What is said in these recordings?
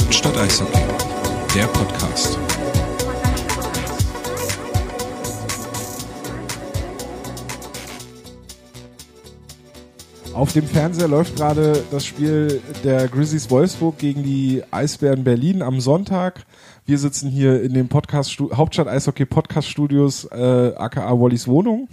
Hauptstadt Eishockey, der Podcast. Auf dem Fernseher läuft gerade das Spiel der Grizzlies Wolfsburg gegen die Eisbären Berlin am Sonntag. Wir sitzen hier in dem Podcast Hauptstadt Eishockey Podcast Studios äh, aka Wallys Wohnung.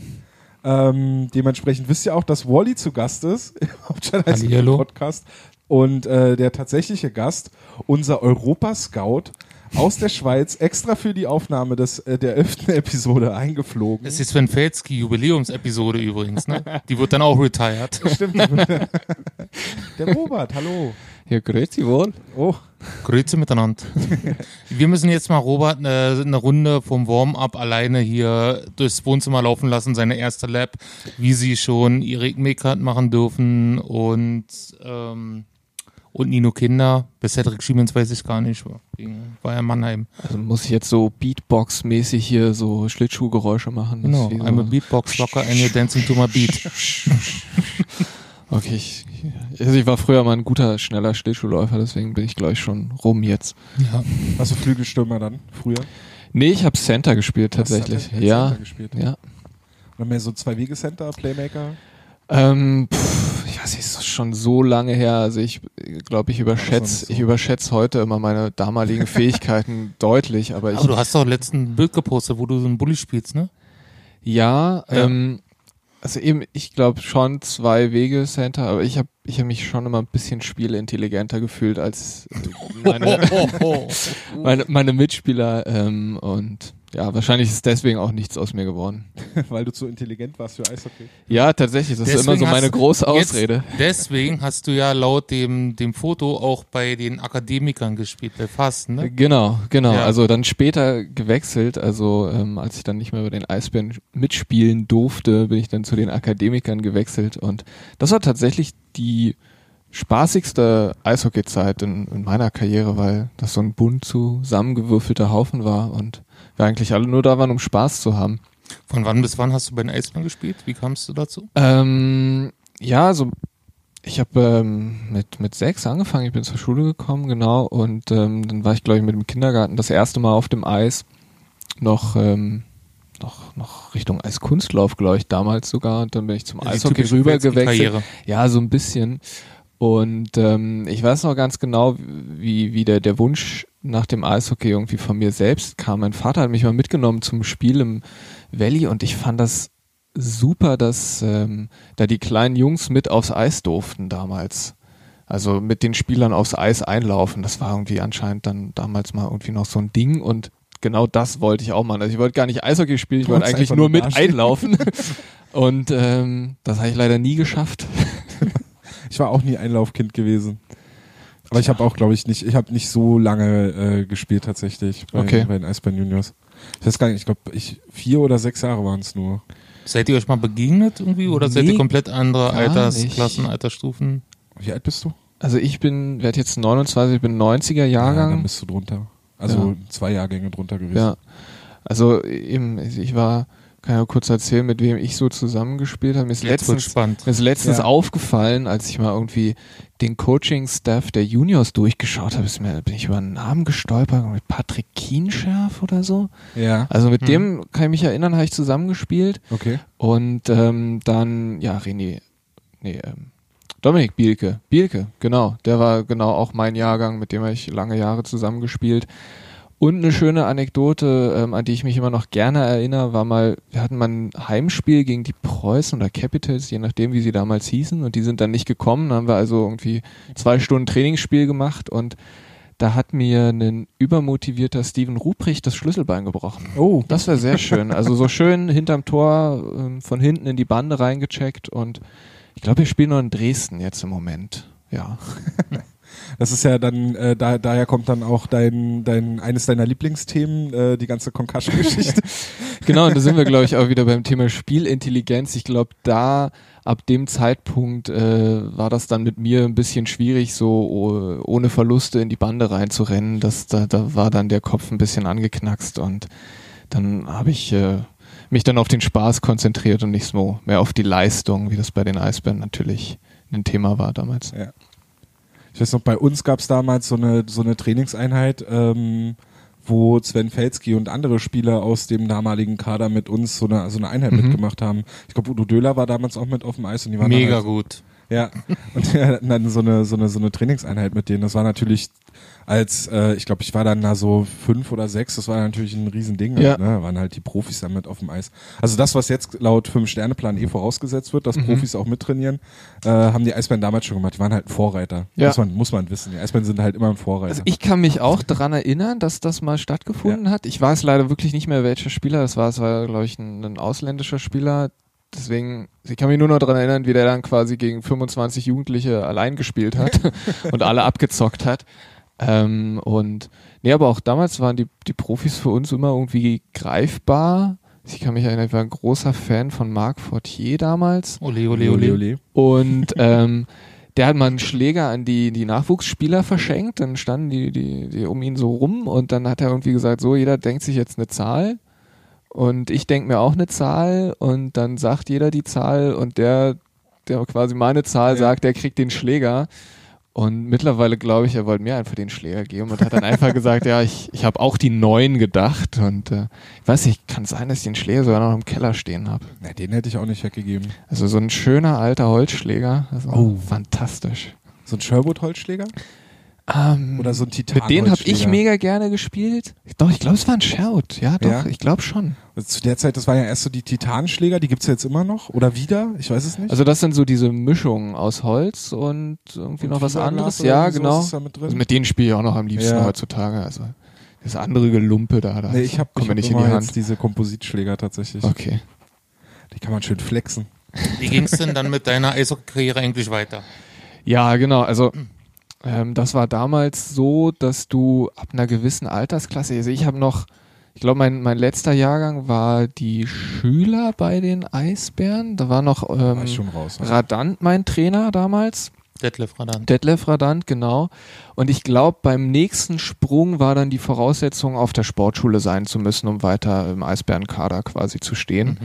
Ähm, dementsprechend wisst ihr auch, dass Wally zu Gast ist im Hauptstadt Eishockey. Podcast und äh, der tatsächliche Gast unser Europa Scout aus der Schweiz extra für die Aufnahme des äh, der elften Episode eingeflogen. Das ist Sven Felski Jubiläumsepisode übrigens, ne? Die wird dann auch retired. Stimmt. der Robert, hallo. Ja, grüezi wohl. Oh, Grüße miteinander. Wir müssen jetzt mal Robert eine, eine Runde vom Warm-up alleine hier durchs Wohnzimmer laufen lassen, seine erste Lab, wie sie schon Erik Meckert machen dürfen und ähm, und Nino Kinder. Bei Cedric Schiemens weiß ich gar nicht. War ja Mannheim. Also muss ich jetzt so Beatbox-mäßig hier so Schlittschuhgeräusche machen. Genau. so- Einmal Beatbox locker and you're dancing to my beat. Okay, ich, also ich war früher mal ein guter, schneller Schlittschuhläufer, deswegen bin ich glaube ich schon rum jetzt. Ja. hast du Flügelstürmer dann früher? Nee, ich habe Center gespielt Hast du tatsächlich. Center Ja, gespielt? ja. Oder mehr so zwei Wege Center, Playmaker? Ähm, pff, ich weiß nicht, ist schon so lange her. Also ich glaube, ich überschätze, so. ich überschätze heute immer meine damaligen Fähigkeiten deutlich, aber ich Aber du hast doch letzten ein Bild gepostet, wo du so einen Bulli spielst, ne? Ja, Ja. ähm, also eben, ich glaube schon zwei Wege Center, aber ich habe ich hab mich schon immer ein bisschen spielintelligenter gefühlt als meine, meine, meine Mitspieler ähm, und ja, wahrscheinlich ist deswegen auch nichts aus mir geworden. Weil du zu intelligent warst für Eishockey. Ja, tatsächlich, das ist immer Deswegen so meine große Jetzt- Ausrede. Deswegen hast du ja laut dem, dem Foto auch bei den Akademikern gespielt, bei Fasten, ne? Genau, genau. Ja. Also dann später gewechselt, also ähm, als ich dann nicht mehr bei den Eisbären mitspielen durfte, bin ich dann zu den Akademikern gewechselt und das war tatsächlich die spaßigste Eishockeyzeit in, in meiner Karriere, weil das so ein bunt zusammengewürfelter Haufen war und wir eigentlich alle nur da waren, um Spaß zu haben. Von wann bis wann hast du bei den Eisbären gespielt? Wie kamst du dazu? Ähm, ja, so ich habe ähm, mit mit sechs angefangen. Ich bin zur Schule gekommen, genau, und ähm, dann war ich glaube ich mit dem Kindergarten das erste Mal auf dem Eis, noch ähm, noch noch Richtung Eiskunstlauf, glaube ich, damals sogar. Und dann bin ich zum Die Eishockey typische rüber Felski- gewechselt. Karriere. Ja, so ein bisschen. Und ähm, ich weiß noch ganz genau, wie, wie der, der Wunsch nach dem Eishockey irgendwie von mir selbst kam. Mein Vater hat mich mal mitgenommen zum Spiel im Valley und ich fand das super, dass ähm, da die kleinen Jungs mit aufs Eis durften damals. Also mit den Spielern aufs Eis einlaufen. Das war irgendwie anscheinend dann damals mal irgendwie noch so ein Ding und genau das wollte ich auch machen. Also ich wollte gar nicht Eishockey spielen, ich wollte eigentlich nur mit einlaufen. und ähm, das habe ich leider nie geschafft. Ich war auch nie Einlaufkind gewesen. Aber ich habe auch, glaube ich, nicht, ich habe nicht so lange äh, gespielt tatsächlich bei, Okay. bei den Eisbären Juniors. Ich weiß gar nicht, ich glaube, ich vier oder sechs Jahre waren es nur. Seid ihr euch mal begegnet irgendwie oder seid Nee, ihr komplett andere Altersklassen, nicht. Altersstufen? Wie alt bist du? Also ich bin, werde jetzt 29, ich bin 90er Ja, dann Jahrgang. bist du drunter. Also Ja. zwei Jahrgänge drunter gewesen. Ja. Also eben, ich war, kann ja kurz erzählen, mit wem ich so zusammengespielt habe. Mir ist Jetzt letztens, mir ist letztens Ja. aufgefallen, als ich mal irgendwie den Coaching-Staff der Juniors durchgeschaut habe, ist mir, bin ich über einen Namen gestolpert, mit Patrick Kienscherf oder so. Ja. Also mit Hm. dem kann ich mich erinnern, habe ich zusammengespielt. Okay. Und ähm, dann, ja, René, nee, ähm, Dominik Bielke, Bielke, genau, der war genau auch mein Jahrgang, mit dem habe ich lange Jahre zusammengespielt. Und eine schöne Anekdote, ähm, an die ich mich immer noch gerne erinnere, war mal, wir hatten mal ein Heimspiel gegen die Preußen oder Capitals, je nachdem, wie sie damals hießen, und die sind dann nicht gekommen. Dann haben wir also irgendwie zwei Stunden Trainingsspiel gemacht und da hat mir ein übermotivierter Steven Ruprecht das Schlüsselbein gebrochen. Oh. Das wäre sehr schön. Also so schön hinterm Tor ähm, von hinten in die Bande reingecheckt und ich glaube, wir spielen nur in Dresden jetzt im Moment. Ja. Das ist ja dann, äh, da, daher kommt dann auch dein, dein, eines deiner Lieblingsthemen, äh, die ganze Concussion-Geschichte. Genau, und da sind wir, glaube ich, auch wieder beim Thema Spielintelligenz. Ich glaube, da ab dem Zeitpunkt äh, war das dann mit mir ein bisschen schwierig, so oh, ohne Verluste in die Bande reinzurennen. Das, da, da war dann der Kopf ein bisschen angeknackst und dann habe ich äh, mich dann auf den Spaß konzentriert und nicht so mehr auf die Leistung, wie das bei den Eisbären natürlich ein Thema war damals. Ja. Ich weiß noch, bei uns gab es damals so eine, so eine Trainingseinheit, ähm, wo Sven Felski und andere Spieler aus dem damaligen Kader mit uns so eine, so eine Einheit Mhm. mitgemacht haben. Ich glaube, Udo Döhler war damals auch mit auf dem Eis und die waren Mega halt, gut. Ja, und wir hatten dann so eine, so eine, so eine Trainingseinheit mit denen. Das war natürlich als, äh, ich glaube, ich war dann da so fünf oder sechs, das war natürlich ein Riesending. Ja. Halt, ne? Da waren halt die Profis dann mit auf dem Eis. Also das, was jetzt laut Fünf-Sterne-Plan eh vorausgesetzt wird, Mhm. dass Profis auch mittrainieren, äh, haben die Eisbären damals schon gemacht. Die waren halt ein Vorreiter. Ja. Muss, man, muss man wissen. Die Eisbären sind halt immer ein Vorreiter. Also ich kann mich auch daran erinnern, dass das mal stattgefunden hat. Ich weiß leider wirklich nicht mehr, welcher Spieler das war. Es war, glaube ich, ein, ein ausländischer Spieler. Deswegen, ich kann mich nur noch daran erinnern, wie der dann quasi gegen 25 Jugendliche allein gespielt hat und alle abgezockt hat. Ähm, und nee, aber auch damals waren die, die Profis für uns immer irgendwie greifbar. Ich kann mich erinnern, ich war ein großer Fan von Marc Fortier damals. Ole, ole, ole. Und ähm, der hat mal einen Schläger an die, die Nachwuchsspieler verschenkt. Dann standen die, die, die um ihn so rum und dann hat er irgendwie gesagt, so, jeder denkt sich jetzt eine Zahl. Und ich denke mir auch eine Zahl und dann sagt jeder die Zahl und der, der quasi meine Zahl Ja. sagt, der kriegt den Schläger. Und mittlerweile glaube ich, er wollte mir einfach den Schläger geben und hat dann einfach gesagt, ja, ich, ich habe auch die neun gedacht. Und äh, ich weiß nicht, kann sein, dass ich den Schläger sogar noch im Keller stehen habe. Na, den hätte ich auch nicht weggegeben. Also so ein schöner alter Holzschläger. Also Oh. fantastisch. So ein Sherwood-Holzschläger? Ähm, Oder so ein titan mit denen habe ich mega gerne gespielt. Doch, ich glaube, es war ein Sherwood. Ja, doch, Ja? ich glaube schon. Also Zu der Zeit, das waren ja erst so die Titanschläger, die gibt's ja jetzt immer noch. Oder wieder? Ich weiß es nicht. Also das sind so diese Mischungen aus Holz und irgendwie Und noch was anderes. Ja, genau. mit drin? Also mit denen spiele ich auch noch am liebsten Ja. heutzutage. Also das andere Gelumpe da, da nee, ich habe hab nicht in die Hand. diese Kompositschläger tatsächlich. Okay. Die kann man schön flexen. Wie ging's denn dann mit deiner Eishockey-Karriere eigentlich weiter? Ja, genau. Also ähm, das war damals so, dass du ab einer gewissen Altersklasse, also ich habe noch, ich glaube, mein, mein letzter Jahrgang war die Schüler bei den Eisbären. Da war noch War ähm, schon raus. Radant mein Trainer damals. Detlef Radant. Detlef Radant, genau. Und ich glaube, beim nächsten Sprung war dann die Voraussetzung, auf der Sportschule sein zu müssen, um weiter im Eisbärenkader quasi zu stehen.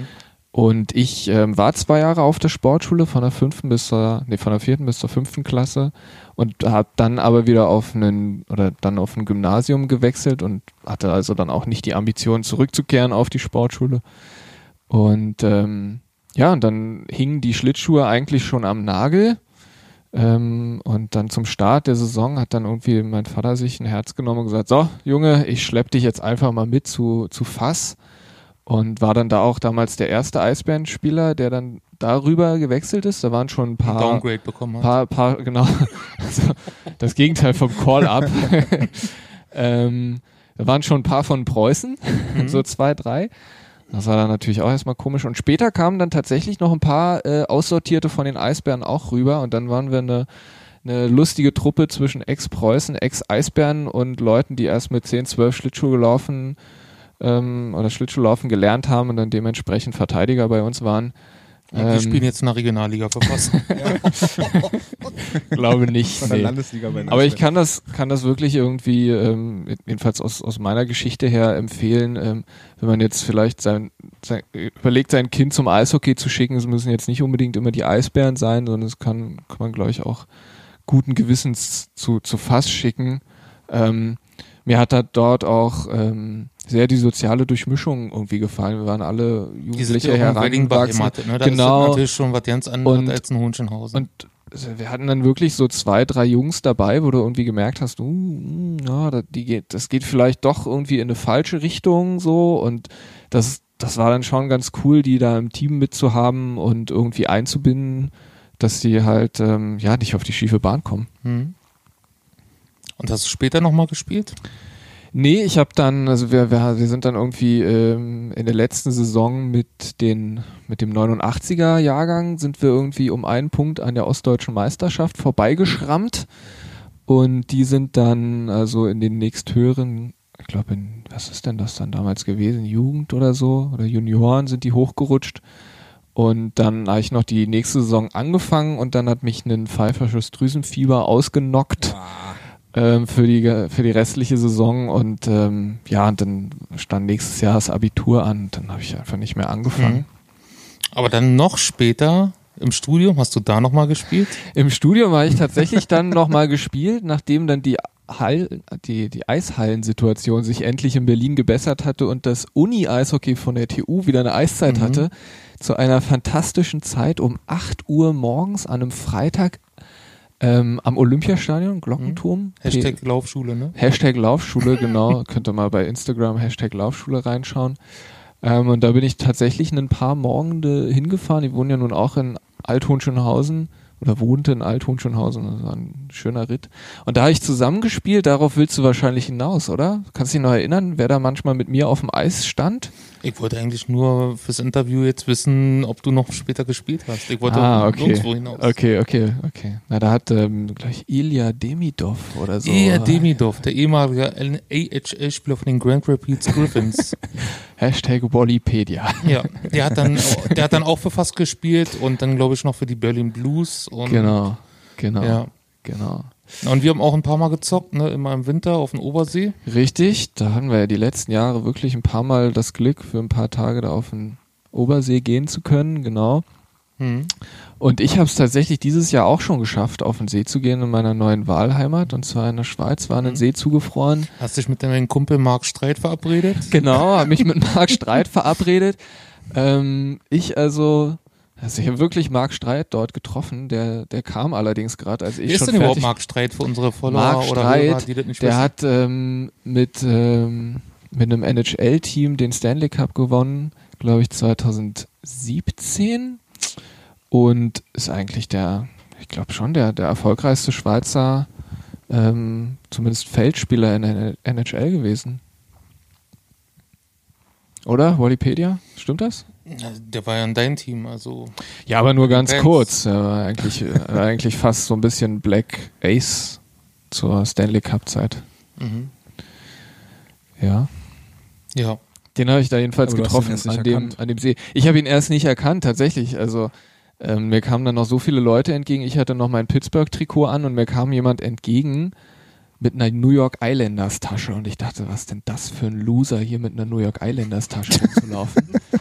Und ich ähm, war zwei Jahre auf der Sportschule von der fünften bis zur, nee, von der vierten bis zur fünften Klasse und habe dann aber wieder auf einen oder dann auf ein Gymnasium gewechselt und hatte also dann auch nicht die Ambition zurückzukehren auf die Sportschule. Und ähm, ja, und dann hingen die Schlittschuhe eigentlich schon am Nagel. Ähm, und dann zum Start der Saison hat dann irgendwie mein Vater sich ein Herz genommen und gesagt, so, Junge, ich schlepp dich jetzt einfach mal mit zu, zu Fass. Und war dann da auch damals der erste Eisbärenspieler, der dann darüber gewechselt ist. Da waren schon ein Ein paar, Downgrade bekommen hat. paar, paar genau, also das Gegenteil vom Call-Up. ähm, da waren schon ein paar von Preußen, so zwei, drei. Das war dann natürlich auch erstmal komisch. Und später kamen dann tatsächlich noch ein paar äh, Aussortierte von den Eisbären auch rüber. Und dann waren wir eine, eine lustige Truppe zwischen Ex-Preußen, Ex-Eisbären und Leuten, die erst mit 10, 12 Schlittschuh gelaufen ähm, oder Schlittschuhlaufen gelernt haben und dann dementsprechend Verteidiger bei uns waren. Und die spielen jetzt in der Regionalliga Voss. glaube nicht. Von der nee. Landesliga bei den Aber ich kann das, kann das wirklich irgendwie, ähm, jedenfalls aus, aus meiner Geschichte her empfehlen, ähm, wenn man jetzt vielleicht sein, sein, überlegt, sein Kind zum Eishockey zu schicken, es müssen jetzt nicht unbedingt immer die Eisbären sein, sondern es kann, kann man, glaube ich, auch guten Gewissens zu, zu Fass schicken. Ähm, mir hat da dort auch ähm, sehr die soziale Durchmischung irgendwie gefallen. Wir waren alle Jugendliche herangewachsen. ne? Da Genau. ist natürlich schon was ganz anderes Und- als ein Hohenschenhausen. Und also wir hatten dann wirklich so zwei, drei Jungs dabei, wo du irgendwie gemerkt hast, uh, uh, ja, das, die geht, das geht vielleicht doch irgendwie in eine falsche Richtung so und das, das war dann schon ganz cool, die da im Team mitzuhaben und irgendwie einzubinden, dass die halt ähm, ja nicht auf die schiefe Bahn kommen. Hm. Und hast du später nochmal gespielt? Nee, ich habe dann, also wir, wir, wir sind dann irgendwie ähm, in der letzten Saison mit den mit dem 89er Jahrgang sind wir irgendwie um einen Punkt an der ostdeutschen Meisterschaft vorbeigeschrammt. Und die sind dann also in den nächsthöheren, ich glaube was ist denn das dann damals gewesen, Jugend oder so? Oder Junioren sind die hochgerutscht. Und dann habe ich noch die nächste Saison angefangen und dann hat mich ein pfeifersches Drüsenfieber ausgenockt ähm, für die für die restliche Saison und ähm, ja und dann stand nächstes Jahr das Abitur an dann habe ich einfach nicht mehr angefangen. Aber dann noch später Im Studium hast du da nochmal gespielt? Im Studium habe ich tatsächlich dann nochmal gespielt, nachdem dann die Hall, die, die Eishallensituation sich endlich in Berlin gebessert hatte und das Uni-Eishockey von der TU wieder eine Eiszeit Mhm. hatte, zu einer fantastischen Zeit um 8 Uhr morgens an einem Freitag ähm, am Olympiastadion, Glockenturm. Mhm. Hashtag Laufschule, ne? Hashtag Laufschule, genau. Könnt ihr mal bei Instagram Hashtag Laufschule reinschauen. Ähm, und da bin ich tatsächlich ein paar Morgende hingefahren. Die wohnen ja nun auch in Althohenschönhausen oder wohnte in Althohenschönhausen. Das war ein schöner Ritt. Und da habe ich zusammengespielt. Darauf willst du wahrscheinlich hinaus, oder? Kannst du dich noch erinnern, wer da manchmal mit mir auf dem Eis stand? Ich wollte eigentlich nur fürs Interview jetzt wissen, ob du noch später gespielt hast. Ich wollte ah, okay. nirgendwo hinaus. Okay, okay, okay. Na, da hat ähm, gleich Ilya Demidov oder so. Eher Demidov, der ehemalige AHL-Spieler von den Grand Rapids Griffins. Hashtag Wallipedia. ja, der hat dann, der hat dann auch für fast gespielt und dann glaube ich noch für die Berlin Blues. Und, Genau, genau, Ja. genau. Und wir haben auch ein paar Mal gezockt, ne, immer im Winter auf dem Obersee. Richtig, da hatten wir ja die letzten Jahre wirklich ein paar Mal das Glück, für ein paar Tage da auf den Obersee gehen zu können, genau. Hm. Und ich habe es tatsächlich dieses Jahr auch schon geschafft, auf den See zu gehen in meiner neuen Wahlheimat, und zwar in der Schweiz, war an den Mhm. See zugefroren. Hast dich mit deinem Kumpel Marc Streit verabredet? Genau, habe mich mit Marc Streit verabredet. Ähm, ich also, also ich habe wirklich Marc Streit dort getroffen, der, der kam allerdings gerade, als ich ist schon denn überhaupt fertig Marc Streit für unsere Follower Marc oder Streit, Hörer, die das nicht Der wissen? hat ähm, mit, ähm, mit einem NHL-Team den Stanley Cup gewonnen, glaube ich 2017 und ist eigentlich der, ich glaube schon der, der erfolgreichste Schweizer, ähm, zumindest Feldspieler in der NHL gewesen. Oder? Wikipedia? Stimmt das? Der war ja in deinem Team, also Ja, aber nur ganz Fans. kurz. Er war eigentlich, war eigentlich fast so ein bisschen Black Ace zur Stanley Cup Zeit. mhm. Ja. ja. Den habe ich da jedenfalls Aber du hast ihn getroffen an dem, erkannt. an dem See. Ich habe ihn erst nicht erkannt, tatsächlich. Also ähm, mir kamen dann noch so viele Leute entgegen. Ich hatte noch mein Pittsburgh-Trikot an und mir kam jemand entgegen mit einer New York Islanders Tasche und ich dachte, was denn das für ein Loser hier mit einer New York Islanders Tasche rumzulaufen.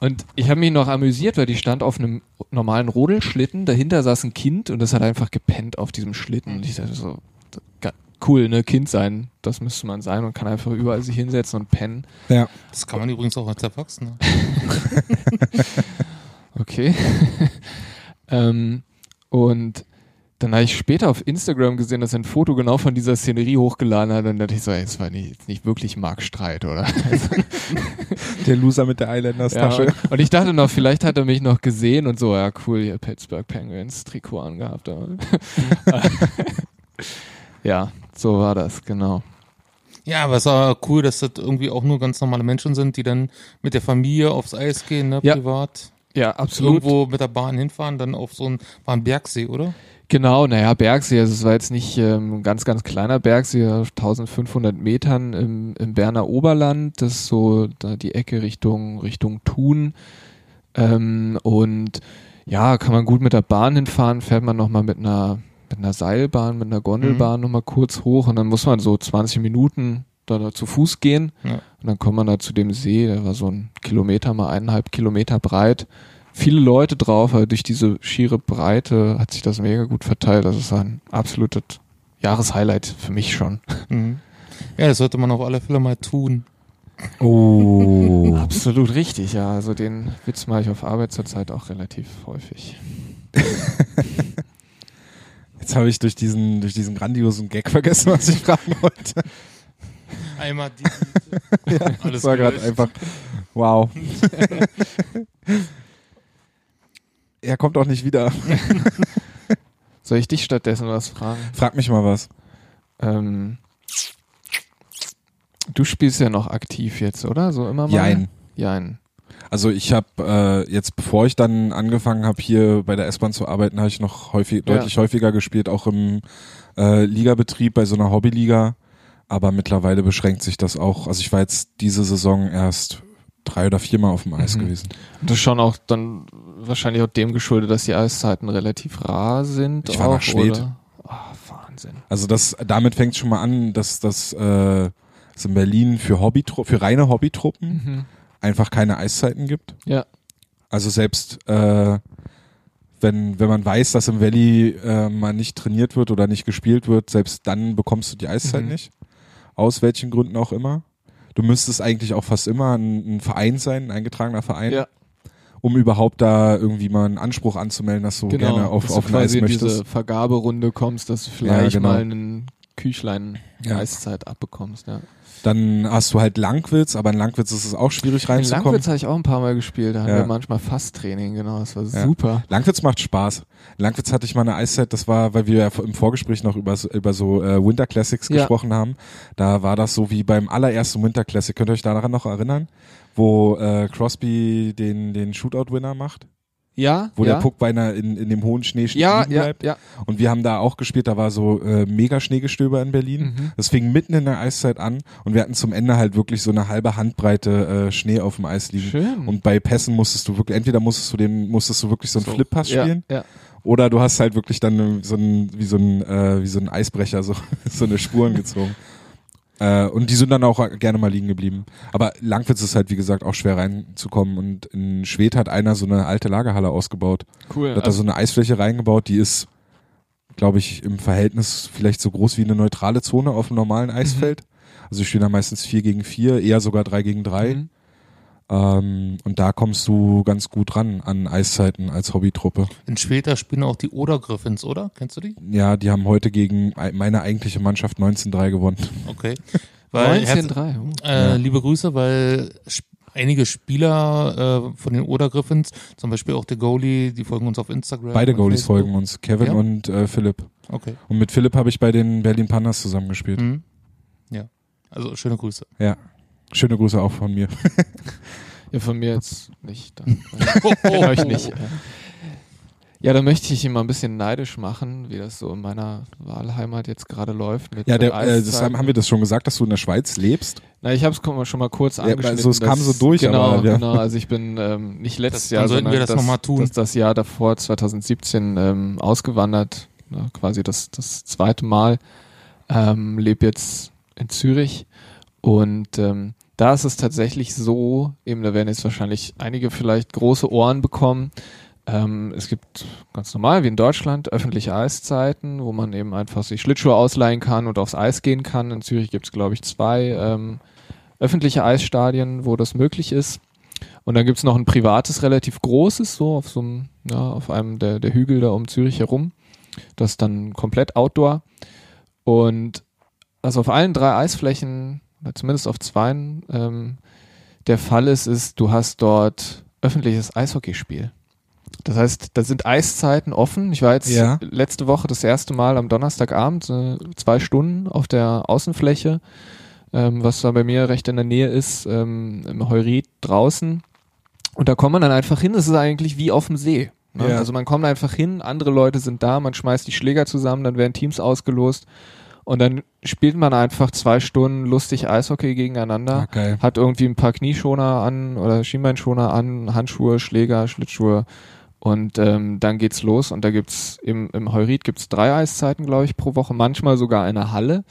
Und ich habe mich noch amüsiert, weil die stand auf einem normalen Rodelschlitten, dahinter saß ein Kind und das hat einfach gepennt auf diesem Schlitten. Und ich dachte so, cool, ne, Kind sein, das müsste man sein und kann einfach überall sich hinsetzen und pennen. Ja. Das kann man übrigens auch als Erwachsener. Okay. ähm, und dann habe ich später auf Instagram gesehen, dass er ein Foto genau von dieser Szenerie hochgeladen hat. Und dann dachte ich so, ey, das war nicht, jetzt nicht wirklich Mark Streit, oder? Der Loser mit der Islanders ja, und, ich dachte noch, vielleicht hat er mich noch gesehen und so, ja cool, hier Pittsburgh Penguins Trikot angehabt. ja, so war das, genau. Ja, aber es war cool, dass das irgendwie auch nur ganz normale Menschen sind, die dann mit der Familie aufs Eis gehen, ne, Ja. privat. Ja, absolut. Irgendwo mit der Bahn hinfahren, dann auf so ein, war ein Bergsee, oder? Genau, naja, Bergsee, also es war jetzt nicht ähm, ein ganz, ganz kleiner Bergsee, auf 1500 Metern im, im Berner Oberland, das ist so da die Ecke Richtung, Richtung Thun. Ähm, und ja, kann man gut mit der Bahn hinfahren, fährt man nochmal mit einer, mit einer Seilbahn, mit einer Gondelbahn nochmal kurz hoch und dann muss man so 20 Minuten da zu Fuß gehen Ja. und dann kommt man da zu dem See, der war so ein Kilometer mal eineinhalb Kilometer breit viele Leute drauf, aber durch diese schiere Breite hat sich das mega gut verteilt. Das ist ein absolutes Jahreshighlight für mich schon. Mhm. Ja, das sollte man auf alle Fälle mal tun. Oh. Absolut richtig, ja. Also den Witz mache ich auf Arbeit zurzeit auch relativ häufig. Jetzt habe ich durch diesen, durch diesen grandiosen Gag vergessen, was ich fragen wollte. Einmal die. Ja, Alles das war gerade einfach. Wow. er kommt auch nicht wieder. Soll ich dich stattdessen was fragen? Frag mich mal was. Ähm, du spielst ja noch aktiv jetzt, oder? So immer mal? Jein. Jein. Also ich habe äh, jetzt, bevor ich dann angefangen habe, hier bei der S-Bahn zu arbeiten, habe ich noch häufig, Ja. deutlich häufiger gespielt, auch im äh, Ligabetrieb bei so einer Hobbyliga. Aber mittlerweile beschränkt sich das auch. Also ich war jetzt diese Saison erst drei oder viermal auf dem Eis Mhm. gewesen. Das ist schon auch dann wahrscheinlich auch dem geschuldet, dass die Eiszeiten relativ rar sind. Ich war auch, nach Schwedt. oder? Ah, Wahnsinn. Also das, damit fängt schon mal an, dass das äh, es in Berlin für Hobbytru für reine Hobbytruppen Mhm. einfach keine Eiszeiten gibt. Ja. Also selbst äh, wenn, wenn man weiß, dass im Valley äh, mal nicht trainiert wird oder nicht gespielt wird, selbst dann bekommst du die Eiszeit Mhm. nicht. Aus welchen Gründen auch immer. Du müsstest eigentlich auch fast immer ein, ein Verein sein, ein eingetragener Verein, Ja. Um überhaupt da irgendwie mal einen Anspruch anzumelden, dass du gerne auf, dass auf du Eis quasi in möchtest. diese Vergaberunde kommst, dass du vielleicht genau. mal einen Küchlein Ja. Eiszeit abbekommst. Ja. Dann hast du halt Langwitz, aber in Langwitz ist es auch schwierig In reinzukommen. Langwitz habe ich auch ein paar Mal gespielt, da hatten Ja. wir manchmal Fasttraining, genau, das war Ja. super. Langwitz macht Spaß. In Langwitz hatte ich mal eine Eiszeit, das war, weil wir ja im Vorgespräch noch über, so- über so äh, Winter Classics Ja. gesprochen haben. Da war das so wie beim allerersten Winter Classic. Könnt ihr euch daran noch erinnern? Wo äh, Crosby den, den Shootout-Winner macht? Ja, Wo ja. der Puck beinahe in, in dem hohen Schnee ja, liegen ja, bleibt. ja. Und wir haben da auch gespielt, da war so äh, mega Schneegestöber in Berlin. Mhm. Das fing mitten in der Eiszeit an und wir hatten zum Ende halt wirklich so eine halbe Handbreite äh, Schnee auf dem Eis liegen. Schön. Und bei Pässen musstest du wirklich, entweder musstest du den, musstest du wirklich so einen So. Flippass ja, spielen, ja. oder du hast halt wirklich dann so ein, wie so ein, äh, wie so ein Eisbrecher, so, so eine Spuren gezogen. Äh, und die sind dann auch gerne mal liegen geblieben. Aber Langwitz ist halt, wie gesagt, auch schwer reinzukommen. Und in Schwedt hat einer so eine alte Lagerhalle ausgebaut. Cool. Hat da so eine Eisfläche reingebaut, die ist, glaube ich, im Verhältnis vielleicht so groß wie eine neutrale Zone auf einem normalen Eisfeld. Also stehen da meistens vier gegen vier, eher sogar drei gegen drei. Mhm. Ähm, und da kommst du ganz gut ran an Eiszeiten als Hobbytruppe. In Schweder spielen auch die Oder Griffins, oder? Kennst du die? Ja, die haben heute gegen ei- meine eigentliche Mannschaft 19-3 gewonnen. Okay. Weil, herz- 19-3. oh. äh, Ja. liebe Grüße, weil einige Spieler äh, von den Oder Griffins, zum Beispiel auch der Goalie, die folgen uns auf Instagram. Beide Goalies Facebook. folgen uns, Kevin Ja? und äh, Philipp. Okay. Und mit Philipp habe ich bei den Berlin Panthers zusammengespielt. Mhm. Ja. Also schöne Grüße. Ja. Schöne Grüße auch von mir. Ja, von mir jetzt nicht. Dann, äh, hör ich nicht. Ja, da möchte ich ihn mal ein bisschen neidisch machen, wie das so in meiner Wahlheimat jetzt gerade läuft. Mit Ja, der, äh, das haben, haben wir das schon gesagt, dass du in der Schweiz lebst? Na, ich habe es schon mal kurz angeschnitten. also es kam so durch, Genau, aber, ja. genau. Also ich bin ähm, nicht letztes Das- Jahr, dann sollten sondern wir das das, noch mal tun. Das, das Jahr davor, 2017, ähm, ausgewandert. Ja, quasi das, das zweite Mal. Ähm, lebe jetzt in Zürich und ähm, da ist es tatsächlich so, eben da werden jetzt wahrscheinlich einige vielleicht große Ohren bekommen. Ähm, es gibt ganz normal wie in Deutschland öffentliche Eiszeiten, wo man eben einfach sich Schlittschuhe ausleihen kann und aufs Eis gehen kann. In Zürich gibt es, glaube ich, zwei ähm, öffentliche Eisstadien, wo das möglich ist. Und dann gibt's noch ein privates, relativ großes, so auf so einem, ja, auf einem der, der Hügel da um Zürich herum. Das ist dann komplett Outdoor. Und was auf allen drei Eisflächen, oder zumindest auf zweien, ähm, der Fall ist, ist, du hast dort öffentliches Eishockeyspiel. Das heißt, da sind Eiszeiten offen. Ich war jetzt Ja. letzte Woche das erste Mal am Donnerstagabend äh, zwei Stunden auf der Außenfläche, ähm, was da bei mir recht in der Nähe ist, ähm, im Heurit draußen. Und da kommt man dann einfach hin. Das ist eigentlich wie auf dem See. Ne? Ja. Also man kommt einfach hin, andere Leute sind da, man schmeißt die Schläger zusammen, dann werden Teams ausgelost und dann spielt man einfach zwei Stunden lustig Eishockey gegeneinander Ah, geil. hat irgendwie ein paar Knieschoner an oder Schienbeinschoner an, Handschuhe, Schläger, Schlittschuhe und ähm, dann geht's los und da gibt's im, im Heurit gibt's drei Eiszeiten, glaube ich, pro Woche, manchmal sogar eine Halle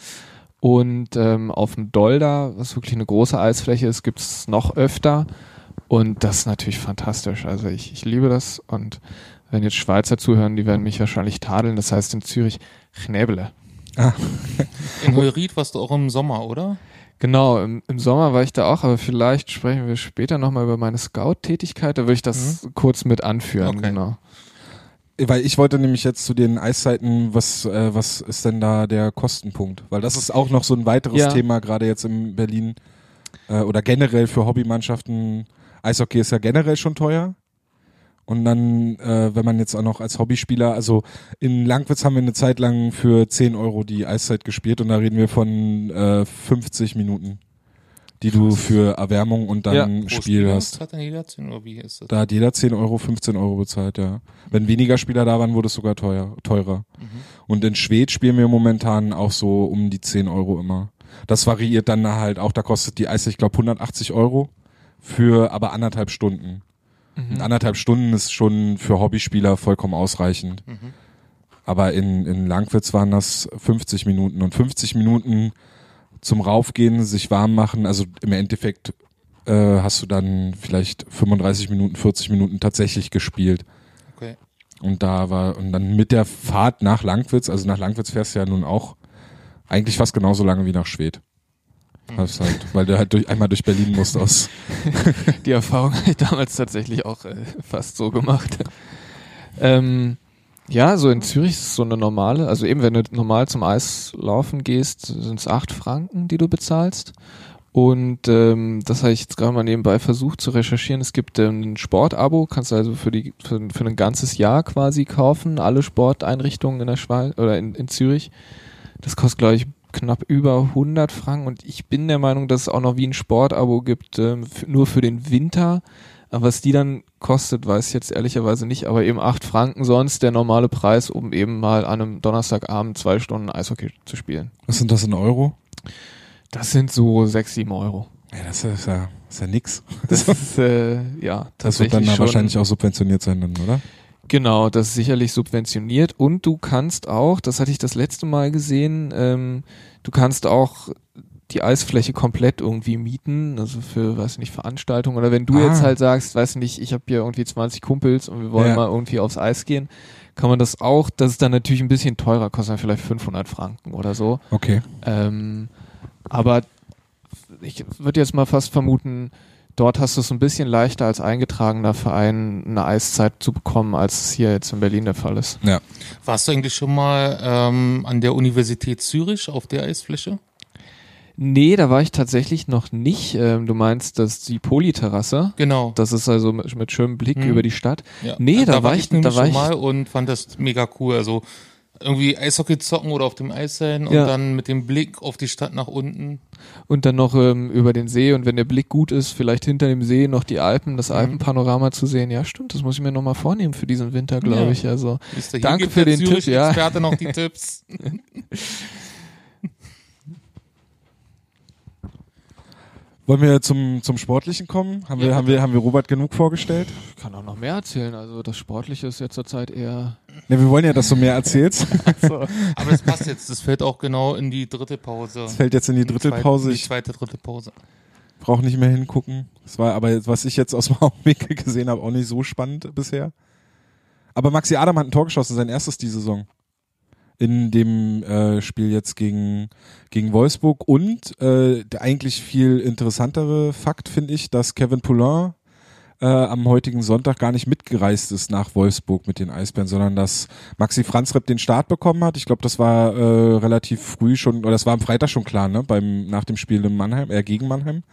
und ähm, auf dem Dolder, was wirklich eine große Eisfläche ist, gibt's noch öfter und das ist natürlich fantastisch. Also ich, ich liebe das und wenn jetzt Schweizer zuhören, die werden mich wahrscheinlich tadeln. Das heißt in Zürich Knäbele. In Heurit warst du auch im Sommer, oder? Genau, im, im Sommer war ich da auch, aber vielleicht sprechen wir später nochmal über meine Scout-Tätigkeit, da würde ich das kurz mit anführen, Okay. genau. Weil ich wollte nämlich jetzt zu den Eiszeiten, was, äh, was ist denn da der Kostenpunkt? Weil das ist auch noch so ein weiteres Ja. Thema, gerade jetzt in Berlin äh, oder generell für Hobbymannschaften. Eishockey ist ja generell schon teuer. Und dann, äh, wenn man jetzt auch noch als Hobbyspieler, also in Langwitz haben wir eine Zeit lang für 10 Euro die Eiszeit gespielt und da reden wir von äh, 50 Minuten, die du für Erwärmung und dann Ja. Spiel hast. Hat dann jeder 10 oder wie ist das? Da hat jeder 10 Euro, 15 Euro bezahlt, ja. Wenn weniger Spieler da waren, wurde es sogar teuer, teurer. Mhm. Und in Schwed spielen wir momentan auch so um die 10 Euro immer. Das variiert dann halt auch, da kostet die Eis, ich glaube, 180 Euro für aber anderthalb Stunden. Und anderthalb Stunden ist schon für Hobbyspieler vollkommen ausreichend. Mhm. Aber in, in Langwitz waren das 50 Minuten. Und 50 Minuten zum Raufgehen, sich warm machen, also im Endeffekt äh, hast du dann vielleicht 35 Minuten, 40 Minuten tatsächlich gespielt. Okay. Und da war, und dann mit der Fahrt nach Langwitz, also nach Langwitz fährst du ja nun auch eigentlich fast genauso lange wie nach Schwedt. Das halt, weil du halt durch, einmal durch Berlin musst aus. Die Erfahrung habe ich damals tatsächlich auch äh, fast so gemacht. ähm, ja, so in Zürich ist es so eine normale, also eben wenn du normal zum Eis laufen gehst, sind es acht Franken, die du bezahlst. Und ähm, das habe ich jetzt gerade mal nebenbei versucht zu recherchieren. Es gibt ähm, ein Sportabo, kannst du also für die für, für ein ganzes Jahr quasi kaufen, alle Sporteinrichtungen in der Schweiz oder in, in Zürich. Das kostet, glaube ich, knapp über 100 Franken und ich bin der Meinung, dass es auch noch wie ein Sportabo gibt, ähm, nur für den Winter. Aber was die dann kostet, weiß ich jetzt ehrlicherweise nicht, aber eben 8 Franken sonst der normale Preis, um eben mal an einem Donnerstagabend zwei Stunden Eishockey zu spielen. Was sind das in Euro? Das sind so 6, 7 Euro. Ja, das ist ja, das ist ja nix. Das ist, äh, ja, Das wird tatsächlich dann da schon. wahrscheinlich auch subventioniert sein, dann, oder? Genau, das ist sicherlich subventioniert und du kannst auch, das hatte ich das letzte Mal gesehen, ähm, du kannst auch die Eisfläche komplett irgendwie mieten, also für, weiß nicht, Veranstaltungen oder wenn du Ah. jetzt halt sagst, weiß nicht, ich habe hier irgendwie 20 Kumpels und wir wollen Ja. mal irgendwie aufs Eis gehen, kann man das auch, das ist dann natürlich ein bisschen teurer, kostet dann vielleicht 500 Franken oder so. Okay. Ähm, aber ich würde jetzt mal fast vermuten, dort hast du es ein bisschen leichter als eingetragener Verein eine Eiszeit zu bekommen, als es hier jetzt in Berlin der Fall ist. Ja. Warst du eigentlich schon mal ähm, an der Universität Zürich auf der Eisfläche? Nee, da war ich tatsächlich noch nicht. Ähm, du meinst, dass die Polyterrasse, Genau. das ist also mit, mit schönem Blick Hm. über die Stadt. Ja. Nee, da war war ich- da war schon ich- mal und fand das mega cool. Also irgendwie Eishockey zocken oder auf dem Eis sein und Ja. dann mit dem Blick auf die Stadt nach unten. Und dann noch ähm, über den See und wenn der Blick gut ist, vielleicht hinter dem See noch die Alpen, das Mhm. Alpenpanorama zu sehen. Ja, stimmt, das muss ich mir nochmal vornehmen für diesen Winter, glaube Ja. ich. Also Danke für den Tipp, ja. Zürich-Experte noch die Tipps. Wollen wir zum, zum Sportlichen kommen? Haben, wir, Ja, haben, wir, haben wir Robert genug vorgestellt? ich kann auch noch mehr erzählen. Also das Sportliche ist jetzt zurzeit eher. Ne, wir wollen ja, dass du mehr erzählst. Aber das passt jetzt. Das fällt auch genau in die dritte Pause. Das fällt jetzt in die dritte Pause. Die Ich zweite, dritte Pause. brauche nicht mehr hingucken. Das war aber, jetzt, was ich jetzt aus dem Augenwinkel gesehen habe, auch nicht so spannend bisher. Aber Maxi Adam hat ein Tor geschossen, sein erstes die Saison. In dem äh, Spiel jetzt gegen, gegen Wolfsburg. Und äh, der eigentlich viel interessantere Fakt finde ich, dass Kevin Poulain äh, am heutigen Sonntag gar nicht mitgereist ist nach Wolfsburg mit den Eisbären, sondern dass Maxi Franzrepp den Start bekommen hat. Ich glaube, das war äh, relativ früh schon, oder das war am Freitag schon klar, ne? Beim, nach dem Spiel in Mannheim, äh, gegen Mannheim.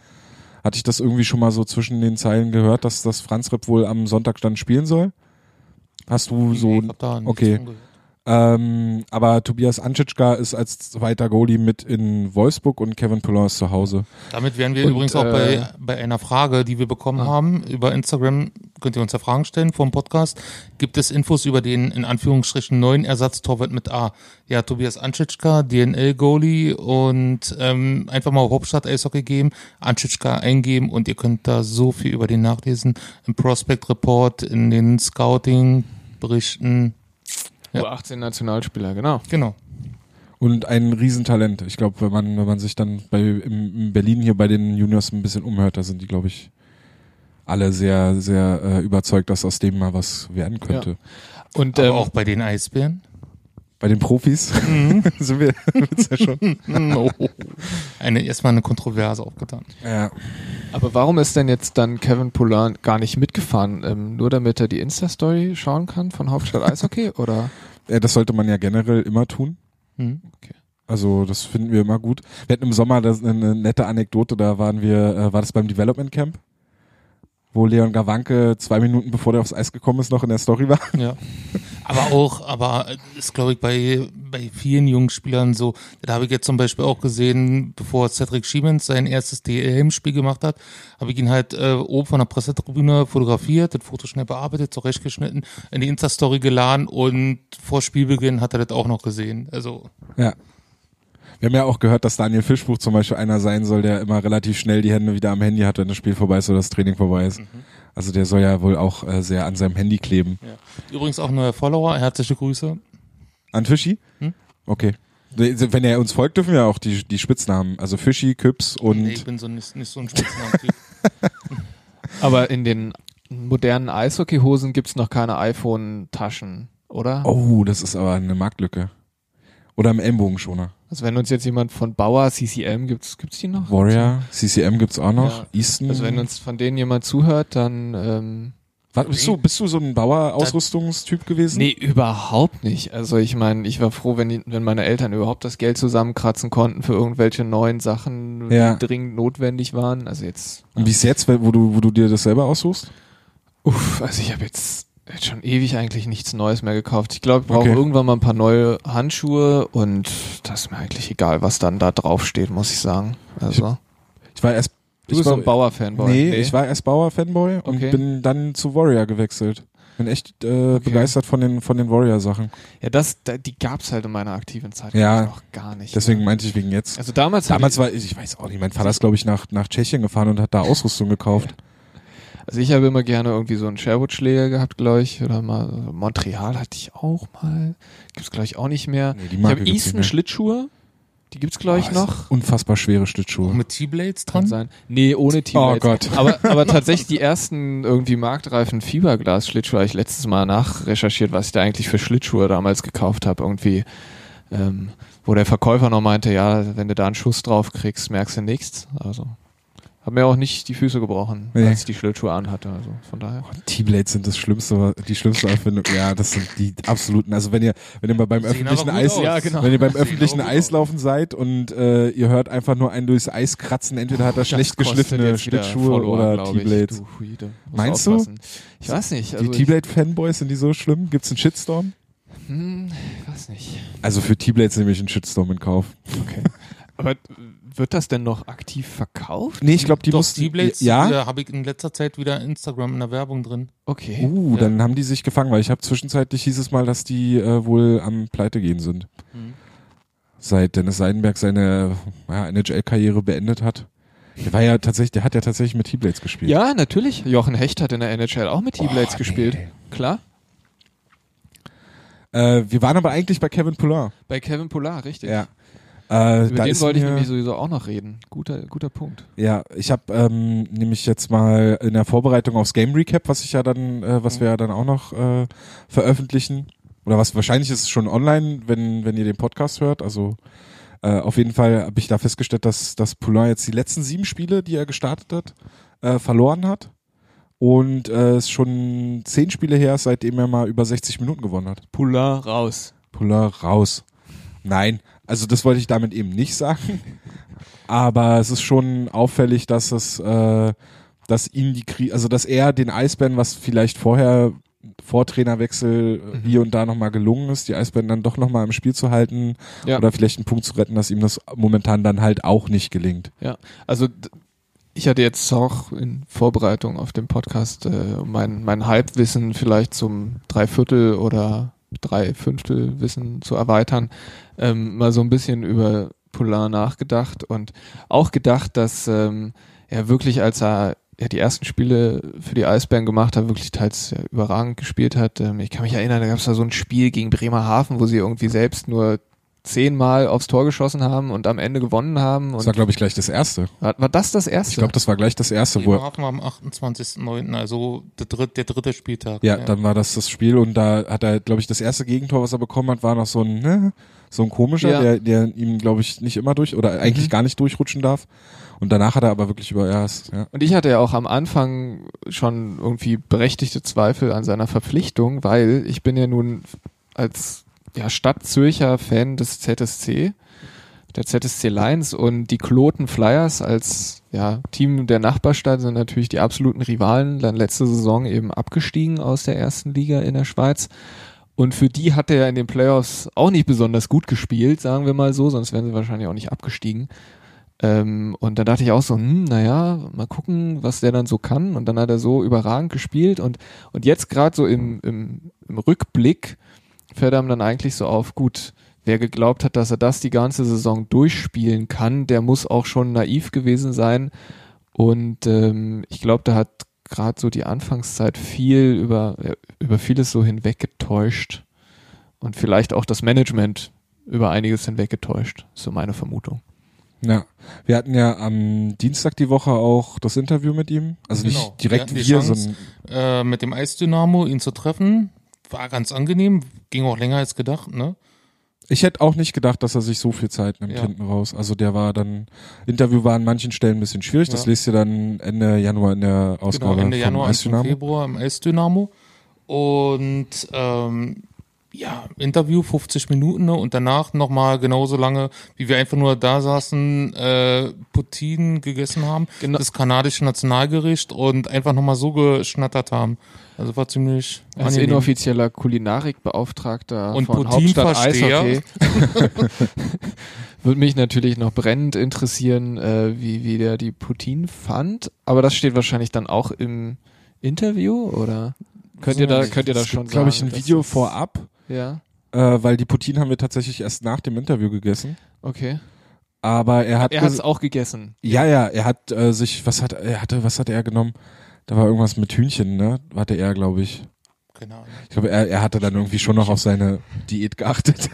Hatte ich das irgendwie schon mal so zwischen den Zeilen gehört, dass das Franzrepp wohl am Sonntag dann spielen soll? Hast du so, Ich hab da okay. gehört. Ähm, aber Tobias Anschitschka ist als zweiter Goalie mit in Wolfsburg und Kevin Poulain ist zu Hause. Damit wären wir Und, übrigens auch äh, bei, bei einer Frage, die wir bekommen Ah. haben über Instagram. Könnt ihr uns ja Fragen stellen vom Podcast. Gibt es Infos über den in Anführungsstrichen neuen Ersatztorwart mit A? Ja, Tobias Anschitschka, DNL-Goalie und ähm, einfach mal auf Hauptstadt Eishockey geben, Anschitschka eingeben und ihr könnt da so viel über den nachlesen. Im Prospect Report, in den Scouting-Berichten. Ja. U18 Nationalspieler, genau. Genau. Und ein Riesentalent. Ich glaube, wenn man, wenn man sich dann bei im, in Berlin hier bei den Juniors ein bisschen umhört, da sind die, glaube ich, alle sehr, sehr äh, überzeugt, dass aus dem mal was werden könnte. Und Aber ähm, auch bei den Eisbären. Bei den Profis sind wir jetzt ja schon. No. Eine, erstmal eine Kontroverse aufgetan. Ja. Aber warum ist denn jetzt dann Kevin Poulin gar nicht mitgefahren? Ähm, nur damit er die Insta-Story schauen kann von Hauptstadt Eishockey? Oder? ja, das sollte man ja generell immer tun. Hm. Also das finden wir immer gut. Wir hatten im Sommer das eine nette Anekdote, da waren wir, äh, war das beim Development Camp, wo Leon Gawanke zwei Minuten bevor der aufs Eis gekommen ist, noch in der Story war. Ja. Aber auch, aber ist glaube ich bei, bei vielen jungen Spielern so, da habe ich jetzt zum Beispiel auch gesehen, bevor Cedric Schiemens sein erstes DL-Spiel gemacht hat, habe ich ihn halt äh, oben von der Pressetribüne fotografiert, das Foto schnell bearbeitet, zurechtgeschnitten, in die Insta-Story geladen und vor Spielbeginn hat er das auch noch gesehen. Also, Ja. Wir haben ja auch gehört, dass Daniel Fischbuch zum Beispiel einer sein soll, der immer relativ schnell die Hände wieder am Handy hat, wenn das Spiel vorbei ist oder das Training vorbei ist. Also der soll ja wohl auch äh, sehr an seinem Handy kleben. ja. Übrigens auch neuer Follower, herzliche Grüße. An Fischi? Hm? Okay. Wenn er uns folgt, dürfen wir auch die, die Spitznamen. Also Fischi, Küps und Nee, ich bin so nicht, nicht so ein Spitznamen-Typ. Aber in den modernen Eishockeyhosen gibt's noch keine iPhone-Taschen, oder? Oh, das ist aber eine Marktlücke. Oder im Ellenbogenschoner. Also wenn uns jetzt jemand von Bauer, CCM, gibt's, gibt's die noch? Warrior, CCM gibt's auch noch. Ja. Easton. Also wenn uns von denen jemand zuhört, dann ähm, Was, bist, du, bist du so ein Bauer-Ausrüstungstyp gewesen? Nee, überhaupt nicht. Also ich meine, ich war froh, wenn, die, wenn meine Eltern überhaupt das Geld zusammenkratzen konnten für irgendwelche neuen Sachen, Ja. die dringend notwendig waren. Also jetzt, Und wie ist jetzt, wo du, wo du dir das selber aussuchst? uff, also ich habe jetzt, jetzt schon ewig eigentlich nichts Neues mehr gekauft. Ich glaube, ich brauche Okay. irgendwann mal ein paar neue Handschuhe und das ist mir eigentlich egal, was dann da drauf steht, muss ich sagen. Also Ich war erst. du ich bist so ein Bauer-Fanboy. Nee, ich war erst Bauer-Fanboy und Okay. bin dann zu Warrior gewechselt. Bin echt äh, begeistert von den, von den Warrior-Sachen. Ja, das, da, die gab's halt in meiner aktiven Zeit Ja. noch gar nicht. Deswegen ne? meinte ich wegen jetzt. Also damals, Damals war ich, ich weiß auch nicht, mein Vater ist, glaube ich, nach, nach Tschechien gefahren und hat da Ausrüstung gekauft. Also ich habe immer gerne irgendwie so einen Sherwood-Schläger gehabt, glaube ich. Oder mal Montreal hatte ich auch mal. Gibt's glaube ich auch nicht mehr. Nee, die ich habe gibt's nicht Easton mehr. Schlittschuhe. Die gibt's glaube ich Boah, noch. Unfassbar schwere Schlittschuhe. Mit T-Blades Kann dran? sein. Nee, ohne Team. Oh Gott. Aber, aber tatsächlich die ersten irgendwie marktreifen Fiberglas-Schlittschuhe habe ich letztes Mal nachrecherchiert, was ich da eigentlich für Schlittschuhe damals gekauft habe. Irgendwie, ähm, wo der Verkäufer noch meinte, ja, wenn du da einen Schuss drauf kriegst, merkst du nichts. Also, habe mir auch nicht die Füße gebrochen, Nee. als ich die Schlittschuhe anhatte. Also von daher. T-Blades sind das schlimmste, die schlimmste Erfindung. Ja, das sind die absoluten. Also wenn ihr, wenn ihr mal beim öffentlichen Eis. Ja, genau. wenn ihr beim öffentlichen Eislaufen seid und äh, ihr hört einfach nur einen durchs Eis kratzen, entweder hat er Das schlecht geschliffene Schlittschuhe oder. T-Blades. Du, du Meinst du? aufpassen. Ich weiß nicht. Also Die T-Blade-Fanboys sind die so schlimm? Gibt's einen Shitstorm? Hm, ich weiß nicht. Also für T-Blades nehme ich einen Shitstorm in Kauf. Okay. Aber wird das denn noch aktiv verkauft? Nee, ich glaube, die Doch, mussten. T-Blades Ja. äh, habe ich in letzter Zeit wieder Instagram in der Werbung drin. Okay. Uh, Ja. dann haben die sich gefangen, weil ich habe zwischenzeitlich hieß es mal, dass die äh, wohl am Pleite gehen sind. Mhm. Seit Dennis Seidenberg seine ja, NHL-Karriere beendet hat. Der war ja tatsächlich, der hat ja tatsächlich mit T-Blades gespielt. Ja, natürlich. Jochen Hecht hat in der NHL auch mit T-Blades Oh, gespielt. nee. Klar. Äh, wir waren aber eigentlich bei Kevin Poulin. Bei Kevin Polar, richtig. Ja. Äh, Über den wollte ich nämlich sowieso auch noch reden. Guter, guter Punkt. Ja, ich habe ähm, nämlich jetzt mal in der Vorbereitung aufs Game Recap, was ich ja dann, äh, was wir ja dann auch noch äh, veröffentlichen, oder was wahrscheinlich ist schon online, wenn wenn ihr den Podcast hört. Also äh, auf jeden Fall habe ich da festgestellt, dass dass Poulain jetzt die letzten sieben Spiele, die er gestartet hat, äh, verloren hat und äh, es schon zehn Spiele her seitdem er mal über 60 Minuten gewonnen hat. Polar raus. Poulain raus. Nein, also das wollte ich damit eben nicht sagen. Aber es ist schon auffällig, dass es, äh, dass ihn die Krise, also dass er den Eisbären, was vielleicht vorher vor Trainerwechsel äh, Mhm. hier und da nochmal gelungen ist, die Eisbären dann doch nochmal im Spiel zu halten Ja. oder vielleicht einen Punkt zu retten, dass ihm das momentan dann halt auch nicht gelingt. Ja, also ich hatte jetzt auch in Vorbereitung auf den Podcast äh, mein, mein Halbwissen vielleicht zum Dreiviertel oder Dreifünftel Wissen zu erweitern, ähm, mal so ein bisschen über Polar nachgedacht und auch gedacht, dass ähm, er wirklich, als er ja, die ersten Spiele für die Eisbären gemacht hat, wirklich teils ja, überragend gespielt hat. Ähm, ich kann mich erinnern, da gab es da so ein Spiel gegen Bremerhaven, wo sie irgendwie selbst nur zehnmal aufs Tor geschossen haben und am Ende gewonnen haben. Das Und war, glaube ich, gleich das erste. war, war das das erste? Ich glaube, das war gleich das erste, wo er, Bremerhaven war am 28.09., also der dritte, der dritte Spieltag. ja, dann war das das Spiel und da hat er, glaube ich, das erste Gegentor, was er bekommen hat, war noch so ein, ne, so ein komischer, Ja. der, der ihm, glaube ich, nicht immer durch oder eigentlich Mhm. gar nicht durchrutschen darf. Und danach hat er aber wirklich über, ja, es- ja. Und ich hatte ja auch am Anfang schon irgendwie berechtigte Zweifel an seiner Verpflichtung, weil ich bin ja nun als ja, Stadt-Zürcher Fan des ZSC, der ZSC Lions und die Kloten Flyers als ja, Team der Nachbarstadt sind natürlich die absoluten Rivalen, dann letzte Saison eben abgestiegen aus der ersten Liga in der Schweiz. Und für die hat er in den Playoffs auch nicht besonders gut gespielt, sagen wir mal so, sonst wären sie wahrscheinlich auch nicht abgestiegen. Ähm, und da dachte ich auch so, hm, naja, mal gucken, was der dann so kann. Und dann hat er so überragend gespielt. Und, und jetzt gerade so im, im, im Rückblick einem dann eigentlich so auf, gut, wer geglaubt hat, dass er das die ganze Saison durchspielen kann, der muss auch schon naiv gewesen sein. Und ähm, ich glaube, da hat gerade so die Anfangszeit viel über, äh, über vieles so hinweggetäuscht. Und vielleicht auch das Management über einiges hinweggetäuscht. So meine Vermutung. Ja, wir hatten ja am Dienstag die Woche auch das Interview mit ihm. Also Genau. nicht direkt Wir Chance. sondern Äh, mit dem Eisdynamo ihn zu treffen, war ganz angenehm, ging auch länger als gedacht, ne? ich hätte auch nicht gedacht, dass er sich so viel Zeit nimmt Ja. hinten raus. Also der war dann, Interview war an manchen Stellen ein bisschen schwierig. Das Ja. lest ihr dann Ende Januar in der Ausgabe Genau, Ende Januar, Anfang. Februar im Eisdynamo. Und ähm, ja, Interview 50 Minuten ne? und danach nochmal genauso lange, wie wir einfach nur da saßen, äh, Poutine gegessen haben, Genau. das kanadische Nationalgericht und einfach nochmal so geschnattert haben. Also war ziemlich Als angenehm. inoffizieller Kulinarikbeauftragter Und von. Hauptstadt Eishockey würde mich natürlich noch brennend interessieren, äh, wie, wie der die Poutine fand. Aber das steht wahrscheinlich dann auch im Interview, oder? Könnt ihr da, könnt ihr da schon glaube ich, ein Video vorab, Ja, äh, weil die Poutine haben wir tatsächlich erst nach dem Interview gegessen. okay. Aber er hat Er hat es auch gegessen. Ja, ja, er hat äh, sich, was hat er hatte, was hat er genommen? Da war irgendwas mit Hühnchen, ne? Hatte er, glaube ich. Ahnung. Ich glaube, er, er hatte dann irgendwie schon noch auf seine Diät geachtet.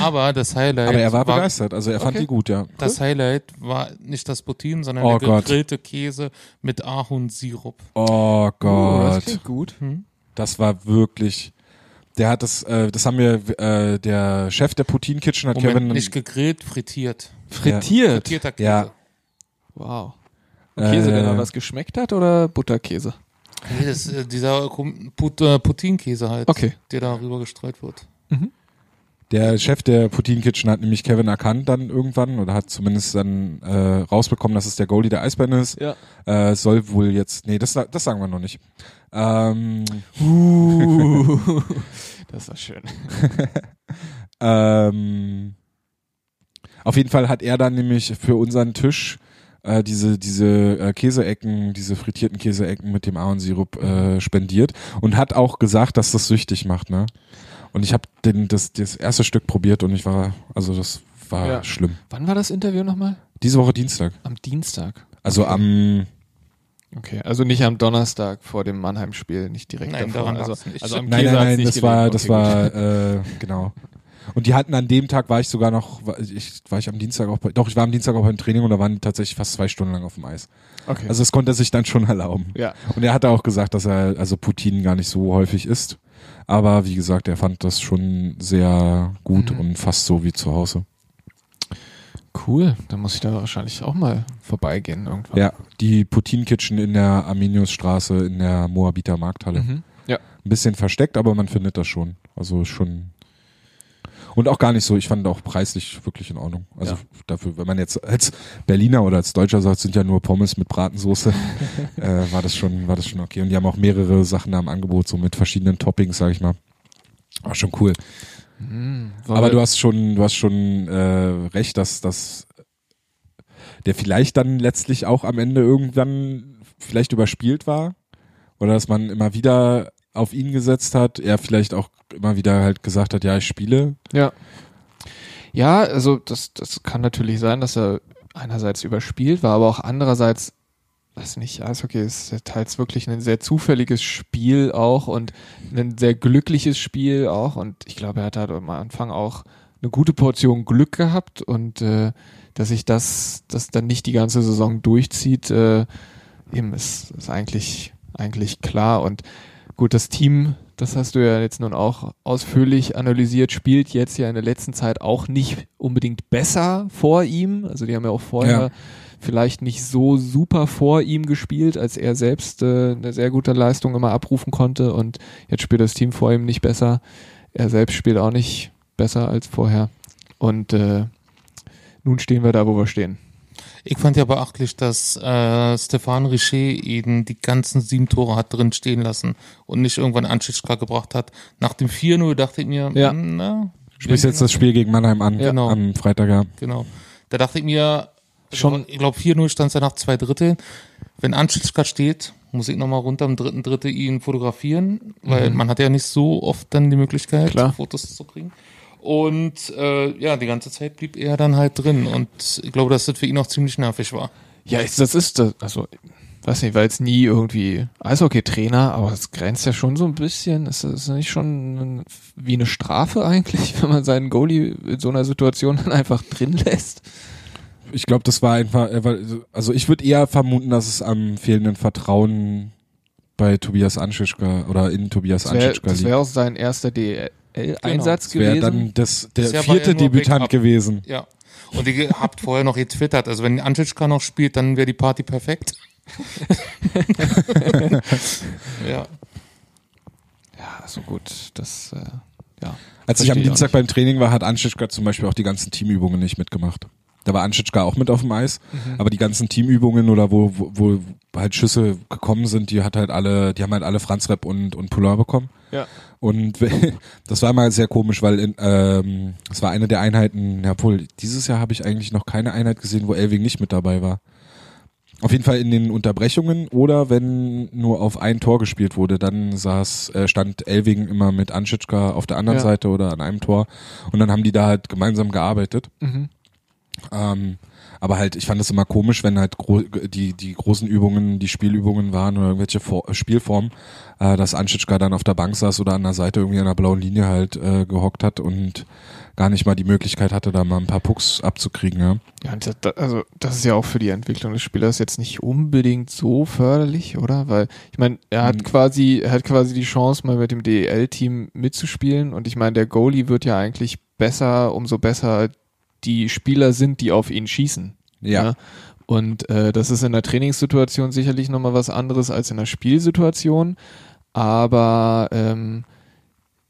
Aber das Highlight Aber er war war begeistert, also er fand Okay. die gut, ja. Das Highlight war nicht das Poutine, sondern Oh der Gott. gegrillte Käse mit Ahornsirup. Oh Gott. das klingt gut. Hm? Das war wirklich. Der hat das, äh, das haben wir, äh, der Chef der Poutine Kitchen hat Moment, Kevin. nicht gegrillt, frittiert. Frittiert. Frittierter Käse. Ja. Wow. Käse, der Äh, noch was geschmeckt hat oder Butterkäse? Nee, das ist äh, dieser Put, äh, Poutine-Käse halt, Okay. der darüber gestreut wird. Der Chef der Poutine Kitchen hat nämlich Kevin erkannt dann irgendwann oder hat zumindest dann äh, rausbekommen, dass es der Goalie der Eisbären ist. Ja. Äh, soll wohl jetzt, nee, das, das sagen wir noch nicht. Ähm, Uh, das war schön. ähm, auf jeden Fall hat er dann nämlich für unseren Tisch äh, diese diese äh, Käseecken, diese frittierten Käseecken mit dem Ahornsirup äh, spendiert und hat auch gesagt, dass das süchtig macht, ne? Und ich habe den das das erste Stück probiert und ich war also das war Ja. schlimm. Wann war das Interview nochmal? Diese Woche Dienstag. Am Dienstag. Also Okay. am Okay, also nicht am Donnerstag vor dem Mannheim-Spiel, nicht direkt Nein, davor. daran Also, also am Nein, nein, nein, nicht das war, das Okay, war, äh, genau. Und die hatten an dem Tag war ich sogar noch, war ich, war ich am Dienstag auch bei, doch, ich war am Dienstag auch beim Training und da waren die tatsächlich fast zwei Stunden lang auf dem Eis. Okay. Also das konnte er sich dann schon erlauben. ja. Und er hatte auch gesagt, dass er also Putin gar nicht so häufig isst. Aber wie gesagt, er fand das schon sehr gut Mhm. und fast so wie zu Hause. Cool, dann muss ich da wahrscheinlich auch mal vorbeigehen irgendwann. Ja, die Putin Kitchen in der Arminiusstraße in der Moabiter Markthalle. Mhm. Ja. Ein bisschen versteckt, aber man findet das schon. Also schon. Und auch gar nicht so, ich fand auch preislich wirklich in Ordnung. Also Ja. dafür, wenn man jetzt als Berliner oder als Deutscher sagt, sind ja nur Pommes mit Bratensoße, äh, war das schon, war das schon okay. Und die haben auch mehrere Sachen da im Angebot, so mit verschiedenen Toppings, sag ich mal. War schon cool. Mhm. Aber du hast schon, du hast schon äh, recht, dass das der vielleicht dann letztlich auch am Ende irgendwann vielleicht überspielt war oder dass man immer wieder auf ihn gesetzt hat, er vielleicht auch immer wieder halt gesagt hat, ja, ich spiele. Ja. Ja, also das, das kann natürlich sein, dass er einerseits überspielt war, aber auch andererseits, weiß nicht, Eishockey ist teils wirklich ein sehr zufälliges Spiel auch und ein sehr glückliches Spiel auch und ich glaube, er hat halt am Anfang auch eine gute Portion Glück gehabt und äh, dass sich das, das dann nicht die ganze Saison durchzieht, äh, eben ist, ist eigentlich, eigentlich klar und gut, das Team, das hast du ja jetzt nun auch ausführlich analysiert, spielt jetzt ja in der letzten Zeit auch nicht unbedingt besser vor ihm. Also die haben ja auch vorher Ja. vielleicht nicht so super vor ihm gespielt, als er selbst äh, eine sehr gute Leistung immer abrufen konnte und jetzt spielt das Team vor ihm nicht besser. Er selbst spielt auch nicht besser als vorher. Und äh, nun stehen wir da, wo wir stehen. Ich fand ja beachtlich, dass äh, Stefan Richer ihn die ganzen sieben Tore hat drin stehen lassen und nicht irgendwann Anschichka gebracht hat. Nach dem 4-0 dachte ich mir, Ja. na, Sprichst jetzt das Spiel gegen Mannheim an, Genau. am Freitag, ja. Genau. Da dachte ich mir, Schon- schon, ich glaube 4-0 stand es ja nach zwei Drittel. Wenn Anschichka steht, muss ich nochmal runter am dritten Drittel ihn fotografieren, weil man hat ja nicht so oft dann die Möglichkeit, Klar. Fotos zu kriegen. Und äh, ja, die ganze Zeit blieb er dann halt drin und ich glaube, dass das für ihn auch ziemlich nervig war. Ja, das ist, das, also, weiß nicht, war jetzt nie irgendwie Eishockey-Trainer, aber es grenzt ja schon so ein bisschen. Ist das nicht schon wie eine Strafe eigentlich, wenn man seinen Goalie in so einer Situation dann einfach drin lässt? ich glaube, das war einfach, also ich würde eher vermuten, dass es am fehlenden Vertrauen bei Tobias Anschischka oder in Tobias Das wäre Anschischka liegt. wär auch sein erster DL-Einsatz Das wäre gewesen. dann das, der Bisher vierte er Debütant gewesen. Ja. Und ihr habt vorher noch getwittert. Also wenn Antitschka noch spielt, dann wäre die Party perfekt. ja. ja, so gut. Das, äh, ja. Als ich am Verstehe ich auch Dienstag beim Training war, hat Anschischka zum Beispiel auch die ganzen Teamübungen nicht mitgemacht. Da war Anschischka auch mit auf dem Eis, Mhm. aber die ganzen Teamübungen oder wo, wo, wo halt Schüsse gekommen sind, die hat halt alle, die haben halt alle Franz Repp und, und Poulin bekommen. Ja. Und das war mal sehr komisch, weil in, ähm, das war eine der Einheiten, ja wohl, dieses Jahr habe ich eigentlich noch keine Einheit gesehen, wo Elving nicht mit dabei war. Auf jeden Fall in den Unterbrechungen oder wenn nur auf ein Tor gespielt wurde, dann saß, äh, stand Elving immer mit Anschitschka auf der anderen Ja. Seite oder an einem Tor und dann haben die da halt gemeinsam gearbeitet. Mhm. Ähm, aber halt, ich fand es immer komisch, wenn halt die, die großen Übungen, die Spielübungen waren oder irgendwelche For Spielformen, äh, dass Anschitschka dann auf der Bank saß oder an der Seite irgendwie an der blauen Linie halt äh, gehockt hat und gar nicht mal die Möglichkeit hatte, da mal ein paar Pucks abzukriegen. Ja. Ja, das, also das ist ja auch für die Entwicklung des Spielers jetzt nicht unbedingt so förderlich, oder? Weil ich meine, er hat Mhm. quasi, er hat quasi die Chance, mal mit dem DEL-Team mitzuspielen. Und ich meine, der Goalie wird ja eigentlich besser, umso besser die Spieler sind, die auf ihn schießen. Ja. Und äh, das ist in der Trainingssituation sicherlich nochmal was anderes als in der Spielsituation. Aber ähm,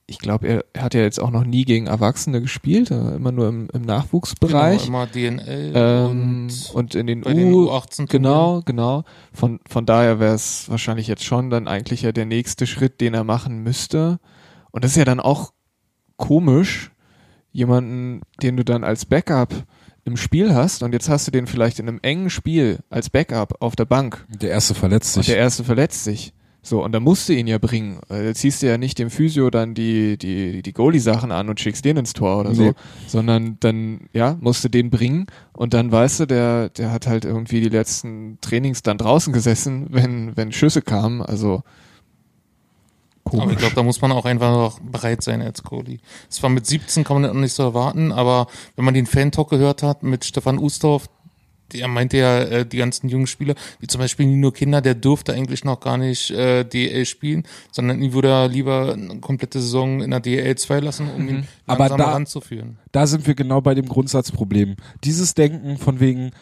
ich glaube, er, er hat ja jetzt auch noch nie gegen Erwachsene gespielt, äh, immer nur im, im Nachwuchsbereich. Genau, immer DNL Ähm, und, und in den U, U18 genau, genau. Von, von daher wäre es wahrscheinlich jetzt schon dann eigentlich ja der nächste Schritt, den er machen müsste. Und das ist ja dann auch komisch, jemanden, den du dann als Backup im Spiel hast und jetzt hast du den vielleicht in einem engen Spiel als Backup auf der Bank Der erste verletzt und sich. der erste verletzt sich. So, und dann musst du ihn ja bringen. Äh, Jetzt ziehst du ja nicht dem Physio dann die, die, die Goalie-Sachen an und schickst den ins Tor oder Nee. so, sondern dann, ja, musst du den bringen und dann weißt du, der, der hat halt irgendwie die letzten Trainings dann draußen gesessen, wenn, wenn Schüsse kamen, also komisch. Aber ich glaube, da muss man auch einfach noch bereit sein als Goalie. Zwar mit 17 kann man das noch nicht so erwarten, aber wenn man den Fan-Talk gehört hat mit Stefan Ustorf, der meinte ja, äh, die ganzen jungen Spieler, wie zum Beispiel Nino Kinder, der dürfte eigentlich noch gar nicht äh, DL spielen, sondern ihn würde er lieber eine komplette Saison in der DL 2 lassen, um ihn Aber langsam da- ranzuführen. da sind wir genau bei dem Grundsatzproblem. Dieses Denken von wegen,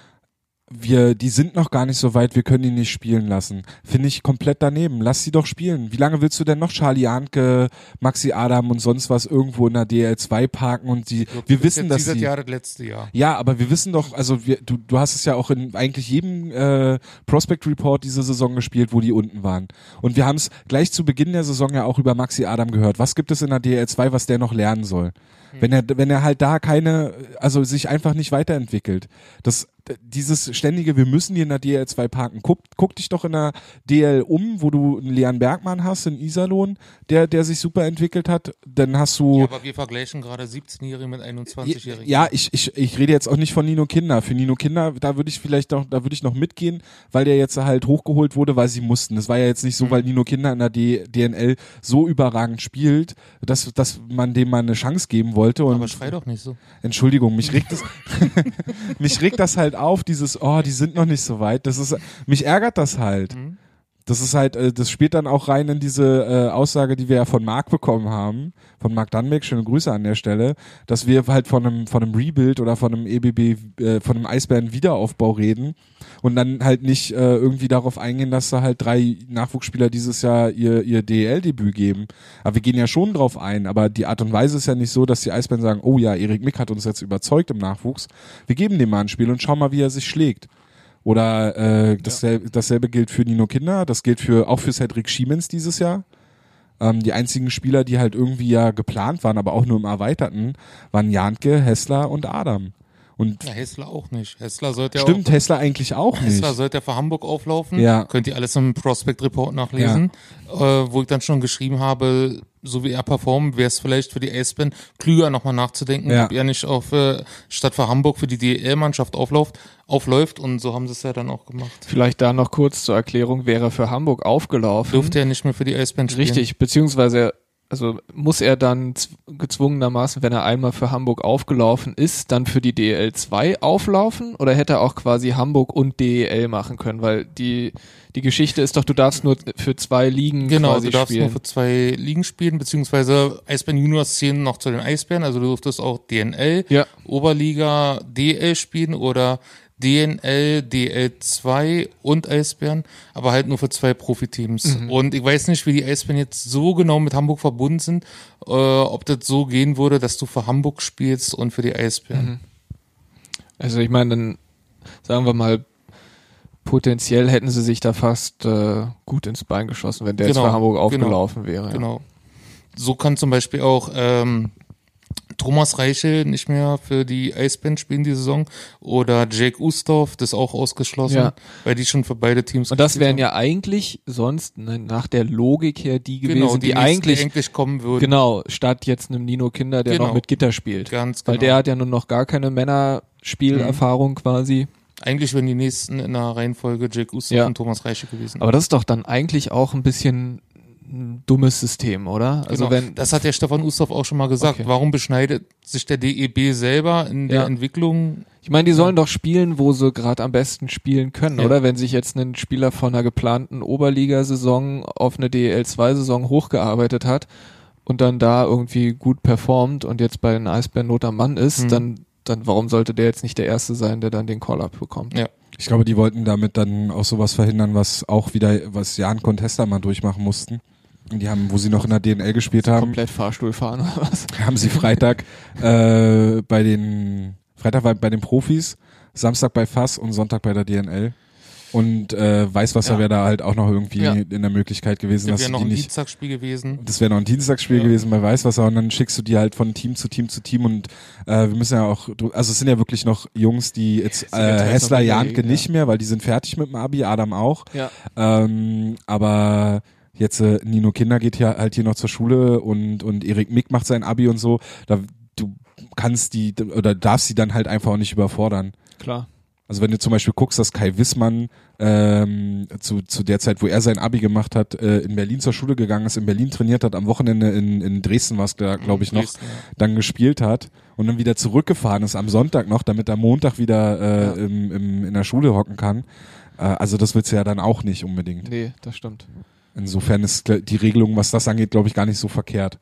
wir, die sind noch gar nicht so weit, wir können ihn nicht spielen lassen. Finde ich komplett daneben. Lass sie doch spielen. Wie lange willst du denn noch Charlie Janke, Maxi Adam und sonst was irgendwo in der DL2 parken und die, wir wissen, dass sie, Jahr das letzte Jahr. ja, aber wir wissen doch, also wir, du, du hast es ja auch in eigentlich jedem äh, Prospect Report diese Saison gespielt, wo die unten waren. Und wir haben es gleich zu Beginn der Saison ja auch über Maxi Adam gehört. Was gibt es in der DL2, was der noch lernen soll? Wenn er, wenn er halt da keine, also sich einfach nicht weiterentwickelt. Das, dieses ständige, wir müssen hier in der DL2 parken. Guck, guck dich doch in der DL um, wo du einen Leon Bergmann hast, in Iserlohn, der, der sich super entwickelt hat. Dann hast du, Ja, aber wir vergleichen gerade 17-Jährige mit 21-Jährigen. ja, ich, ich, ich rede jetzt auch nicht von Nino Kinder. Für Nino Kinder, da würde ich vielleicht noch, da würde ich noch mitgehen, weil der jetzt halt hochgeholt wurde, weil sie mussten. Das war ja jetzt nicht so, weil Nino Kinder in der D, DNL so überragend spielt, dass, dass man dem mal eine Chance geben wollte. Und aber schrei doch nicht so. Entschuldigung, mich regt das, mich regt das halt auf, dieses, oh, die sind noch nicht so weit. Das ist, mich ärgert das halt. Mhm. Das ist halt, äh, das spielt dann auch rein in diese äh, Aussage, die wir ja von Marc bekommen haben, von Marc Dannbeck, schöne Grüße an der Stelle, dass wir halt von einem, von einem Rebuild oder von einem EBB, äh, von einem Eisbären-Wiederaufbau reden und dann halt nicht äh, irgendwie darauf eingehen, dass da halt drei Nachwuchsspieler dieses Jahr ihr, ihr DEL-Debüt geben. Aber wir gehen ja schon drauf ein, aber die Art und Weise ist ja nicht so, dass die Eisbären sagen, oh ja, Erik Mick hat uns jetzt überzeugt im Nachwuchs, wir geben dem mal ein Spiel und schauen mal, wie er sich schlägt. Oder äh, dasselbe, dasselbe gilt für Nino Kinder, das gilt für auch für Cedric Schiemens dieses Jahr. Ähm, die einzigen Spieler, die halt irgendwie ja geplant waren, aber auch nur im Erweiterten, waren Janke, Hessler und Adam. Und Ja, Hessler auch nicht. Hessler sollte ja stimmt, auch, Hessler eigentlich auch nicht. Hessler sollte ja für Hamburg auflaufen. Ja. Könnt ihr alles im Prospect Report nachlesen. Äh, wo ich dann schon geschrieben habe, so wie er performt, wäre es vielleicht für die Eisbären klüger nochmal nachzudenken, Ja. ob er nicht auf, äh, statt für Hamburg für die DL-Mannschaft aufläuft, aufläuft. Und so haben sie es ja dann auch gemacht. Vielleicht da noch kurz zur Erklärung, wäre für Hamburg aufgelaufen. Dürfte er nicht mehr für die Eisbären spielen. Richtig, beziehungsweise also muss er dann gezwungenermaßen, wenn er einmal für Hamburg aufgelaufen ist, dann für die DEL 2 auflaufen oder hätte er auch quasi Hamburg und DEL machen können, weil die die Geschichte ist doch, du darfst nur für zwei Ligen Genau, quasi du darfst spielen. nur für zwei Ligen spielen, beziehungsweise Eisbären Juniors zählen noch zu den Eisbären, also du durftest auch DNL, Ja. Oberliga, DL spielen oder DNL, DL2 und Eisbären, aber halt nur für zwei Profiteams. Mhm. Und ich weiß nicht, wie die Eisbären jetzt so genau mit Hamburg verbunden sind, äh, ob das so gehen würde, dass du für Hamburg spielst und für die Eisbären. Mhm. Also ich meine, dann sagen wir mal, potenziell hätten sie sich da fast äh, gut ins Bein geschossen, wenn der jetzt Genau, für Hamburg genau, aufgelaufen wäre. Ja. Genau. So kann zum Beispiel auch ähm, Thomas Reichel nicht mehr für die Eisbären spielen die Saison oder Jake Ustorf, das ist auch ausgeschlossen, Ja. weil die schon für beide Teams Und das wären ja eigentlich sonst ne, nach der Logik her die gewesen, genau, die, die, eigentlich eigentlich kommen würden. genau statt jetzt einem Nino Kinder, der Genau. noch mit Gitter spielt, Ganz genau. weil der hat ja nun noch gar keine Männerspielerfahrung quasi. eigentlich wären die nächsten in der Reihenfolge Jake Ustorf Ja. und Thomas Reichel gewesen. Aber das ist doch dann eigentlich auch ein bisschen ein dummes System, oder? Also genau. wenn das hat der Stefan Ustorf auch schon mal gesagt. Okay. Warum beschneidet sich der DEB selber in der Ja. Entwicklung? Ich meine, die sollen doch spielen, wo sie gerade am besten spielen können, Ja. oder? Wenn sich jetzt ein Spieler von einer geplanten Oberligasaison auf eine DEL2-Saison hochgearbeitet hat und dann da irgendwie gut performt und jetzt bei den Eisbären Not am Mann ist, Mhm. dann, dann warum sollte der jetzt nicht der Erste sein, der dann den Call-Up bekommt? Ja. Ich glaube, die wollten damit dann auch sowas verhindern, was auch wieder, was Jan Contesta mal durchmachen mussten. Die haben, wo sie noch in der DNL gespielt haben, Komplett Fahrstuhl fahren oder was? haben sie Freitag äh, bei den Freitag war bei den Profis, Samstag bei FAS und Sonntag bei der DNL. Und äh, Weißwasser Ja. wäre da halt auch noch irgendwie Ja. in der Möglichkeit gewesen, Das wäre noch ein nicht. Dienstagsspiel gewesen. Das wäre noch ein Dienstagsspiel Ja. gewesen bei Weißwasser und dann schickst du die halt von Team zu Team zu Team und äh, wir müssen ja auch, also es sind ja wirklich noch Jungs, die jetzt äh, Hessler, Janke nicht mehr, weil die sind fertig mit dem Abi, Adam auch. Ja. Ähm, aber jetzt äh, Nino Kinder geht ja halt hier noch zur Schule und und Erik Mick macht sein Abi und so. Da du kannst die oder darfst sie dann halt einfach auch nicht überfordern. Klar. Also wenn du zum Beispiel guckst, dass Kai Wissmann ähm, zu, zu der Zeit, wo er sein Abi gemacht hat, äh, in Berlin zur Schule gegangen ist, in Berlin trainiert hat, am Wochenende in, in Dresden war es da, glaube ich, noch, Dresden, ja. dann gespielt hat und dann wieder zurückgefahren ist am Sonntag noch, damit er Montag wieder äh, Ja. im, im, in der Schule hocken kann. Äh, also das willst du ja dann auch nicht unbedingt. Nee, das stimmt. Insofern ist die Regelung, was das angeht, glaube ich, gar nicht so verkehrt.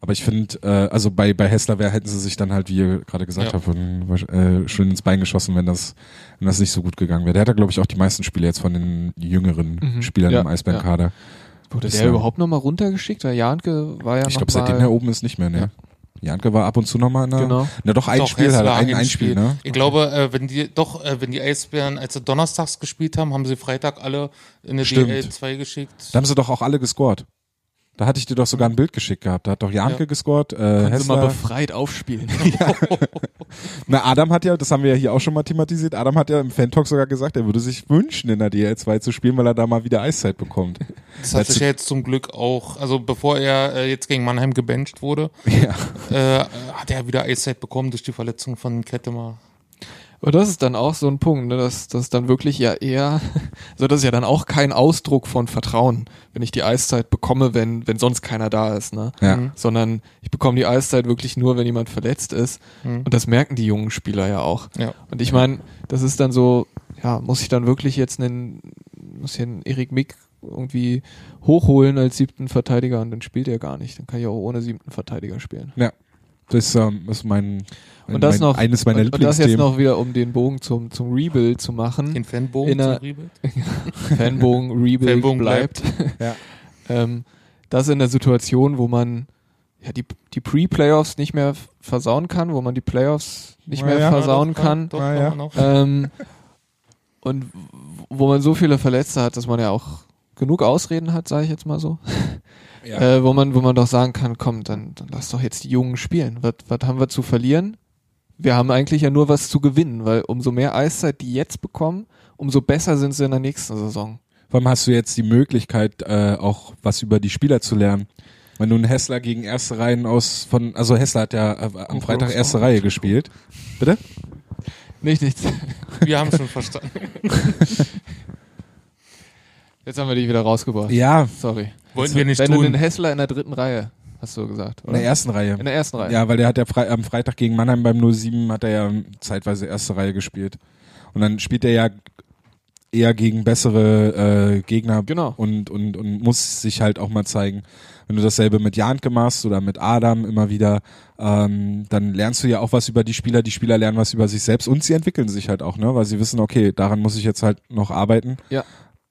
Aber ich finde, äh, also bei, bei Hessler wär, hätten sie sich dann halt, wie ihr gerade gesagt Ja. habt, äh, schön ins Bein geschossen, wenn das, wenn das nicht so gut gegangen wäre. Der hat ja, glaube ich, auch die meisten Spiele jetzt von den jüngeren Mhm. Spielern Ja, im Eisbärenkader. Wurde Ist der ja- überhaupt nochmal runtergeschickt? Weil Janke war ja ich glaube, seitdem er oben ist, nicht mehr, ne? Janke war ab und zu nochmal in der, Genau. na doch, ein Doch, Spiel, halt, ein, ein Spiel, ne? Ich glaube, äh, wenn die doch, äh, wenn die Eisbären, als sie donnerstags gespielt haben, haben sie Freitag alle in eine Stimmt. DL2 geschickt. Da haben sie doch auch alle gescored. Da hatte ich dir doch sogar ein Bild geschickt gehabt. Da hat doch Janke Ja. gescored, äh, Können sie mal befreit aufspielen. Na, Adam hat ja, das haben wir ja hier auch schon mal thematisiert, Adam hat ja im Fan-Talk sogar gesagt, er würde sich wünschen, in der DL2 zu spielen, weil er da mal wieder Eiszeit bekommt. Das hat sich ja jetzt zum Glück auch, also bevor er äh, jetzt gegen Mannheim gebencht wurde, Ja. äh, hat er wieder Eiszeit bekommen durch die Verletzung von Kettemer. Und das ist dann auch so ein Punkt, ne, dass das dann wirklich ja eher, also das ist ja dann auch kein Ausdruck von Vertrauen, wenn ich die Eiszeit bekomme, wenn, wenn sonst keiner da ist, ne? Ja. Mhm. Sondern ich bekomme die Eiszeit wirklich nur, wenn jemand verletzt ist. Mhm. Und das merken die jungen Spieler ja auch. Ja. Und ich meine, das ist dann so, ja, muss ich dann wirklich jetzt einen, muss hier einen Erik Mick irgendwie hochholen als siebten Verteidiger und dann spielt er gar nicht. Dann kann ich auch ohne siebten Verteidiger spielen. Das ist, ähm, ist mein, mein, Und das mein noch, eines meiner und, und das jetzt noch wieder, um den Bogen zum, zum Rebuild zu machen. Den Fanbogen zum Rebuild. Fanbogen Rebuild Fanbogen bleibt. Ja. ähm, das in der Situation, wo man ja die, die Pre-Playoffs nicht mehr versauen kann, wo man die Playoffs nicht Na mehr ja. versauen Ja, doch, kann. Doch, doch, ja. Ähm, und wo man so viele Verletzte hat, dass man ja auch genug Ausreden hat, sage ich jetzt mal so. Ja. Äh, wo man, wo man doch sagen kann, komm, dann, dann lass doch jetzt die Jungen spielen. Was, was haben wir zu verlieren? Wir haben eigentlich ja nur was zu gewinnen, weil umso mehr Eiszeit die jetzt bekommen, umso besser sind sie in der nächsten Saison. Vor allem hast du jetzt die Möglichkeit, äh, auch was über die Spieler zu lernen. Wenn du einen Hessler gegen erste Reihen aus von, also Hessler hat ja äh, am Freitag erste Reihe gespielt. Bitte? Nicht nichts. Wir haben schon verstanden. Jetzt haben wir dich wieder rausgebracht. Ja, Sorry. Wollten wir nicht Wenn du tun. den Hessler in der dritten Reihe, hast du gesagt, in oder? der ersten Reihe. In der ersten Reihe. Ja, weil der hat ja Fre am Freitag gegen Mannheim beim 07 hat er ja zeitweise erste Reihe gespielt. Und dann spielt er ja eher gegen bessere äh, Gegner Genau. und, und, und muss sich halt auch mal zeigen. Wenn du dasselbe mit Janke machst oder mit Adam immer wieder, ähm, dann lernst du ja auch was über die Spieler, die Spieler lernen was über sich selbst und sie entwickeln sich halt auch, ne? Weil sie wissen, okay, daran muss ich jetzt halt noch arbeiten. Ja.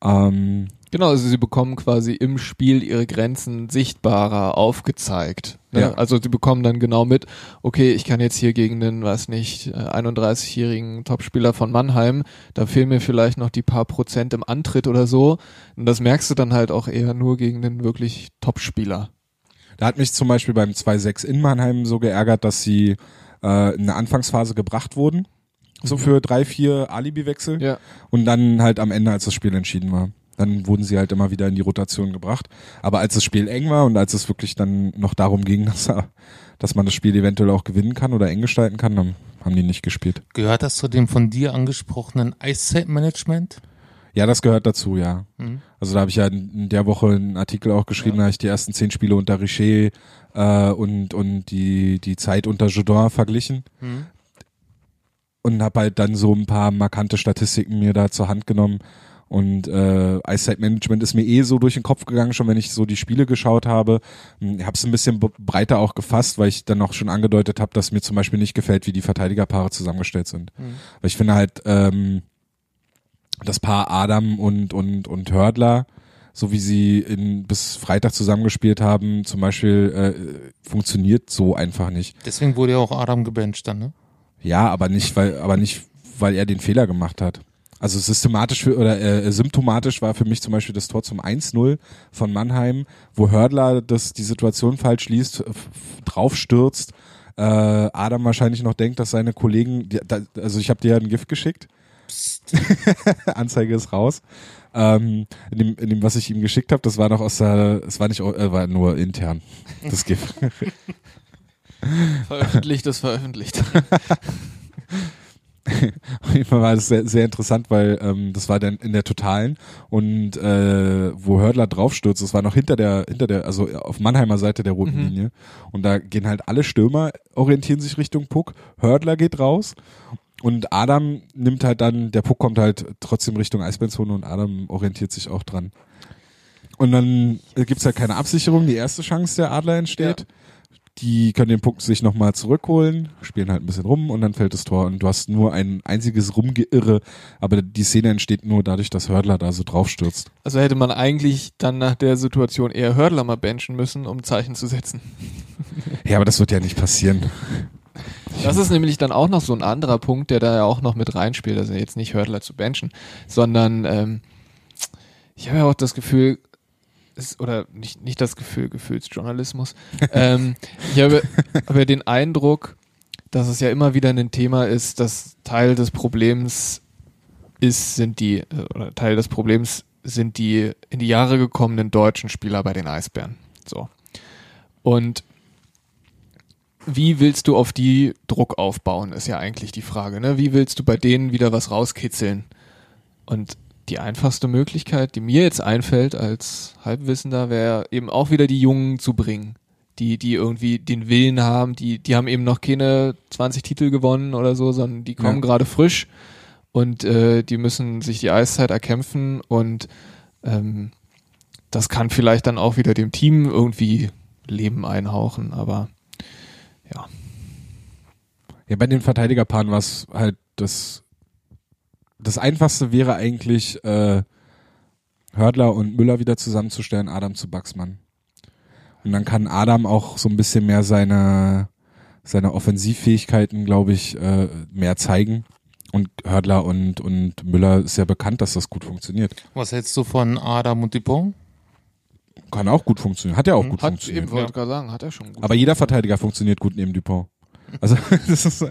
Ähm, Genau, also sie bekommen quasi im Spiel ihre Grenzen sichtbarer aufgezeigt. Ne? Ja. Also sie bekommen dann genau mit, okay, ich kann jetzt hier gegen den, weiß nicht, äh, 31-jährigen Topspieler von Mannheim, da fehlen mir vielleicht noch die paar Prozent im Antritt oder so. Und das merkst du dann halt auch eher nur gegen den wirklich Topspieler. Da hat mich zum Beispiel beim 2-6 in Mannheim so geärgert, dass sie äh, in der Anfangsphase gebracht wurden. So für drei, vier Alibi-Wechsel. Ja. Und dann halt am Ende, als das Spiel entschieden war. Dann wurden sie halt immer wieder in die Rotation gebracht. Aber als das Spiel eng war und als es wirklich dann noch darum ging, dass, er, dass man das Spiel eventuell auch gewinnen kann oder eng gestalten kann, dann haben die nicht gespielt. Gehört das zu dem von dir angesprochenen Eiszeit-Management? Ja, das gehört dazu, ja. Mhm. Also da habe ich ja in der Woche einen Artikel auch geschrieben, da habe ich die ersten zehn Spiele unter Richer äh, und, und die, die Zeit unter Jodin verglichen. Mhm. Und habe halt dann so ein paar markante Statistiken mir da zur Hand genommen. Und äh, Eyesight Management ist mir eh so durch den Kopf gegangen, schon wenn ich so die Spiele geschaut habe. Hm, Ich habe es ein bisschen breiter auch gefasst, weil ich dann auch schon angedeutet habe, dass mir zum Beispiel nicht gefällt, wie die Verteidigerpaare zusammengestellt sind. Mhm. Weil ich finde halt ähm, das Paar Adam und und und Hördler, so wie sie in, bis Freitag zusammengespielt haben, zum Beispiel äh, funktioniert so einfach nicht. Deswegen wurde ja auch Adam gebencht dann, ne? Ja, aber nicht, weil, aber nicht, weil er den Fehler gemacht hat. Also systematisch für, oder äh, symptomatisch war für mich zum Beispiel das Tor zum 1-0 von Mannheim, wo Hördler das die Situation falsch liest, draufstürzt. Äh, Adam wahrscheinlich noch denkt, dass seine Kollegen, die, da, also ich habe dir ja ein Gift geschickt. Anzeige ist raus. Ähm, in, dem, in dem, was ich ihm geschickt habe, das war noch aus der, es war nicht, äh, war nur intern, das Gift. Veröffentlicht ist veröffentlicht. Auf jeden Fall war das sehr, sehr interessant, weil ähm, das war dann in der Totalen und äh, wo Hördler draufstürzt, das war noch hinter der, hinter der, also auf Mannheimer Seite der roten Mhm. Linie. Und da gehen halt alle Stürmer, orientieren sich Richtung Puck, Hördler geht raus und Adam nimmt halt dann, der Puck kommt halt trotzdem Richtung Eisbärenzone und Adam orientiert sich auch dran. Und dann gibt's halt keine Absicherung, die erste Chance der Adler entsteht. Die können den Puck sich nochmal zurückholen, spielen halt ein bisschen rum und dann fällt das Tor und du hast nur ein einziges Rumgeirre, aber die Szene entsteht nur dadurch, dass Hördler da so draufstürzt. Also hätte man eigentlich dann nach der Situation eher Hördler mal benchen müssen, um Zeichen zu setzen. Ja, aber das wird ja nicht passieren. Das ist nämlich dann auch noch so ein anderer Punkt, der da ja auch noch mit reinspielt. Also jetzt nicht Hördler zu benchen, sondern ähm, ich habe ja auch das Gefühl, oder nicht, nicht das Gefühl, Gefühlsjournalismus. ähm, ich habe, habe den Eindruck, dass es ja immer wieder ein Thema ist, dass Teil des Problems ist, sind die, oder Teil des Problems sind die in die Jahre gekommenen deutschen Spieler bei den Eisbären. So. Und wie willst du auf die Druck aufbauen, ist ja eigentlich die Frage. Ne? Wie willst du bei denen wieder was rauskitzeln? Und die einfachste Möglichkeit, die mir jetzt einfällt als Halbwissender, wäre eben auch wieder die Jungen zu bringen. Die, die irgendwie den Willen haben, die, die haben eben noch keine 20 Titel gewonnen oder so, sondern die kommen Ja. gerade frisch und äh, die müssen sich die Eiszeit erkämpfen und ähm, das kann vielleicht dann auch wieder dem Team irgendwie Leben einhauchen, aber ja. Ja, bei den Verteidigerpaaren war es halt das, das einfachste wäre eigentlich, äh, Hördler und Müller wieder zusammenzustellen, Adam zu Baxmann. Und dann kann Adam auch so ein bisschen mehr seine, seine Offensivfähigkeiten, glaube ich, äh, mehr zeigen. Und Hördler und, und Müller ist ja bekannt, dass das gut funktioniert. Was hältst du von Adam und Dupont? Kann auch gut funktionieren. Hat ja auch Hm, gut Hat funktioniert. eben, wollte gerade sagen, hat er schon gut. Aber jeder Verteidiger funktioniert gut neben Dupont. Also, das ist,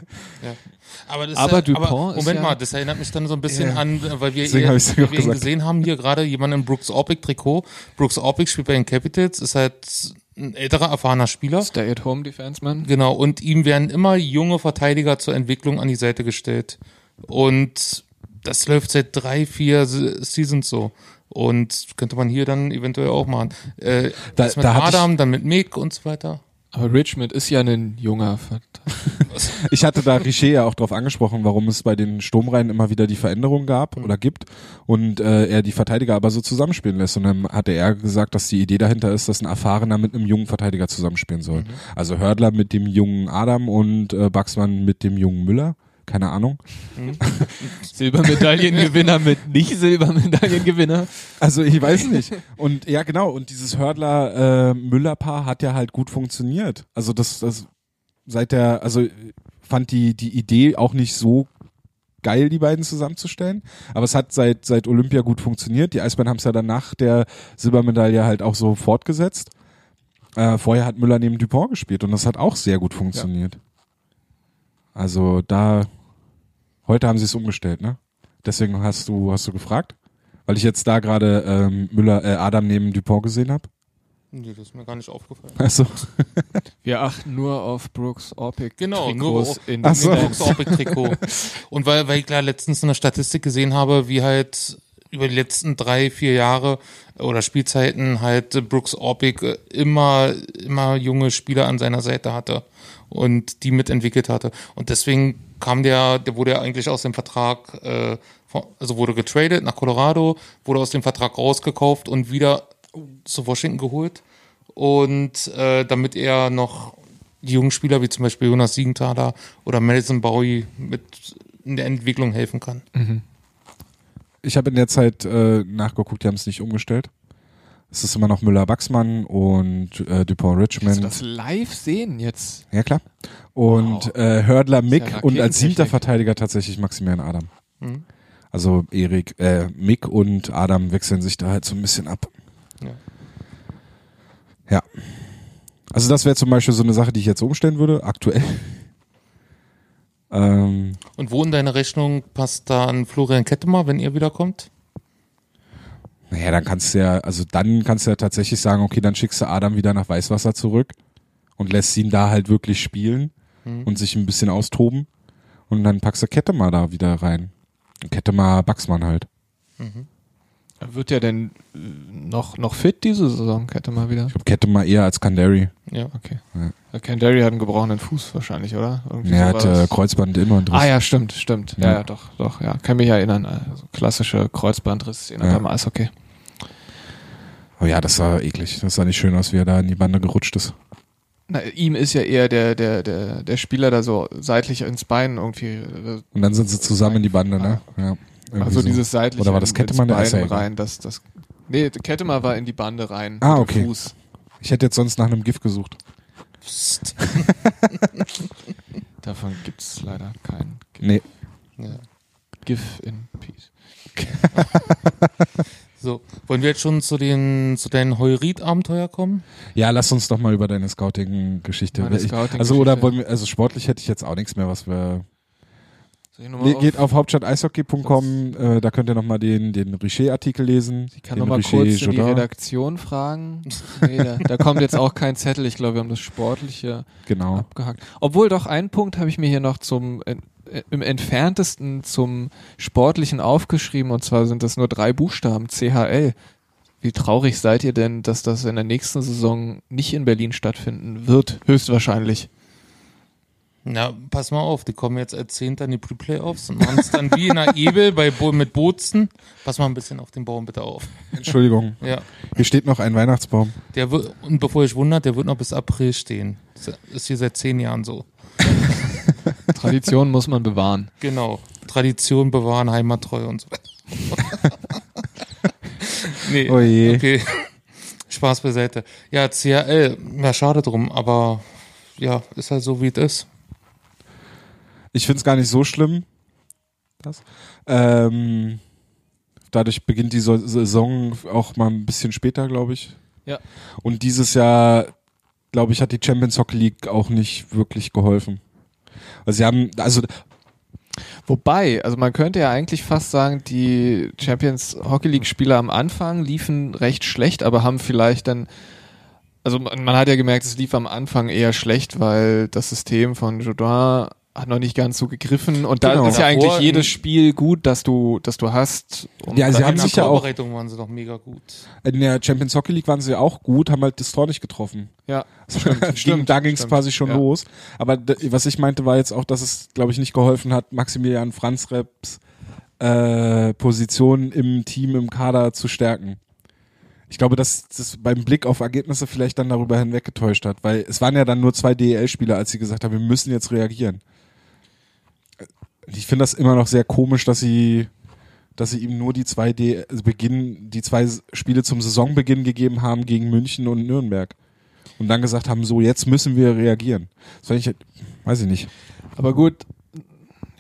Aber, das Aber ist ja, Dupont aber, ist Moment ja- mal, das erinnert mich dann so ein bisschen Ja. an, weil wir, hab weil auch wir gesehen haben hier gerade, jemand im Brooks Orpik Trikot. Brooks Orpik spielt bei den Capitals, ist halt ein älterer, erfahrener Spieler. Stay-at-home-Defenseman. Genau, und ihm werden immer junge Verteidiger zur Entwicklung an die Seite gestellt. Und das läuft seit drei, vier Se- Seasons so. Und könnte man hier dann eventuell auch machen. Äh, Da- das mit ich- Adam, dann mit Mick und so weiter. Aber Richmond ist ja ein junger Ich hatte da Richer ja auch drauf angesprochen, warum es bei den Sturmreihen immer wieder die Veränderung gab Mhm. oder gibt und äh, er die Verteidiger aber so zusammenspielen lässt. Und dann hatte er gesagt, dass die Idee dahinter ist, dass ein Erfahrener mit einem jungen Verteidiger zusammenspielen soll. Mhm. Also Hördler mit dem jungen Adam und äh, Baxmann mit dem jungen Müller. Keine Ahnung. Silbermedaillengewinner mit nicht Silbermedaillengewinner. Also ich weiß nicht. Und ja, genau. Und dieses Hördler-Müller-Paar hat ja halt gut funktioniert. Also das, das seit der, also fand die die Idee auch nicht so geil, die beiden zusammenzustellen. Aber es hat seit seit Olympia gut funktioniert. Die Eisbären haben es ja dann nach der Silbermedaille halt auch so fortgesetzt. Äh, vorher hat Müller neben Dupont gespielt und das hat auch sehr gut funktioniert. Also da heute haben sie es umgestellt, ne? Deswegen hast du hast du gefragt, weil ich jetzt da gerade ähm, Müller äh, Adam neben Dupont gesehen habe. Nee, das ist mir gar nicht aufgefallen. Also Wir achten nur auf Brooks Orpik. Genau, nur Trikots auf- in Ach so. Mit Brooks Orpik Trikot. Und weil, weil ich klar letztens eine Statistik gesehen habe, wie halt über die letzten drei, vier Jahre oder Spielzeiten halt Brooks Orpik äh, immer, immer junge Spieler an seiner Seite hatte und die mitentwickelt hatte. Und deswegen kam der, der wurde ja eigentlich aus dem Vertrag, äh, also wurde getradet nach Colorado, wurde aus dem Vertrag rausgekauft und wieder zu Washington geholt. Und äh, damit er noch die jungen Spieler wie zum Beispiel Jonas Siegenthaler oder Madison Bowie mit in der Entwicklung helfen kann. Ich habe in der Zeit äh, nachgeguckt, die haben es nicht umgestellt. Es ist immer noch Müller-Wachsmann und äh, Dupont Kannst du Richmond. das live sehen jetzt? Ja klar. Und Wow. äh, Hördler Mick ja und als siebter. Verteidiger tatsächlich Maximilian Adam. Mhm. Also Erik, äh, Mick und Adam wechseln sich da halt so ein bisschen ab. Ja. Ja. Also das wäre zum Beispiel so eine Sache, die ich jetzt umstellen würde, aktuell. Ähm, Und wo in deine Rechnung passt da ein Florian Kettemer, wenn ihr wiederkommt? naja, dann kannst du ja, also dann kannst du ja tatsächlich sagen, okay, dann schickst du Adam wieder nach Weißwasser zurück und lässt ihn da halt wirklich spielen und sich ein bisschen austoben. Und dann packst du Kettemar da wieder rein. Kettemar Baxmann halt. Wird der denn äh, noch, noch fit diese Saison? Hätte mal wieder. Ich glaube, Kettemar eher als Kandari. Ja. Okay. Ja. Ja. Derry hat einen gebrochenen Fuß wahrscheinlich, oder? Irgendwie Er hat äh, Kreuzband immer und Ah ja, stimmt, stimmt. Ja, Ja. ja, doch, doch, ja. Kann mich erinnern. Also klassische Kreuzbandriss-Szene Ja. beim Eishockey. Oh ja, das sah eklig. Das sah nicht schön aus, wie er da in die Bande gerutscht ist. Na, ihm ist ja eher der, der, der, der Spieler da so seitlich ins Bein irgendwie. äh, Und dann sind sie zusammen in die Bande, ne? Ja. Irgendwie Also so. dieses seitliche Oder war das Kettemann? Rein. Das, das, nee, Kettemann war in die Bande rein. Ah, okay. Fuß. Ich hätte jetzt sonst nach einem Gift gesucht. Psst. Davon gibt's leider kein Nee. Ja. GIF in Peace. So, wollen wir jetzt schon zu den zu deinen Heurit-Abenteuer kommen? Ja, lass uns doch mal über deine Scouting-Geschichte. Scouting-Geschichte. Also oder wollen wir, also sportlich hätte ich jetzt auch nichts mehr, was wir. Soll ich noch mal Nee, auf- geht auf hauptstadt-eishockey.com, äh, da könnt ihr nochmal den, den Richer-Artikel lesen. Ich kann den noch mal Richer kurz in die. Redaktion fragen. Nee, da, da kommt jetzt auch kein Zettel. Ich glaube, wir haben das Sportliche Genau. abgehakt. Obwohl doch ein Punkt habe ich mir hier noch zum äh, im entferntesten zum Sportlichen aufgeschrieben und zwar sind das nur drei Buchstaben CHL. Wie traurig seid ihr denn, dass das in der nächsten Saison nicht in Berlin stattfinden wird? Höchstwahrscheinlich. Na, pass mal auf, die kommen jetzt als Zehnter in die Pre-Playoffs und machen es dann wie in der Ebel bei Bo mit Bozen. Pass mal ein bisschen auf den Baum bitte auf. Entschuldigung. Ja. Hier steht noch ein Weihnachtsbaum. Der wird, und bevor ich wundert, der wird noch bis April stehen. Das ist hier seit zehn Jahren so. Tradition muss man bewahren. Genau. Tradition bewahren, Heimattreue und so weiter. nee, Oh je. okay. Spaß beiseite. Ja, CRL, ja, schade drum, aber ja, ist halt so, wie es ist. Ich finde es gar nicht so schlimm. Das. Ähm, dadurch beginnt die So- Saison auch mal ein bisschen später, glaube ich. Ja. Und dieses Jahr, glaube ich, hat die Champions Hockey League auch nicht wirklich geholfen. Also sie haben, also Wobei, also man könnte ja eigentlich fast sagen, die Champions Hockey League Spieler am Anfang liefen recht schlecht, aber haben vielleicht dann, also man, man hat ja gemerkt, es lief am Anfang eher schlecht, weil das System von Jodin hat noch nicht ganz so gegriffen und da Genau. ist ja eigentlich jedes in- Spiel gut, dass du, dass du hast. um Ja, sie haben in der sich ja auch- Vorbereitung waren sie doch mega gut. In der Champions Hockey League waren sie auch gut, haben halt das Tor nicht getroffen. Ja, Ging- stimmt, da ging es stimmt. quasi schon Ja. los. Aber was ich meinte, war jetzt auch, dass es, glaube ich, nicht geholfen hat, Maximilian Franz Reps äh, Position im Team, im Kader zu stärken. Ich glaube, dass das beim Blick auf Ergebnisse vielleicht dann darüber hinweggetäuscht hat, weil es waren ja dann nur zwei DEL-Spieler, als sie gesagt haben, wir müssen jetzt reagieren. Ich finde das immer noch sehr komisch, dass sie, dass sie ihm nur die zwei D also Beginn, die zwei Spiele zum Saisonbeginn gegeben haben gegen München und Nürnberg. Und dann gesagt haben, so jetzt müssen wir reagieren. Das ich, weiß ich nicht. Aber gut,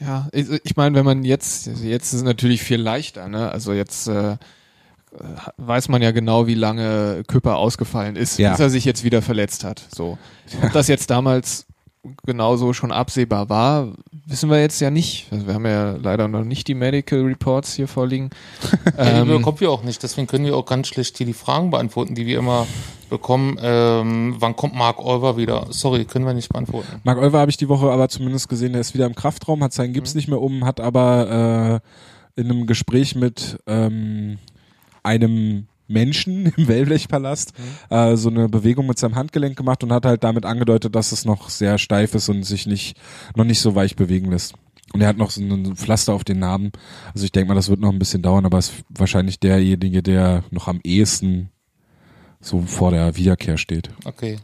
ja, ich, ich meine, wenn man jetzt, jetzt ist es natürlich viel leichter, ne? Also jetzt äh, weiß man ja genau, wie lange Küpper ausgefallen ist, Ja. bis er sich jetzt wieder verletzt hat. So. Ob das jetzt damals genauso schon absehbar war, wissen wir jetzt ja nicht. Also wir haben ja leider noch nicht die Medical Reports hier vorliegen. Ja, die Ähm, bekommen wir auch nicht, deswegen können wir auch ganz schlecht hier die Fragen beantworten, die wir immer bekommen. Ähm, wann kommt Mark Olver wieder? Sorry, können wir nicht beantworten. Marc Olver habe ich die Woche aber zumindest gesehen, der ist wieder im Kraftraum, hat seinen Gips nicht mehr um, hat aber äh, in einem Gespräch mit ähm, einem Menschen im Wellblechpalast äh, so eine Bewegung mit seinem Handgelenk gemacht und hat halt damit angedeutet, dass es noch sehr steif ist und sich nicht noch nicht so weich bewegen lässt. Und er hat noch so ein Pflaster auf den Narben. Also ich denke mal, das wird noch ein bisschen dauern, aber ist wahrscheinlich derjenige, der noch am ehesten so vor der Wiederkehr steht. Okay.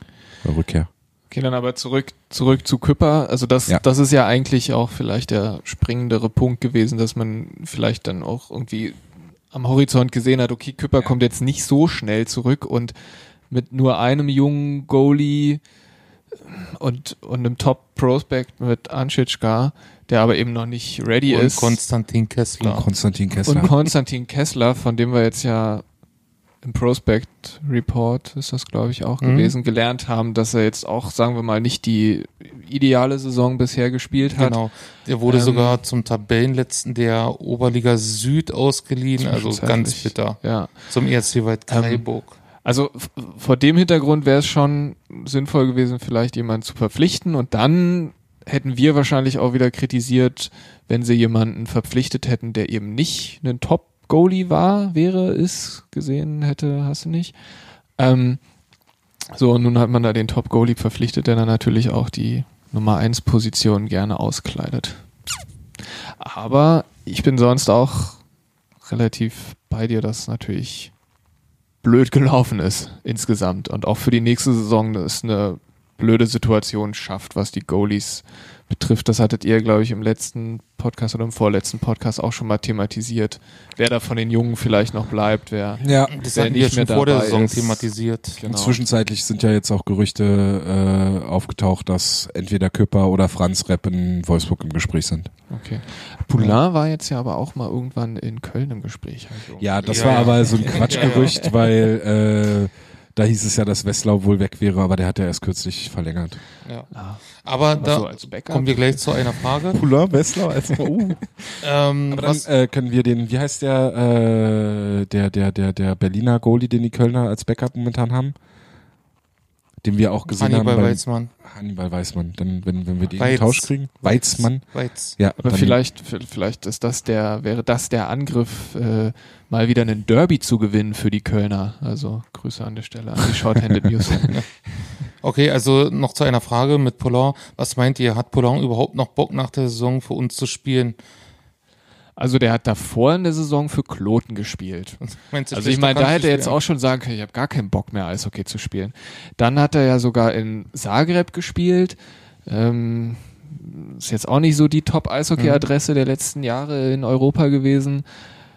Oder Rückkehr. Okay, dann aber zurück, zurück zu Küpper. Also das, Ja. das ist ja eigentlich auch vielleicht der springendere Punkt gewesen, dass man vielleicht dann auch irgendwie am Horizont gesehen hat, okay, Küpper kommt jetzt nicht so schnell zurück und mit nur einem jungen Goalie und, und einem Top-Prospect mit Anschitschka, der aber eben noch nicht ready Und ist. Konstantin Kessler. Und Konstantin Kessler. Und Konstantin Kessler, von dem wir jetzt ja im Prospect Report ist das, glaube ich, auch Mhm. gewesen, gelernt haben, dass er jetzt auch, sagen wir mal, nicht die ideale Saison bisher gespielt hat. Genau. Der wurde Ähm, sogar zum Tabellenletzten der Oberliga Süd ausgeliehen, also ganz bitter. Ja. Zum ERC Weit Ähm. Also vor dem Hintergrund wäre es schon sinnvoll gewesen, vielleicht jemanden zu verpflichten und dann hätten wir wahrscheinlich auch wieder kritisiert, wenn sie jemanden verpflichtet hätten, der eben nicht ein Top-Goalie war, wäre, ist, gesehen hätte, hast du nicht. Ähm, so, und nun hat man da den Top-Goalie verpflichtet, der dann natürlich auch die Nummer 1 Position gerne auskleidet. Aber ich bin sonst auch relativ bei dir, dass natürlich blöd gelaufen ist insgesamt und auch für die nächste Saison das eine blöde Situation schafft, was die Goalies betrifft. Das hattet ihr, glaube ich, im letzten Podcast oder im vorletzten Podcast auch schon mal thematisiert. Wer da von den Jungen vielleicht noch bleibt, wer ja. Das wer hatten wir nicht schon mehr vor der Saison ist. thematisiert. genau. Zwischenzeitlich sind ja jetzt auch Gerüchte äh, aufgetaucht, dass entweder Küpper oder Franz Repp in Wolfsburg im Gespräch sind. Okay. Poulain war jetzt ja aber auch mal irgendwann in Köln im Gespräch. irgendwie Ja, das Ja, war ja. aber so ein Quatschgerücht, weil äh, da hieß es ja, dass Westlau wohl weg wäre, aber der hat ja erst kürzlich verlängert. Ja. Ah, Aber aber da kommen wir gleich zu einer Frage. Poulain, Westlau als uh. Ähm, Aber dann was, äh, können wir den, wie heißt der, äh, der, der, der, der Berliner Goalie, den die Kölner als Backup momentan haben? Den wir auch gesehen Hannibal haben. beim- Weizmann. Hannibal Weizmann. Dann, wenn, wenn wir den Weiz. Tausch kriegen. Weizmann. Weiz. Ja, Aber vielleicht, vielleicht ist das der, wäre das der Angriff, äh, mal wieder einen Derby zu gewinnen für die Kölner. Also Grüße an der Stelle an die Shorthanded News. Okay, also noch zu einer Frage mit Poulain. Was meint ihr, hat Poulain überhaupt noch Bock nach der Saison für uns zu spielen? Also der hat davor in der Saison für Kloten gespielt. Meinst du, Also ich meine, da hätte er jetzt auch schon sagen können, ich habe gar keinen Bock mehr Eishockey zu spielen. Dann hat er ja sogar in Zagreb gespielt. Ähm, ist jetzt auch nicht so die Top-Eishockey-Adresse der letzten Jahre in Europa gewesen.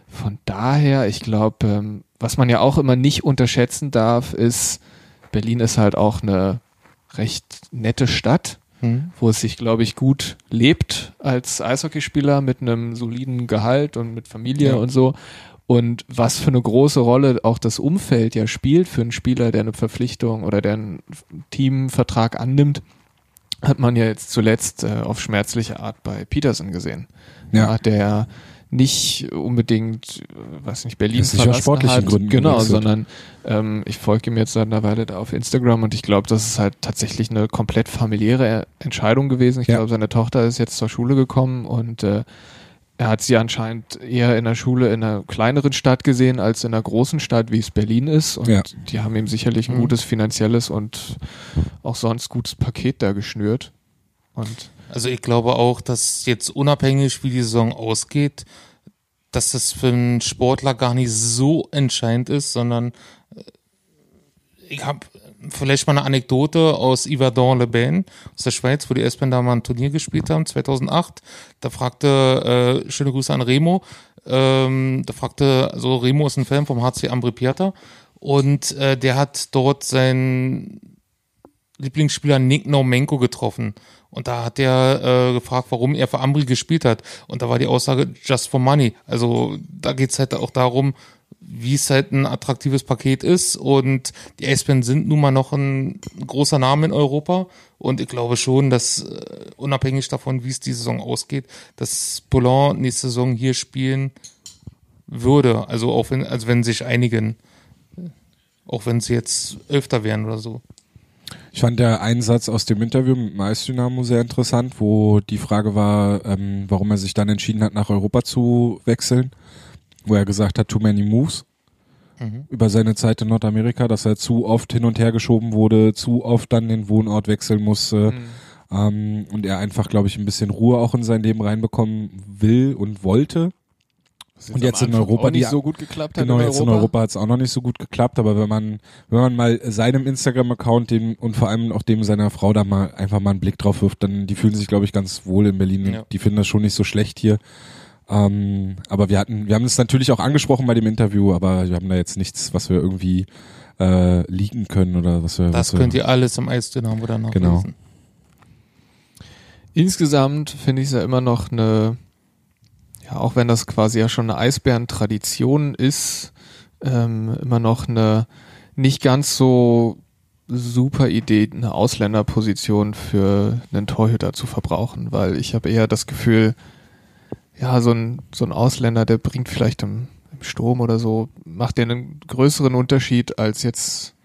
Von daher, ich glaube, ähm, was man ja auch immer nicht unterschätzen darf, ist, Berlin ist halt auch eine recht nette Stadt Hm? wo es sich, glaube ich, gut lebt als Eishockeyspieler mit einem soliden Gehalt und mit Familie Ja. und so. Und was für eine große Rolle auch das Umfeld ja spielt für einen Spieler, der eine Verpflichtung oder der einen Teamvertrag annimmt, hat man ja jetzt zuletzt äh, auf schmerzliche Art bei Peterson gesehen. Ja. der nicht unbedingt, äh, weiß nicht, Berlin aus verlassen sportlichen hat. Gründen Genau, gewechselt. sondern ähm, ich folge ihm jetzt seit einer Weile da auf Instagram und ich glaube, das ist halt tatsächlich eine komplett familiäre Entscheidung gewesen. Ich Ja. glaube, seine Tochter ist jetzt zur Schule gekommen und äh, er hat sie anscheinend eher in der Schule in einer kleineren Stadt gesehen als in einer großen Stadt, wie es Berlin ist. Und Ja. die haben ihm sicherlich ein Mhm. gutes finanzielles und auch sonst gutes Paket da geschnürt. Und Also ich glaube auch, dass jetzt unabhängig, wie die Saison ausgeht, dass das für einen Sportler gar nicht so entscheidend ist, sondern äh, ich habe vielleicht mal eine Anekdote aus Yverdon-le-Bain aus der Schweiz, wo die Espen da mal ein Turnier gespielt haben, 2008. Da fragte, äh, schöne Grüße an Remo, ähm, da fragte, also Remo ist ein Fan vom HC Ambri Pieter und äh, der hat dort seinen Lieblingsspieler Nick Naumenko getroffen. Und da hat er äh, gefragt, warum er für Ambri gespielt hat. Und da war die Aussage just for money. Also da geht's halt auch darum, wie es halt ein attraktives Paket ist. Und die Eisbären sind nun mal noch ein großer Name in Europa. Und ich glaube schon, dass äh, unabhängig davon, wie es die Saison ausgeht, dass Poulain nächste Saison hier spielen würde. Also auch wenn, also wenn sich einigen, auch wenn sie jetzt Elfter wären oder so. Ich fand der Einsatz aus dem Interview mit dem Eisdynamo sehr interessant, wo die Frage war, ähm, warum er sich dann entschieden hat, nach Europa zu wechseln, wo er gesagt hat, too many moves über seine Zeit in Nordamerika, dass er zu oft hin und her geschoben wurde, zu oft dann den Wohnort wechseln musste ähm, und er einfach, glaube ich, ein bisschen Ruhe auch in sein Leben reinbekommen will und wollte. Und jetzt in Europa auch nicht die- so gut geklappt hat Genau, in jetzt in Europa hat es auch noch nicht so gut geklappt, aber wenn man, wenn man mal seinem Instagram-Account dem und vor allem auch dem seiner Frau da mal einfach mal einen Blick drauf wirft, dann die fühlen sich, glaube ich, ganz wohl in Berlin. Ja. Die finden das schon nicht so schlecht hier. Ähm, aber wir hatten, wir haben es natürlich auch angesprochen bei dem Interview, aber wir haben da jetzt nichts, was wir irgendwie äh, leaken können oder was wir. Das was könnt wir, ihr alles im Eisdynamo danach Genau. lesen. Insgesamt finde ich es ja immer noch eine, ja, auch wenn das quasi ja schon eine Eisbären-Tradition ist, ähm, immer noch eine nicht ganz so super Idee, eine Ausländerposition für einen Torhüter zu verbrauchen, weil ich habe eher das Gefühl, ja, so ein, so ein Ausländer, der bringt vielleicht im, im Sturm oder so, macht der einen größeren Unterschied als jetzt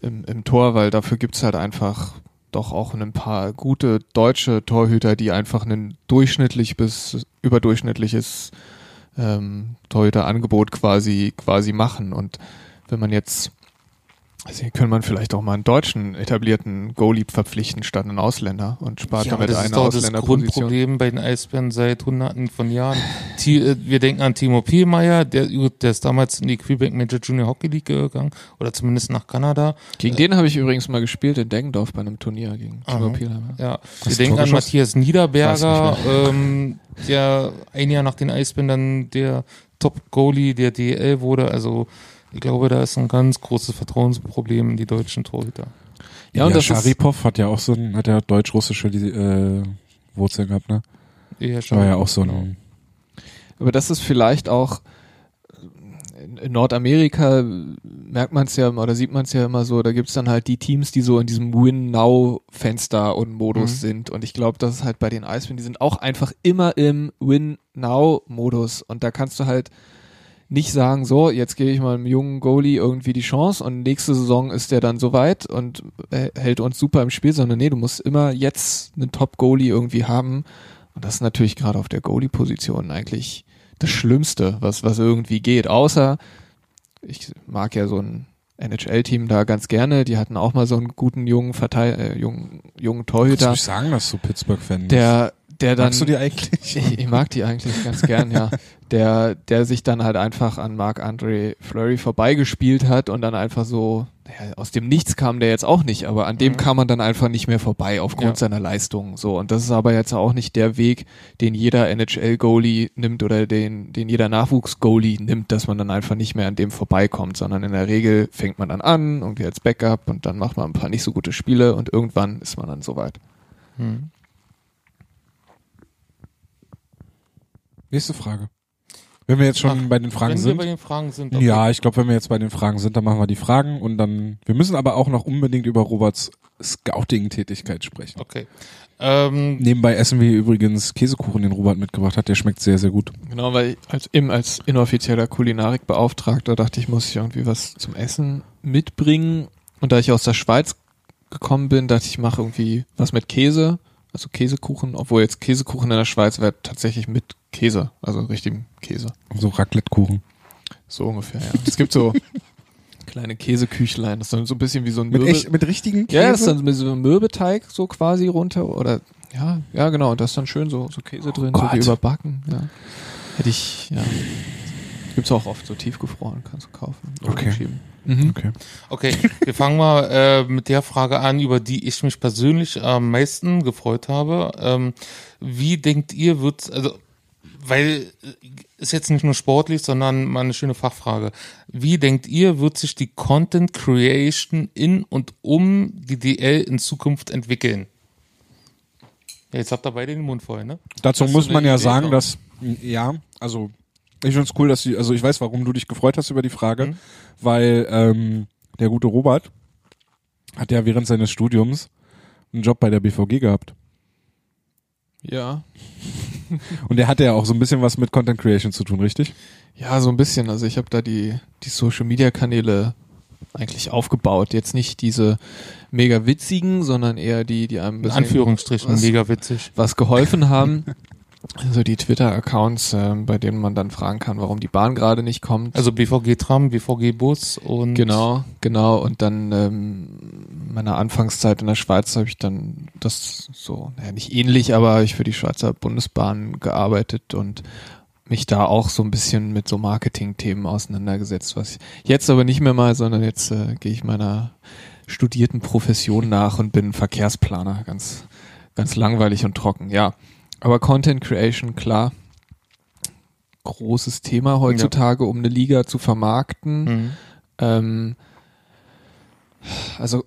im, im Tor, weil dafür gibt's halt einfach doch auch ein paar gute deutsche Torhüter, die einfach ein durchschnittlich bis überdurchschnittliches ähm, Torhüterangebot quasi quasi machen. Und wenn man jetzt, also hier kann man vielleicht auch mal einen deutschen etablierten Goalie verpflichten statt einen Ausländer und spart Ja, damit das ist eine doch das Ausländerposition. Grundproblem bei den Eisbären seit hunderten von Jahren. Äh, Wir denken an Timo Pielmeier, der, der ist damals in die Quebec Major Junior Hockey League gegangen oder zumindest nach Kanada. Gegen den habe ich übrigens mal gespielt in Deggendorf bei einem Turnier gegen Timo Aha. Pielheimer. Ja, wir denken an? Matthias Niederberger, ähm, der ein Jahr nach den Eisbären dann der Top-Goalie der DL wurde. Also ich glaube, da ist ein ganz großes Vertrauensproblem in die deutschen Torhüter. Ja, und das ist, Sharipov hat ja auch so ein, hat ja deutsch-russische äh, Wurzeln gehabt, ne? Eher schon. War ja auch so Genau. ein, Aber das ist vielleicht auch in- Nordamerika merkt man es ja immer oder sieht man es ja immer so, da gibt's dann halt die Teams, die so in diesem Win-Now-Fenster und Modus Mhm. sind. Und ich glaube, das ist halt bei den Eisbären, die sind auch einfach immer im Win-Now-Modus. Und da kannst du halt nicht sagen, so, jetzt gebe ich mal einem jungen Goalie irgendwie die Chance und nächste Saison ist der dann soweit und äh, hält uns super im Spiel, sondern nee, du musst immer jetzt einen Top-Goalie irgendwie haben. Und das ist natürlich gerade auf der Goalie-Position eigentlich das Schlimmste, was, was irgendwie geht. Außer, ich mag ja so ein NHL-Team da ganz gerne, die hatten auch mal so einen guten jungen Verteil äh, jungen, jungen Kannst du Torhüter, sagen, dass du Pittsburgh-Fan der, der dann. Magst du die eigentlich? Ich, ich mag die eigentlich ganz gern, ja. Der, der sich dann halt einfach an Marc-André Fleury vorbeigespielt hat und dann einfach so, naja, aus dem Nichts kam der jetzt auch nicht, aber an dem Mhm. kam man dann einfach nicht mehr vorbei aufgrund Ja. seiner Leistung. So, und das ist aber jetzt auch nicht der Weg, den jeder NHL-Goalie nimmt oder den, den jeder Nachwuchs-Goalie nimmt, dass man dann einfach nicht mehr an dem vorbeikommt, sondern in der Regel fängt man dann an, irgendwie als Backup und dann macht man ein paar nicht so gute Spiele und irgendwann ist man dann soweit. Hm. Nächste Frage. Wenn wir jetzt schon Ach, bei den Fragen Wenn wir sind. bei den Fragen sind. okay. Ja, ich glaube, wenn wir jetzt bei den Fragen sind, dann machen wir die Fragen und dann. Wir müssen aber auch noch unbedingt über Roberts Scouting-Tätigkeit sprechen. Okay. Ähm, Nebenbei essen wir übrigens Käsekuchen, den Robert mitgebracht hat. Der schmeckt sehr, sehr gut. Genau, weil ich als, eben als inoffizieller Kulinarikbeauftragter dachte ich, muss ich irgendwie was zum Essen mitbringen. Und da ich aus der Schweiz gekommen bin, dachte ich, ich mache irgendwie was mit Käse, also Käsekuchen, obwohl jetzt Käsekuchen in der Schweiz wäre tatsächlich mit Käse, also richtigem Käse. So Raclette-Kuchen. So ungefähr, ja. Es gibt so kleine Käseküchlein, das ist dann so ein bisschen wie so ein Mit, Mürbe- echt, mit richtigen Käse? Ja, das ist dann mit so einem Mürbeteig so quasi runter oder ja, ja genau, und da ist dann schön so, so Käse drin, so Gott. wie überbacken. Ja. Hätte ich, ja. Gibt's auch oft so tiefgefroren, kannst du kaufen. oder Okay. schieben. Mhm. Okay. Okay, wir fangen mal äh, mit der Frage an, über die ich mich persönlich am meisten gefreut habe. Ähm, wie denkt ihr, wird, also, weil äh, ist jetzt nicht nur sportlich, sondern mal eine schöne Fachfrage. Wie denkt ihr, wird sich die Content Creation in und um die DL in Zukunft entwickeln? Ja, jetzt habt ihr beide den Mund voll, ne? Dazu Hast muss man ja Idee sagen, noch? dass, ja, also, ich find's cool, dass die, also ich weiß, warum du dich gefreut hast über die Frage, Mhm. weil ähm, der gute Robert hat ja während seines Studiums einen Job bei der BVG gehabt. Ja. Und der hatte ja auch so ein bisschen was mit Content Creation zu tun, richtig? Ja, so ein bisschen. Also ich habe da die, die Social Media Kanäle eigentlich aufgebaut. Jetzt nicht diese mega witzigen, sondern eher die, die einem ein In bisschen Anführungsstrichen, was- mega witzig. was geholfen haben. Also die Twitter-Accounts, ähm, bei denen man dann fragen kann, warum die Bahn gerade nicht kommt. Also BVG-Tram, BVG-Bus und Genau, genau. Und dann ähm, meiner Anfangszeit in der Schweiz habe ich dann das so, naja, nicht ähnlich, aber habe ich für die Schweizer Bundesbahn gearbeitet und mich da auch so ein bisschen mit so Marketing-Themen auseinandergesetzt, was ich jetzt aber nicht mehr mal, sondern jetzt äh, gehe ich meiner studierten Profession nach und bin Verkehrsplaner, ganz, ganz langweilig und trocken, ja. Aber Content Creation, klar, großes Thema heutzutage, um eine Liga zu vermarkten. Mhm. Ähm, also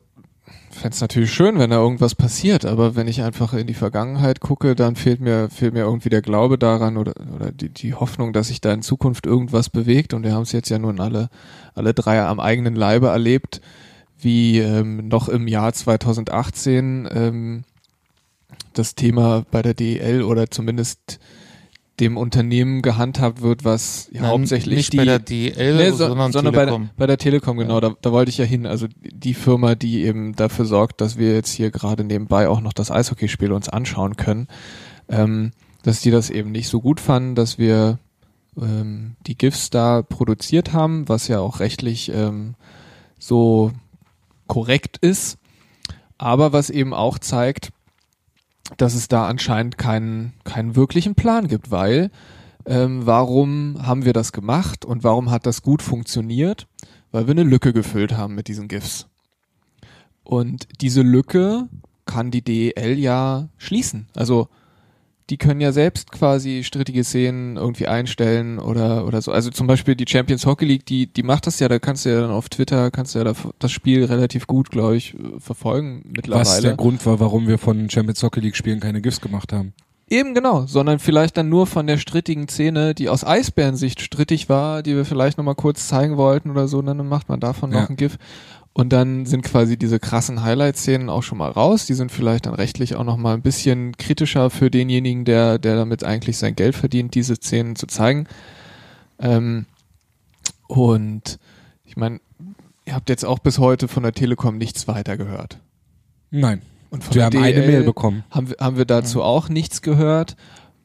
fände es natürlich schön, wenn da irgendwas passiert, aber wenn ich einfach in die Vergangenheit gucke, dann fehlt mir, fehlt mir irgendwie der Glaube daran oder, oder die, die Hoffnung, dass sich da in Zukunft irgendwas bewegt. Und wir haben es jetzt ja nun alle, alle drei am eigenen Leibe erlebt, wie ähm, noch im Jahr 2018 ähm, das Thema bei der DEL oder zumindest dem Unternehmen gehandhabt wird, was ja, Nein, hauptsächlich nicht die, bei der DL, Nee, so, sondern, sondern bei der, Telekom. bei der Telekom, genau, da, da wollte ich ja hin. Also die Firma, die eben dafür sorgt, dass wir jetzt hier gerade nebenbei auch noch das Eishockeyspiel uns anschauen können, ähm, dass die das eben nicht so gut fanden, dass wir ähm, die GIFs da produziert haben, was ja auch rechtlich ähm, so korrekt ist, aber was eben auch zeigt, dass es da anscheinend keinen, keinen wirklichen Plan gibt, weil ähm, warum haben wir das gemacht und warum hat das gut funktioniert? Weil wir eine Lücke gefüllt haben mit diesen GIFs. Und diese Lücke kann die DEL ja schließen. Also die können ja selbst quasi strittige Szenen irgendwie einstellen oder oder so. Also zum Beispiel die Champions Hockey League, die die macht das ja. Da kannst du ja dann auf Twitter kannst du ja da das Spiel relativ gut, glaube ich, äh, verfolgen mittlerweile. Was der Grund war, warum wir von Champions Hockey League Spielen keine GIFs gemacht haben. Eben genau, sondern vielleicht dann nur von der strittigen Szene, die aus Eisbärensicht strittig war, die wir vielleicht nochmal kurz zeigen wollten oder so, und dann macht man davon Ja. noch ein GIF. Und dann sind quasi diese krassen Highlight-Szenen auch schon mal raus. Die sind vielleicht dann rechtlich auch nochmal ein bisschen kritischer für denjenigen, der, der damit eigentlich sein Geld verdient, diese Szenen zu zeigen. Ähm, und ich meine, ihr habt jetzt auch bis heute von der Telekom nichts weiter gehört. Nein. Und von Wir haben eine DL Mail bekommen. haben haben wir dazu auch nichts gehört.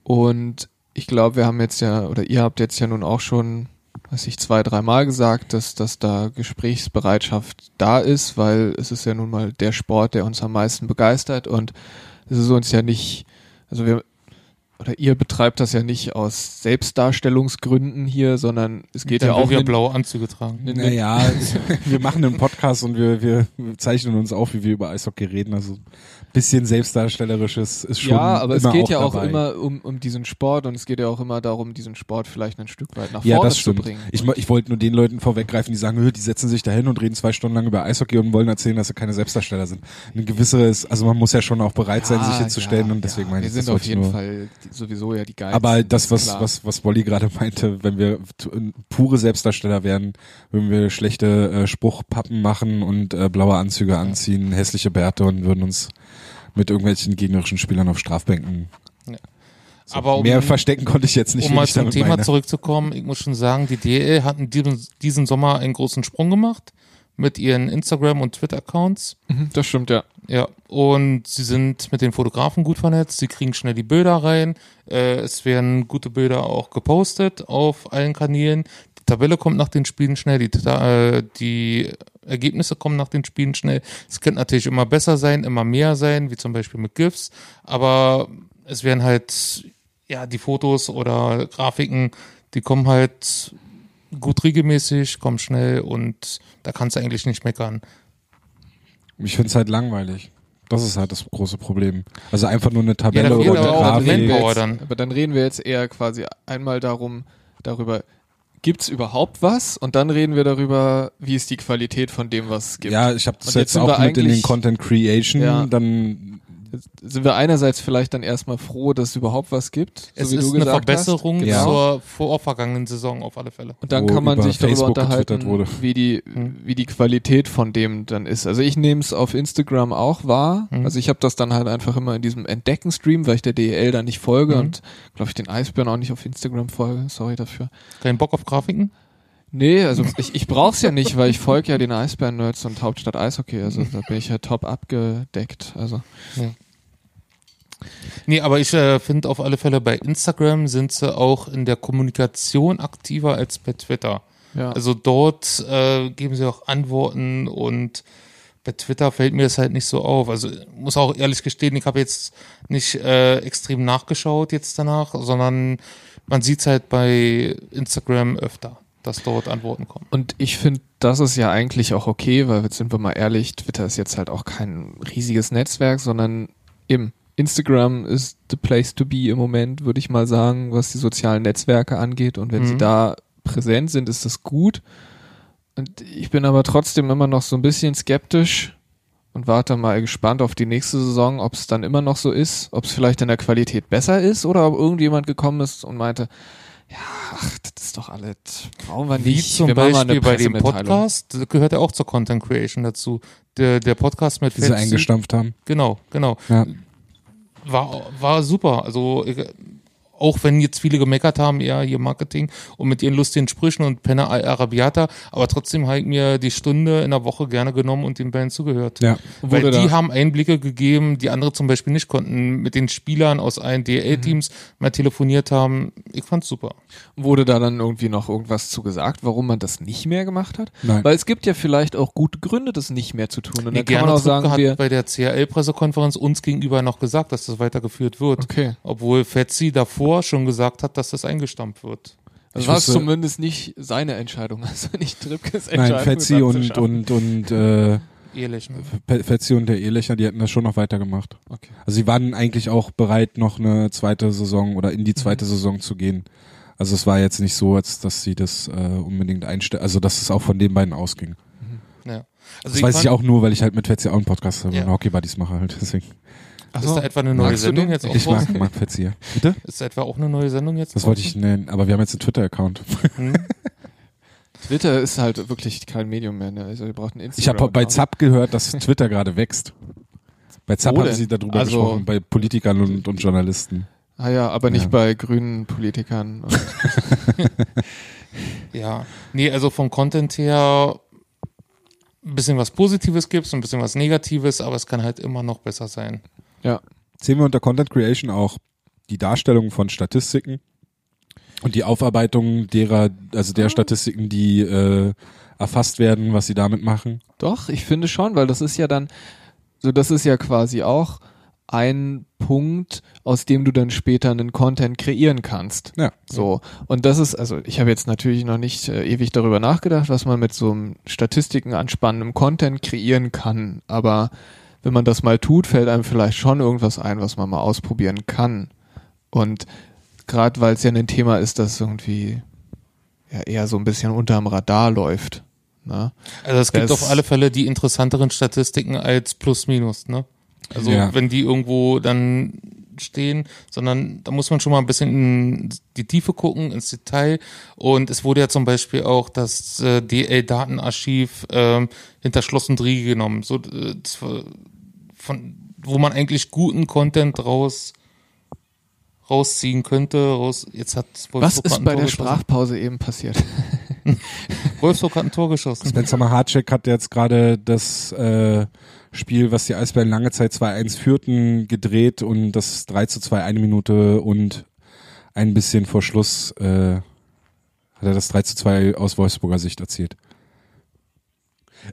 Und ich glaube, wir haben jetzt ja, oder ihr habt jetzt ja nun auch schon, weiß ich, zwei, dreimal gesagt, dass, dass da Gesprächsbereitschaft da ist, weil es ist ja nun mal der Sport, der uns am meisten begeistert und es ist uns ja nicht, also wir, oder ihr betreibt das ja nicht aus Selbstdarstellungsgründen hier, sondern es geht Dann ja auch wir in, blaue Anzüge tragen. in, Naja, wir machen einen Podcast und wir, wir zeichnen uns auf, wie wir über Eishockey reden. Also bisschen selbstdarstellerisches ist schon ja, aber es geht auch ja auch dabei. immer um, um diesen Sport und es geht ja auch immer darum, diesen Sport vielleicht ein Stück weit nach Ja, vorne das zu stimmt. bringen. Ich, ich wollte nur den Leuten vorweggreifen, die sagen, "Hö, die setzen sich da hin und reden zwei Stunden lang über Eishockey und wollen erzählen, dass sie keine Selbstdarsteller sind. Eine gewisse ist, also man muss ja schon auch bereit sein, sich hinzustellen ja, und deswegen ja. meine wir ich, sind das auf jeden nur. Fall sowieso ja die geilsten. Aber das, was, klar. was, was Wolli gerade meinte, wenn wir t- pure Selbstdarsteller wären, würden wir schlechte äh, Spruchpappen machen und äh, blaue Anzüge anziehen, hässliche Bärte und würden uns mit irgendwelchen gegnerischen Spielern auf Strafbänken. Ja. So, Aber um- mehr verstecken konnte ich jetzt nicht. um mal zum Thema meine. zurückzukommen, ich muss schon sagen, die DL hatten diesen, diesen Sommer einen großen Sprung gemacht mit ihren Instagram- und Twitter-Accounts. Mhm, das stimmt, ja. Ja, und sie sind mit den Fotografen gut vernetzt, sie kriegen schnell die Bilder rein, äh, es werden gute Bilder auch gepostet auf allen Kanälen, Tabelle kommt nach den Spielen schnell, die, äh, die Ergebnisse kommen nach den Spielen schnell. Es könnte natürlich immer besser sein, immer mehr sein, wie zum Beispiel mit GIFs, aber es werden halt, ja, die Fotos oder Grafiken, die kommen halt gut regelmäßig, kommen schnell und da kannst du eigentlich nicht meckern. Ich finde es halt langweilig. Das ist halt das große Problem. Also einfach nur eine Tabelle fehlt oder eine aber auch dann die reden Grafik. Aber dann reden wir jetzt eher quasi einmal darum, darüber, gibt's überhaupt was? Und dann reden wir darüber, wie ist die Qualität von dem, was es gibt. Ja, ich habe das Und jetzt jetzt, auch mit in den Content Creation. Ja. Dann sind wir einerseits vielleicht dann erstmal froh, dass es überhaupt was gibt, Es so wie ist du eine Verbesserung hast. Zur vorvergangenen Saison auf alle Fälle. Und dann wo kann man sich darüber Facebook getwittert unterhalten, wurde. wie die, Mhm. wie die Qualität von dem dann ist. Also ich nehme es auf Instagram auch wahr. Mhm. Also ich habe das dann halt einfach immer in diesem Entdecken-Stream, weil ich der DEL da nicht folge Mhm. und glaube ich den Eisbären auch nicht auf Instagram folge. Sorry dafür. Kein Bock auf Grafiken? Nee, also ich, ich brauch's ja nicht, weil ich folge ja den Eisbären-Nerds und Hauptstadt Eishockey. Also da bin ich ja top abgedeckt. Also Nee, aber ich äh, finde auf alle Fälle bei Instagram sind sie auch in der Kommunikation aktiver als bei Twitter. ja. Also dort äh, geben sie auch Antworten und bei Twitter fällt mir das halt nicht so auf. Also muss auch ehrlich gestehen, ich habe jetzt nicht äh, extrem nachgeschaut jetzt danach, sondern man sieht es halt bei Instagram öfter, dass dort Antworten kommen. Und ich finde, das ist ja eigentlich auch okay, weil jetzt sind wir mal ehrlich, Twitter ist jetzt halt auch kein riesiges Netzwerk, sondern eben Instagram ist the place to be im Moment, würde ich mal sagen, was die sozialen Netzwerke angeht. Und wenn Mhm. sie da präsent sind, ist das gut. Und ich bin aber trotzdem immer noch so ein bisschen skeptisch und warte mal gespannt auf die nächste Saison, ob es dann immer noch so ist, ob es vielleicht in der Qualität besser ist oder ob irgendjemand gekommen ist und meinte, ja, ach, das ist doch alles, brauchen wir Wie nicht. zum wir Beispiel eine bei dem. Podcast, das gehört ja auch zur Content Creation dazu. Der, der Podcast mit die sie eingestampft haben. Genau, genau. Ja. War, war super. Also auch wenn jetzt viele gemeckert haben, ja, hier Marketing und mit ihren lustigen Sprüchen und Penna al Arabiata, aber trotzdem habe ich mir die Stunde in der Woche gerne genommen und den Band zugehört. Ja. Weil die da- haben Einblicke gegeben, die andere zum Beispiel nicht konnten, mit den Spielern aus allen DL-Teams mal telefoniert haben. Ich fand's super. Wurde da dann irgendwie noch irgendwas zu gesagt, warum man das nicht mehr gemacht hat? Nein. Weil es gibt ja vielleicht auch gute Gründe, das nicht mehr zu tun. Und Nee, kann man auch sagen, hat wir, bei der CRL-Pressekonferenz uns gegenüber noch gesagt, dass das weitergeführt wird. okay. Obwohl Fetzi davor schon gesagt hat, dass das eingestampft wird. Das Ich war wusste- zumindest nicht seine Entscheidung, also nicht Tripkes Nein, Entscheidung. Fetzi das und, und, und äh, Ehrlich, ne? Fe- Fetzi und der Ehlecher, die hätten das schon noch weitergemacht. Okay. Also sie waren eigentlich auch bereit, noch eine zweite Saison oder in die Mhm. zweite Saison zu gehen. Also es war jetzt nicht so, als dass sie das äh, unbedingt einstellen, also dass es auch von den beiden ausging. Ja. Also Das weiß ich auch nur, weil ich halt mit Fetzi auch einen Podcast habe Ja. und Hockey Buddies mache halt. Deswegen. Ist da etwa eine neue Sendung jetzt auch Ich mag, draußen? mag Fetzi, ja. Bitte? Ist da etwa auch eine neue Sendung jetzt Das wollte ich nennen, aber wir haben jetzt einen Twitter-Account. Hm? Twitter ist halt wirklich kein Medium mehr. Ne? Also ihr braucht einen Ich Instagram. habe bei Zapp gehört, dass Twitter gerade wächst. Bei Zapp Wo haben sie darüber Also- gesprochen, bei Politikern und, und Journalisten. Ah ja, aber nicht Ja. bei grünen Politikern. Und Ja. Nee, also vom Content her ein bisschen was Positives gibt's, ein bisschen was Negatives, aber es kann halt immer noch besser sein. Ja. Sehen wir unter Content Creation auch die Darstellung von Statistiken und die Aufarbeitung derer, also der Statistiken, die äh, erfasst werden, was sie damit machen. Doch, ich finde schon, weil das ist ja dann, so das ist ja quasi auch ein Punkt, aus dem du dann später einen Content kreieren kannst. Ja. So. Und das ist, also ich habe jetzt natürlich noch nicht äh, ewig darüber nachgedacht, was man mit so einem Statistiken anspannendem Content kreieren kann. Aber wenn man das mal tut, fällt einem vielleicht schon irgendwas ein, was man mal ausprobieren kann. Und gerade weil es ja ein Thema ist, das irgendwie ja eher so ein bisschen unterm Radar läuft. Ne? Also es gibt Das- auf alle Fälle die interessanteren Statistiken als Plus Minus, ne? Also Ja. wenn die irgendwo dann stehen, sondern da muss man schon mal ein bisschen in die Tiefe gucken, ins Detail. Und es wurde ja zum Beispiel auch das äh, DL-Datenarchiv ähm, hinter Schloss und Riegel genommen, so äh, von wo man eigentlich guten Content raus rausziehen könnte. Raus, jetzt hat Was ist bei Tor der geschossen. Sprachpause eben passiert? Wolfsburg hat ein Tor geschossen. Spencer Mahacek hat jetzt gerade das äh, Spiel, was die Eisbären lange Zeit 2-1 führten, gedreht und das 3 zu 2 eine Minute und ein bisschen vor Schluss äh, hat er das 3 zu 2 aus Wolfsburger Sicht erzielt.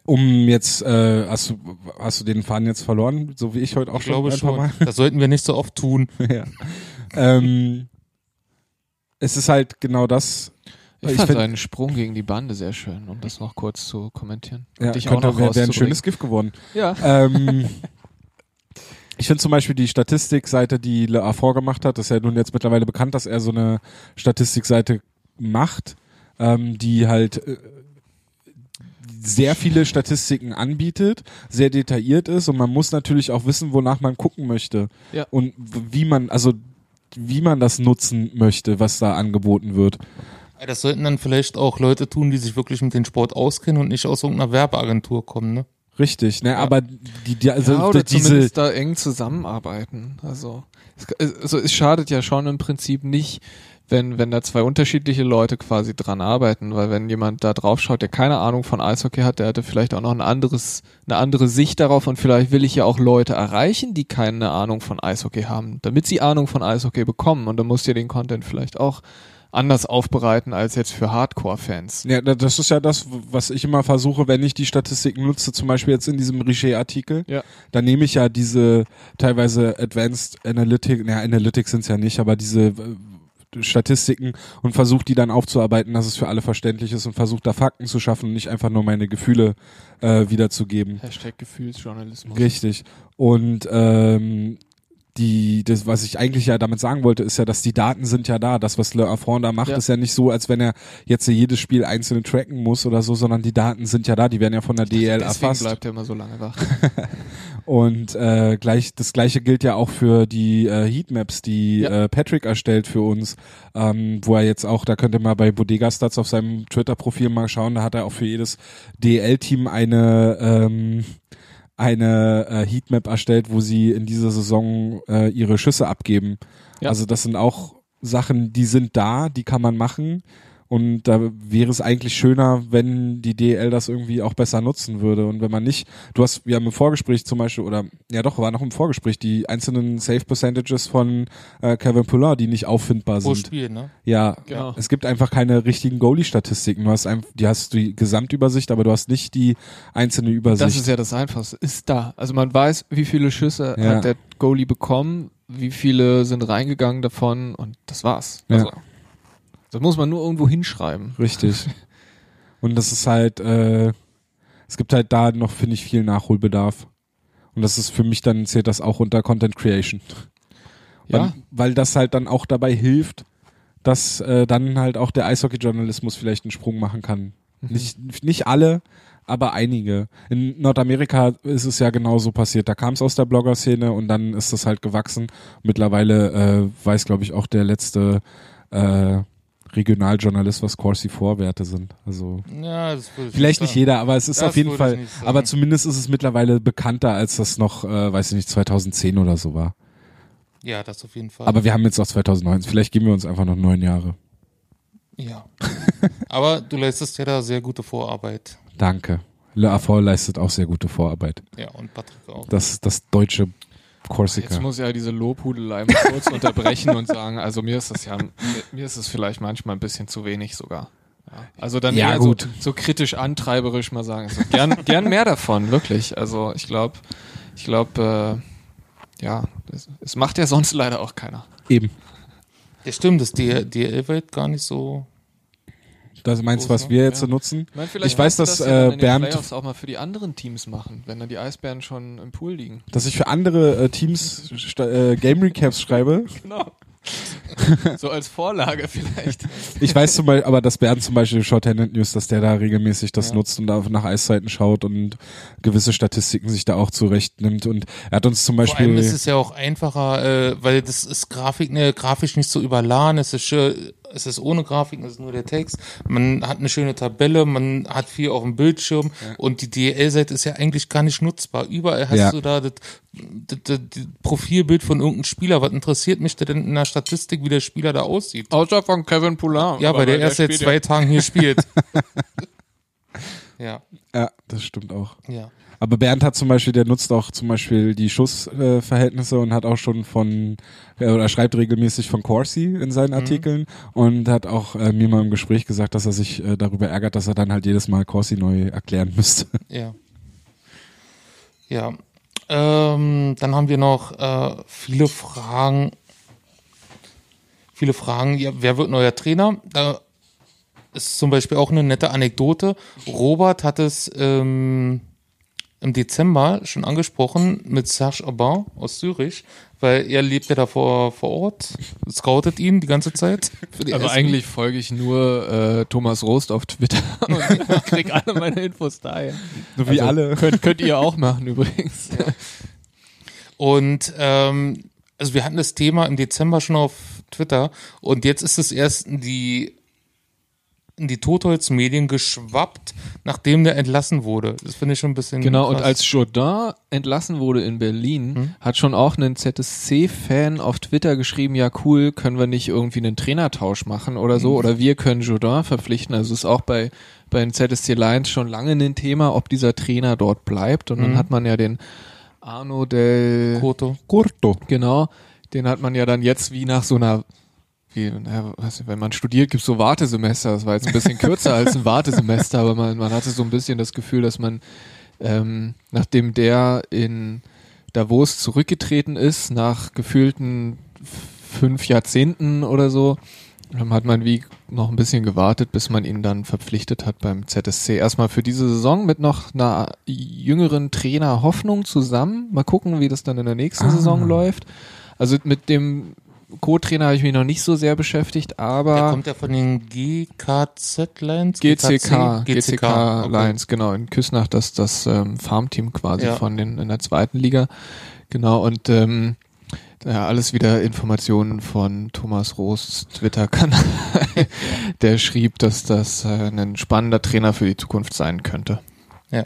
Um jetzt, äh, hast, du, hast du den Faden jetzt verloren, so wie ich heute auch Ich glaube schon ein paar schon. Mal? Das sollten wir nicht so oft tun. ja. ähm, es ist halt genau das. Ich, Ich fand find- seinen Sprung gegen die Bande sehr schön, um das noch kurz zu kommentieren. Und Ja, dich könnte, auch noch wäre wär ein schönes Gift geworden. Ja. ähm, ich finde zum Beispiel die Statistikseite, die Le Affort gemacht hat, das ist ja nun jetzt mittlerweile bekannt, dass er so eine Statistikseite macht, ähm, die halt äh, sehr viele Statistiken anbietet, sehr detailliert ist und man muss natürlich auch wissen, wonach man gucken möchte Ja. und wie man, also wie man das nutzen möchte, was da angeboten wird. Das sollten dann vielleicht auch Leute tun, die sich wirklich mit dem Sport auskennen und nicht aus irgendeiner Werbeagentur kommen, ne? Richtig, ne, aber die, die also ja, oder diese zumindest da eng zusammenarbeiten. Also es, also es schadet ja schon im Prinzip nicht, wenn, wenn da zwei unterschiedliche Leute quasi dran arbeiten, weil wenn jemand da drauf schaut, der keine Ahnung von Eishockey hat, der hatte vielleicht auch noch ein anderes, eine andere Sicht darauf. Und vielleicht will ich ja auch Leute erreichen, die keine Ahnung von Eishockey haben, damit sie Ahnung von Eishockey bekommen. Und dann musst du den Content vielleicht auch anders aufbereiten als jetzt für Hardcore-Fans. Ja, da- das ist ja das, was ich immer versuche, wenn ich die Statistiken nutze, zum Beispiel jetzt in diesem Richer-Artikel, Ja. dann nehme ich ja diese teilweise Advanced Analytics, naja, Analytics sind es ja nicht, aber diese Statistiken und versuche die dann aufzuarbeiten, dass es für alle verständlich ist und versuche da Fakten zu schaffen und nicht einfach nur meine Gefühle äh, wiederzugeben. Hashtag Gefühlsjournalismus. Richtig. Und ähm, die, das, was ich eigentlich ja damit sagen wollte, ist ja, dass die Daten sind ja da. Das, was Le Affront da macht, Ja. ist ja nicht so, als wenn er jetzt jedes Spiel einzeln tracken muss oder so, sondern die Daten sind ja da. Die werden ja von der DL Deswegen erfasst. bleibt er immer so lange wach. Und äh, gleich das gleiche gilt ja auch für die äh, Heatmaps, die Ja. äh, Patrick erstellt für uns, ähm, wo er jetzt auch, da könnt ihr mal bei Bodega Stats auf seinem Twitter-Profil mal schauen, da hat er auch für jedes DL-Team eine ähm, eine äh, Heatmap erstellt, wo sie in dieser Saison äh, ihre Schüsse abgeben. Ja. Also das sind auch Sachen, die sind da, die kann man machen. Und da wäre es eigentlich schöner, wenn die DL das irgendwie auch besser nutzen würde. Und wenn man nicht, du hast, wir haben im Vorgespräch zum Beispiel, oder ja doch, war noch im Vorgespräch, die einzelnen Save Percentages von äh, Kevin Poulin, die nicht auffindbar Pro sind. Spiel, ne? Ja, Genau. es gibt einfach keine richtigen Goalie-Statistiken. Du hast einfach, die hast die Gesamtübersicht, aber du hast nicht die einzelne Übersicht. Das ist ja das Einfachste. Ist da. Also man weiß, wie viele Schüsse Ja. hat der Goalie bekommen, wie viele sind reingegangen davon und das war's. Ja. Also, das muss man nur irgendwo hinschreiben. Richtig. Und das ist halt, äh, es gibt halt da noch, finde ich, viel Nachholbedarf. Und das ist für mich dann, zählt das auch unter Content Creation. Ja, Weil, weil das halt dann auch dabei hilft, dass äh, dann halt auch der Eishockey-Journalismus vielleicht einen Sprung machen kann. Nicht, nicht alle, aber einige. In Nordamerika ist es ja genauso passiert. Da kam es aus der Blogger-Szene und dann ist das halt gewachsen. Mittlerweile äh, weiß, glaube ich, auch der letzte äh, Regionaljournalist, was Corsi Vorwerte sind. Also Ja, vielleicht nicht sagen. jeder, aber es ist Das auf jeden Fall. nicht. Aber zumindest ist es mittlerweile bekannter, als das noch, äh, weiß ich nicht, 2010 oder so war. Ja, das auf jeden Fall. Aber wir haben jetzt auch 2019. Vielleicht geben wir uns einfach noch neun Jahre. ja. Aber du leistest ja da sehr gute Vorarbeit. Danke. Le Affort leistet auch sehr gute Vorarbeit. Ja, und Patrick auch. Das, das deutsche Corsica. Jetzt muss ja diese Lobhudelei mal kurz unterbrechen und sagen, also mir ist das ja, mir, ist es vielleicht manchmal ein bisschen zu wenig sogar. Ja, also dann Ja, eher gut. So, so kritisch antreiberisch mal sagen. Also gern, gern mehr davon, wirklich. Also ich glaube, ich glaube, äh, ja, es, es macht ja sonst leider auch keiner. Eben. Ja, stimmt, das DL DL-Welt gar nicht so. Das meinst du, was wir jetzt so nutzen? Ich, vielleicht Ich weiß, dass, das ja dann äh, den Bernd- Playoffs auch mal für die anderen Teams machen, wenn dann die Eisbären schon im Pool liegen. Dass ich für andere äh, Teams äh, Game Recaps schreibe. Genau. So als Vorlage vielleicht. Ich weiß zum Beispiel, aber dass Bernd zum Beispiel Shorthanded News, dass der da regelmäßig das nutzt und da nach Eiszeiten schaut und gewisse Statistiken sich da auch zurechtnimmt. Und er hat uns zum Vor allem Beispiel. ist es ja auch einfacher, äh, weil das ist Grafik, ne, grafisch nicht so überladen, es ist schön, es ist ohne Grafiken, es ist nur der Text. Man hat eine schöne Tabelle, man hat viel auf dem Bildschirm und die DL-Seite ist ja eigentlich gar nicht nutzbar. Überall hast Ja. du da das, das, das, das Profilbild von irgendeinem Spieler. Was interessiert mich denn in der Statistik, wie der Spieler da aussieht? Außer von Kevin Poulin. Ja, weil der erst seit zwei Tagen hier spielt. ja, ja, das stimmt auch. ja. Aber Bernd hat zum Beispiel, der nutzt auch zum Beispiel die Schussverhältnisse äh, und hat auch schon von, äh, oder schreibt regelmäßig von Corsi in seinen Artikeln und hat auch äh, mir mal im Gespräch gesagt, dass er sich äh, darüber ärgert, dass er dann halt jedes Mal Corsi neu erklären müsste. Ja. Ja. Ähm, dann haben wir noch äh, viele Fragen. Viele Fragen. Ja, wer wird neuer Trainer? Da ist zum Beispiel auch eine nette Anekdote. Robert hat es ähm, im Dezember schon angesprochen mit Serge Aubin aus Zürich, weil er lebt ja da vor, vor Ort, scoutet ihn die ganze Zeit. Für die Aber ersten- eigentlich folge ich nur äh, Thomas Rost auf Twitter und krieg alle meine Infos daher. So wie Also, alle. Könnt, könnt ihr auch machen übrigens. Und ähm, also wir hatten das Thema im Dezember schon auf Twitter und jetzt ist es erst die in die Totholz-Medien geschwappt, nachdem der entlassen wurde. Das finde ich schon ein bisschen Genau, und krass. als Jourdain entlassen wurde in Berlin, hat schon auch ein ZSC-Fan auf Twitter geschrieben, ja cool, können wir nicht irgendwie einen Trainertausch machen oder so, oder wir können Jourdain verpflichten. Also ist auch bei, bei den ZSC Lions schon lange ein Thema, ob dieser Trainer dort bleibt. Und dann hat man ja den Arno del Koto. Curto. Genau, den hat man ja dann jetzt wie nach so einer, wie, naja, was, wenn man studiert, gibt's so Wartesemester. Das war jetzt ein bisschen kürzer als ein Wartesemester, aber man, man hatte so ein bisschen das Gefühl, dass man, ähm, nachdem der in Davos zurückgetreten ist, nach gefühlten fünf Jahrzehnten oder so, ähm, hat man wie noch ein bisschen gewartet, bis man ihn dann verpflichtet hat beim ZSC. Erstmal für diese Saison mit noch einer jüngeren Trainer Hoffnung zusammen. Mal gucken, wie das dann in der nächsten Ah. Saison läuft. Also mit dem Co-Trainer habe ich mich noch nicht so sehr beschäftigt, Der aber kommt ja von den GKZ Lions? GCK, GCK, GCK, okay. Lions, genau, in Küsnach, das das ähm, Farmteam quasi Ja. von den in der zweiten Liga. Genau, und ähm, ja, alles wieder Informationen von Thomas Roos Twitter-Kanal, der schrieb, dass das äh, ein spannender Trainer für die Zukunft sein könnte. Ja.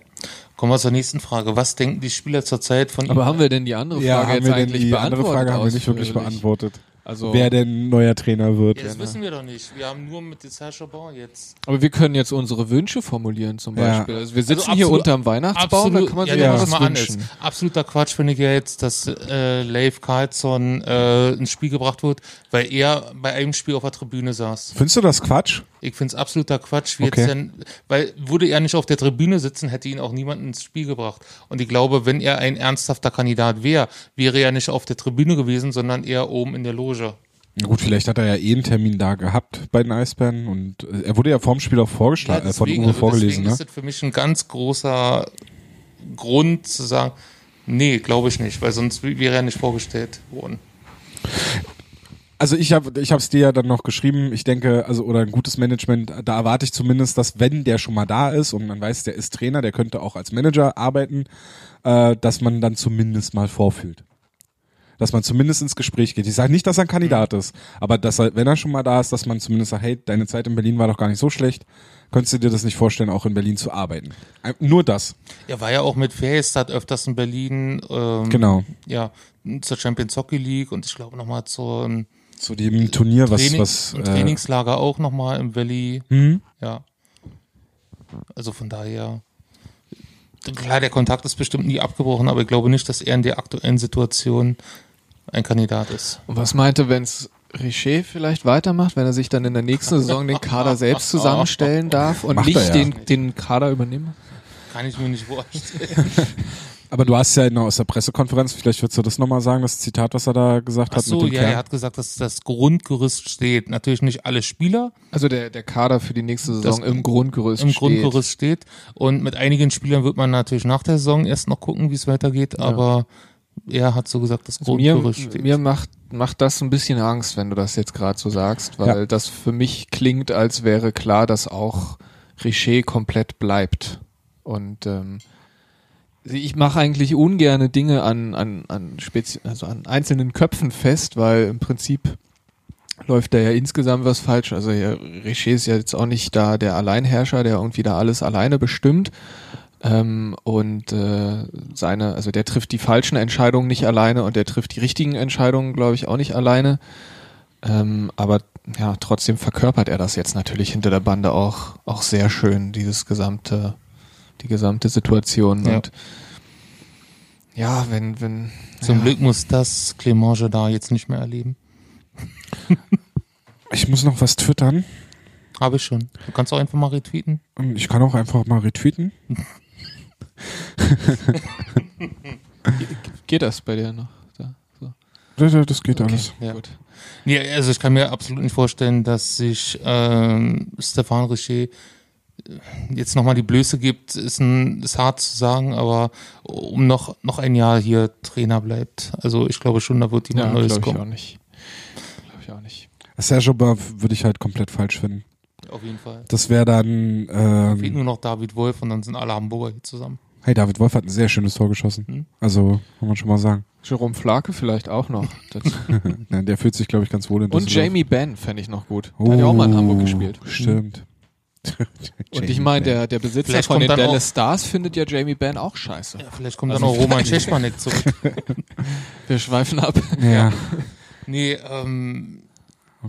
Kommen wir zur nächsten Frage. Was denken die Spieler zurzeit von Aber ihm? haben wir denn die andere Frage Ja, jetzt eigentlich die beantwortet? andere Frage haben wir nicht wirklich beantwortet. Also, Wer denn neuer Trainer wird. Ja, das wissen wir doch nicht. Wir haben nur mit Serge Aubin jetzt. aber wir können jetzt unsere Wünsche formulieren zum Ja. Beispiel. Also wir sitzen Also hier absolut- unterm Weihnachtsbaum, da kann man sich ja, ja, was mal an wünschen. ist. Absoluter Quatsch finde ich ja jetzt, dass äh, Leif Carlsson äh, ins Spiel gebracht wird, weil er bei einem Spiel auf der Tribüne saß. Findest du das Quatsch? Ich finde es absoluter Quatsch, wie Okay. denn, weil würde er nicht auf der Tribüne sitzen, hätte ihn auch niemand ins Spiel gebracht. Und ich glaube, wenn er ein ernsthafter Kandidat wäre, wäre er nicht auf der Tribüne gewesen, sondern eher oben in der Loge. Na gut, vielleicht hat er ja eh einen Termin da gehabt bei den Eisbären und äh, er wurde ja vorm Spiel auch vorgeschlagen, äh, von Uwe also vorgelesen, deswegen ne? ist das für mich ein ganz großer Grund zu sagen, nee, glaube ich nicht, weil sonst wäre er nicht vorgestellt worden. Also ich habe ich hab's dir ja dann noch geschrieben, ich denke, also oder ein gutes Management, da erwarte ich zumindest, dass wenn der schon mal da ist und man weiß, der ist Trainer, der könnte auch als Manager arbeiten, äh, dass man dann zumindest mal vorfühlt. Dass man zumindest ins Gespräch geht. Ich sage nicht, dass er ein Kandidat Mhm. ist, aber dass er, wenn er schon mal da ist, dass man zumindest sagt, hey, deine Zeit in Berlin war doch gar nicht so schlecht. Könntest du dir das nicht vorstellen, auch in Berlin zu arbeiten? Nur das. Er war ja auch mit Fähigstadt öfters in Berlin. Ähm, Genau. Ja, zur Champions Hockey League und ich glaube nochmal zum Zu dem Turnier, was, Training, was im äh, Trainingslager auch nochmal im Valley. hm? Ja. Also von daher. Klar, der Kontakt ist bestimmt nie abgebrochen, aber ich glaube nicht, dass er in der aktuellen Situation ein Kandidat ist. Und was meinte, wenn's Richer vielleicht weitermacht, wenn er sich dann in der nächsten Saison den Kader selbst zusammenstellen darf und Macht nicht er ja. den, den Kader übernehmen? Kann ich mir nicht vorstellen. Aber du hast ja noch aus der Pressekonferenz, vielleicht würdest du das nochmal sagen, das Zitat, was er da gesagt Ach hat so, mit dem ja, Kern. er hat gesagt, dass das Grundgerüst steht. Natürlich nicht alle Spieler Also der, der Kader für die nächste Saison im Grundgerüst im steht. Grundgerüst steht. Und mit einigen Spielern wird man natürlich nach der Saison erst noch gucken, wie es weitergeht. Aber Er hat so gesagt, das Also mir, Grundgerüst steht. mir macht, macht das ein bisschen Angst, wenn du das jetzt gerade so sagst, weil Ja. das für mich klingt, als wäre klar, dass auch Richer komplett bleibt. Und ähm, ich mache eigentlich ungerne Dinge an, an, an, spezi also an einzelnen Köpfen fest, weil im Prinzip läuft da ja insgesamt was falsch. Also ja, Richer ist ja jetzt auch nicht da der Alleinherrscher, der irgendwie da alles alleine bestimmt. Ähm, und äh, seine, also der trifft die falschen Entscheidungen nicht alleine und der trifft die richtigen Entscheidungen, glaube ich, auch nicht alleine. Ähm, aber ja, trotzdem verkörpert er das jetzt natürlich hinter der Bande auch, auch sehr schön, dieses gesamte, die gesamte Situation. Ja. Und ja, wenn, wenn. Zum ja. Glück muss das Clément da jetzt nicht mehr erleben. Ich muss noch was twittern. Habe ich schon. Du kannst auch einfach mal retweeten. Und Ich kann auch einfach mal retweeten. Geht das bei dir noch? Da, so. Das, das geht Okay, alles. Ja. Gut. Nee, also ich kann mir absolut nicht vorstellen, dass sich ähm, Stefan Richer jetzt nochmal die Blöße gibt, ist, ein, ist hart zu sagen, aber um noch, noch ein Jahr hier Trainer bleibt. Also ich glaube schon, da wird jemand Ja, Neues glaube ich kommen. auch nicht. Glaube ich auch nicht. Sergio Böll würde ich halt komplett falsch finden. Auf jeden Fall. Das wäre dann, Fehlt ähm, nur noch David Wolf und dann sind alle Hamburger hier zusammen. hey, David Wolf hat ein sehr schönes Tor geschossen. Hm. Also, kann man schon mal sagen. Jerome Flake vielleicht auch noch. Ja, der fühlt sich, glaube ich, ganz wohl in Und. Jamie Benn fände ich noch gut. Der hat ja auch mal in Hamburg gespielt. Oh, Stimmt. Und ich meine, der, der Besitzer Vielleicht von kommt den dann Dallas Stars findet ja Jamie Benn auch scheiße. Ja, vielleicht kommt Also dann auch Roman Czeschmanek zurück. Wir schweifen ab. Ja. Nee, ähm,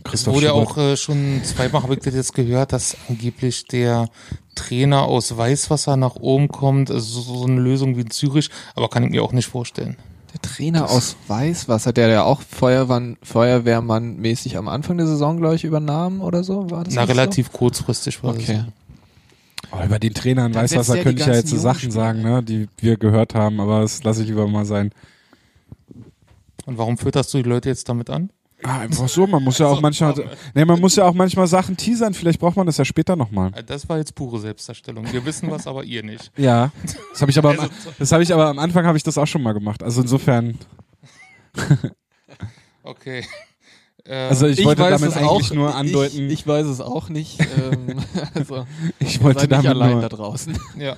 Christoph wurde ja Schubert. auch äh, schon zweimal, habe ich das jetzt gehört, dass angeblich der Trainer aus Weißwasser nach oben kommt. Also so so eine Lösung wie in Zürich, aber kann ich mir auch nicht vorstellen. Der Trainer aus Weißwasser, der ja auch Feuerwehrmann, Feuerwehrmann mäßig am Anfang der Saison, glaube ich, übernahm oder so, war das Na, relativ kurzfristig so? war Okay. Oh, über den Trainer in Dann Weißwasser könnte ich ja jetzt so Sachen sagen, ne, die wir gehört haben, aber das lasse ich lieber mal sein. das. Und warum fütterst du die Leute jetzt damit an? Ah, einfach so, man muss ja auch So, manchmal, aber- nee, man muss ja auch manchmal Sachen teasern, vielleicht braucht man das ja später nochmal. Äh, Das war jetzt pure Selbstdarstellung. Wir wissen was, aber ihr nicht. Ja, das habe ich aber, am, Also, das habe ich aber am Anfang habe ich das auch schon mal gemacht. Also insofern, Okay. Äh, also ich, wollte weiß damit es eigentlich auch, nur andeuten, Ich, ich weiß es auch nicht. ähm, also, ich wollte damit allein nur, da draußen. ja.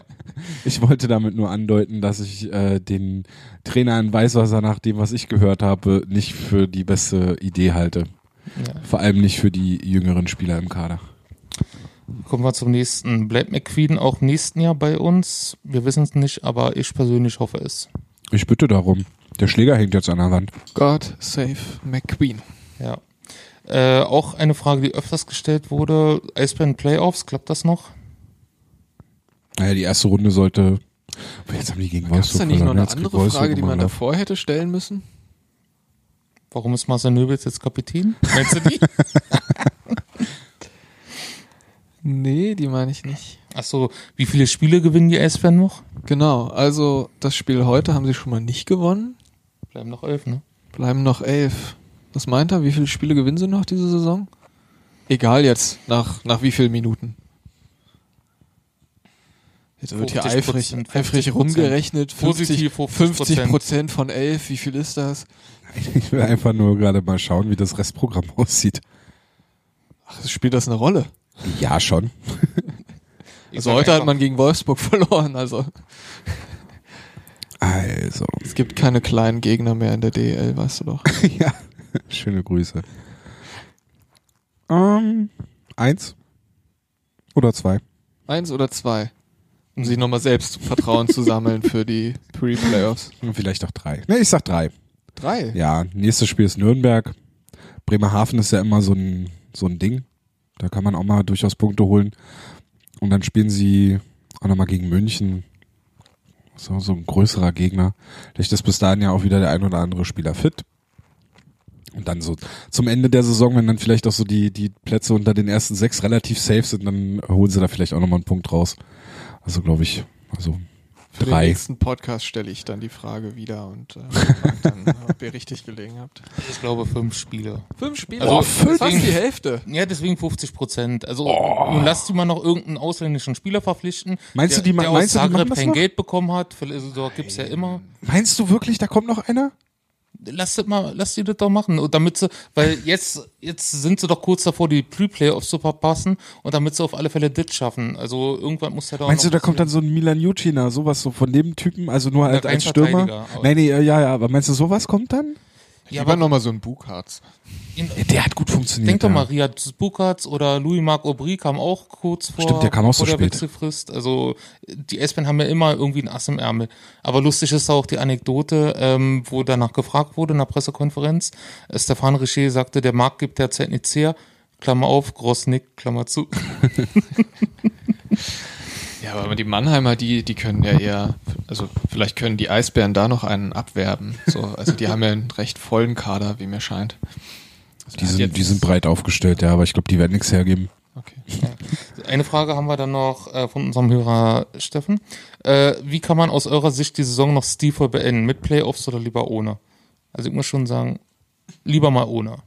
ich wollte damit nur andeuten, dass ich äh, den Trainer in Weißwasser nach dem, was ich gehört habe, nicht für die beste Idee halte. ja. Vor allem nicht für die jüngeren Spieler im Kader. Kommen wir zum nächsten. Bleibt McQueen auch im nächsten Jahr bei uns? Wir wissen es nicht, aber ich persönlich hoffe es. Ich bitte darum. Der Schläger hängt jetzt an der Wand. God save McQueen. Ja. Äh, auch eine Frage, die öfters gestellt wurde. Eisbären Playoffs, klappt das noch? Naja, die erste Runde sollte. Aber Jetzt haben die gegen Gab es da nicht noch eine andere Wolfsburg Frage, die man Lauf. davor hätte stellen müssen? Warum ist Marcel Nöbels jetzt Kapitän? Meinst du die? Nee, die meine ich nicht. Achso, wie viele Spiele gewinnen die Eisbären noch? Genau, also das Spiel heute haben sie schon mal nicht gewonnen. Bleiben noch elf, ne? Bleiben noch elf. Was meint er? Wie viele Spiele gewinnen sie noch diese Saison? Egal jetzt, nach, nach wie vielen Minuten. Jetzt wird hier 50%, eifrig, 50%. eifrig rumgerechnet. 50, Positiv 50 Prozent von elf. Wie viel ist das? Ich will einfach nur gerade mal schauen, wie das Restprogramm aussieht. Ach, spielt das eine Rolle? Ja, schon. Also heute hat man gegen Wolfsburg verloren. Also Also, es gibt keine kleinen Gegner mehr in der DEL, weißt du doch. ja, schöne Grüße. Ähm, eins oder zwei. Eins oder zwei. Um sich nochmal selbst Vertrauen zu sammeln für die Pre-Playoffs. Vielleicht auch drei. Ne, ich sag drei. Drei. Ja, nächstes Spiel ist Nürnberg. Bremerhaven ist ja immer so ein, so ein Ding. Da kann man auch mal durchaus Punkte holen. Und dann spielen sie auch nochmal gegen München. So, so ein größerer Gegner. Vielleicht ist bis dahin ja auch wieder der ein oder andere Spieler fit. Und dann so zum Ende der Saison, wenn dann vielleicht auch so die, die Plätze unter den ersten sechs relativ safe sind, dann holen sie da vielleicht auch nochmal einen Punkt raus. Also glaube ich, also Für Drei. den nächsten Podcast stelle ich dann die Frage wieder und äh, dann, ob ihr richtig gelegen habt. Ich glaube fünf Spiele. Fünf Spiele, Also, oh, fünf, fast deswegen- die Hälfte. Ja, deswegen 50 Prozent. Also nun lasst die mal noch irgendeinen ausländischen Spieler verpflichten. Meinst der, du, die ma- der meinst du, aus Zagreb kein? Geld bekommen hat? Also, so gibt's ja immer. Meinst du wirklich, da kommt noch einer? Lass das mal, lass die das doch machen. Und damit sie, weil jetzt, jetzt sind sie doch kurz davor, die Pre-Playoffs zu verpassen und damit sie auf alle Fälle das schaffen. Also irgendwann muss der doch Meinst du, da kommt dann so ein Milan Jucina, sowas so von dem Typen, also nur als, kein als Stürmer? Nein, nee, ja, ja, aber meinst du, sowas kommt dann? Ja, Lieber aber nochmal so ein Bugharz. in, Der hat gut funktioniert. Denk doch ja. mal, Riyad Bukatz oder Louis-Marc Aubry kam auch kurz vor, Stimmt, der kam auch so vor der spät. Wechselfrist. Also die Eisbären haben ja immer irgendwie ein Ass im Ärmel. Aber lustig ist auch die Anekdote, ähm, wo danach gefragt wurde in der Pressekonferenz. Äh, Stefan Richer sagte, der Markt gibt derzeit nichts her. Klammer auf, Grossnick, Klammer zu. Ja, aber die Mannheimer, die, die können ja eher, also vielleicht können die Eisbären da noch einen abwerben. So, also die haben ja einen recht vollen Kader, wie mir scheint. Also Die sind, jetzt- die sind breit aufgestellt, ja, aber ich glaube, die werden nichts hergeben. Okay. Eine Frage haben wir dann noch äh, von unserem Hörer Steffen. Äh, wie kann man aus eurer Sicht die Saison noch stilvoll beenden? Mit Playoffs oder lieber ohne? Also ich muss schon sagen, lieber mal ohne.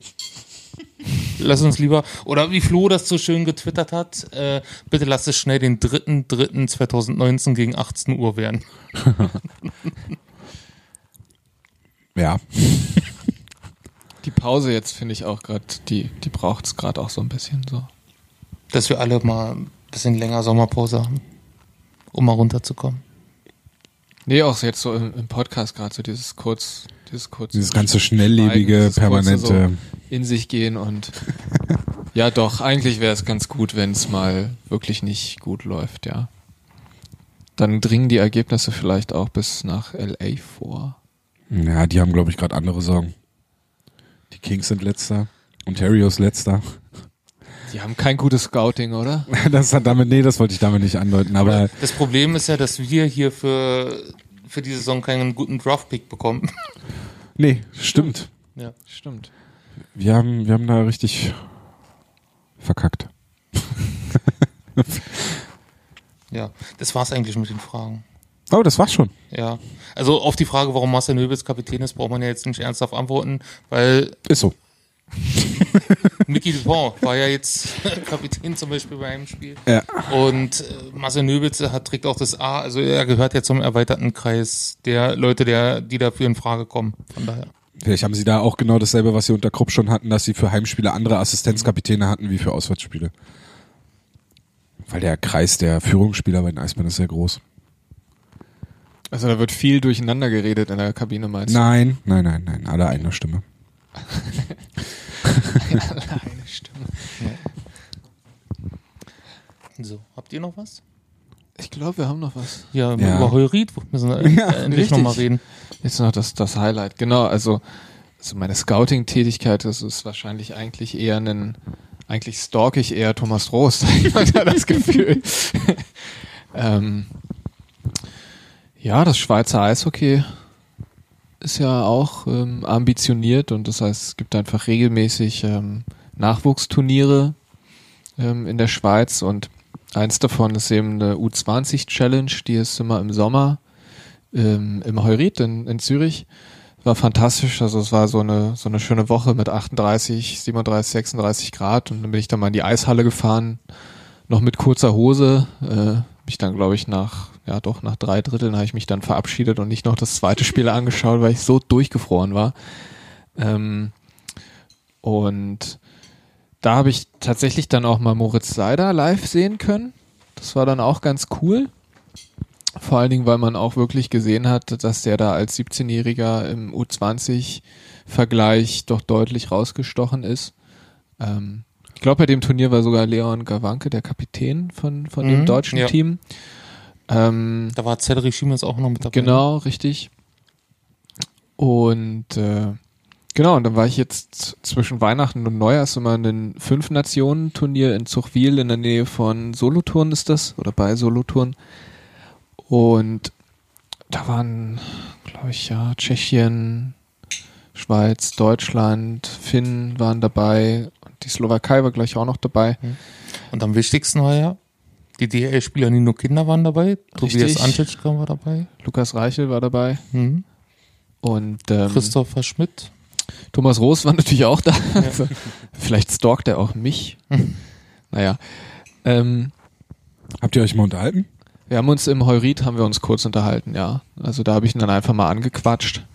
Lass uns lieber, oder wie Flo das so schön getwittert hat, äh, bitte lass es schnell den 3.3.2019 gegen 18 Uhr werden. Ja. Die Pause jetzt finde ich auch gerade, die, die braucht es gerade auch so ein bisschen so. Dass wir alle mal ein bisschen länger Sommerpause haben, um mal runterzukommen. Nee, auch jetzt so im, im Podcast gerade so dieses kurz, dieses kurz. Dieses ganze schnelllebige, permanente. So in sich gehen und ja, doch, eigentlich wäre es ganz gut, wenn es mal wirklich nicht gut läuft, ja. Dann dringen die Ergebnisse vielleicht auch bis nach LA vor. Ja, die haben, glaube ich, gerade andere Sorgen. Die Kings sind letzter. Ontario ist letzter. Die haben kein gutes Scouting, oder? Das hat damit, nee, das wollte ich damit nicht andeuten, aber Das Problem ist ja, dass wir hier für, für die Saison keinen guten Draft-Pick bekommen. nee, stimmt. Ja. Stimmt. Wir haben, wir haben da richtig verkackt. Ja, das war's eigentlich mit den Fragen. Oh, das war's schon. Ja. Also auf die Frage, warum Marcel Nöbels Kapitän ist, braucht man ja jetzt nicht ernsthaft antworten, weil Ist so. Mickey Dupont war ja jetzt Kapitän zum Beispiel bei einem Spiel. Ja. Und äh, Marcel Nöbels hat, trägt auch das A, also er gehört ja zum erweiterten Kreis der Leute, der, die dafür in Frage kommen. Von daher. Vielleicht haben sie da auch genau dasselbe, was sie unter Krupp schon hatten, dass sie für Heimspiele andere Assistenzkapitäne hatten wie für Auswärtsspiele. Weil der Kreis der Führungsspieler bei den Eisbären ist sehr groß. Also da wird viel durcheinander geredet in der Kabine, meinst du? Nein, nein, nein, nein, alle einer Stimme. Eine Stimme. So, habt ihr noch was? Ich glaube, wir haben noch was. Ja, Ja. über Heurit müssen wir Ja, endlich richtig. nochmal reden. Jetzt noch das, das Highlight. Genau, also, also meine Scouting-Tätigkeit, das ist wahrscheinlich eigentlich eher ein, eigentlich stalk ich eher Thomas Roos, ich habe da das Gefühl. ähm, ja, das Schweizer Eishockey ist ja auch ähm, ambitioniert und das heißt, es gibt einfach regelmäßig ähm, Nachwuchsturniere ähm, in der Schweiz und eins davon ist eben eine U20-Challenge, die ist immer im Sommer ähm, im Heurit in, in Zürich. War fantastisch, also es war so eine, so eine schöne Woche mit 38, 37, 36 Grad und dann bin ich dann mal in die Eishalle gefahren, noch mit kurzer Hose, äh, mich dann glaube ich nach, ja doch nach drei Dritteln habe ich mich dann verabschiedet und nicht noch das zweite Spiel angeschaut, weil ich so durchgefroren war. Ähm, und da habe ich tatsächlich dann auch mal Moritz Seider live sehen können. Das war dann auch ganz cool. Vor allen Dingen, weil man auch wirklich gesehen hat, dass der da als 17-Jähriger im U20-Vergleich doch deutlich rausgestochen ist. Ähm, ich glaube, bei dem Turnier war sogar Leon Gawanke der Kapitän von, von dem Mhm, deutschen ja. Team. Ähm, Da war Cedric Schiemens auch noch mit dabei. Genau, richtig. Und äh, genau, und dann war ich jetzt zwischen Weihnachten und Neujahrs immer in einem Fünf-Nationen-Turnier in Zuchwil in der Nähe von Solothurn ist das, oder bei Solothurn. Und da waren, glaube ich, ja, Tschechien, Schweiz, Deutschland, Finnen waren dabei und die Slowakei war gleich auch noch dabei. Und am wichtigsten war ja Die DL-Spieler Nino Kinder waren dabei, Tobias Richtig. Antitschka war dabei, Lukas Reichel war dabei mhm. und ähm, Christopher Schmidt. Thomas Roos war natürlich auch da. Also, vielleicht stalkt er auch mich. naja. Ähm, Habt ihr euch mal unterhalten? wir haben uns im Heurit haben wir uns kurz unterhalten, ja. Also da habe ich ihn dann einfach mal angequatscht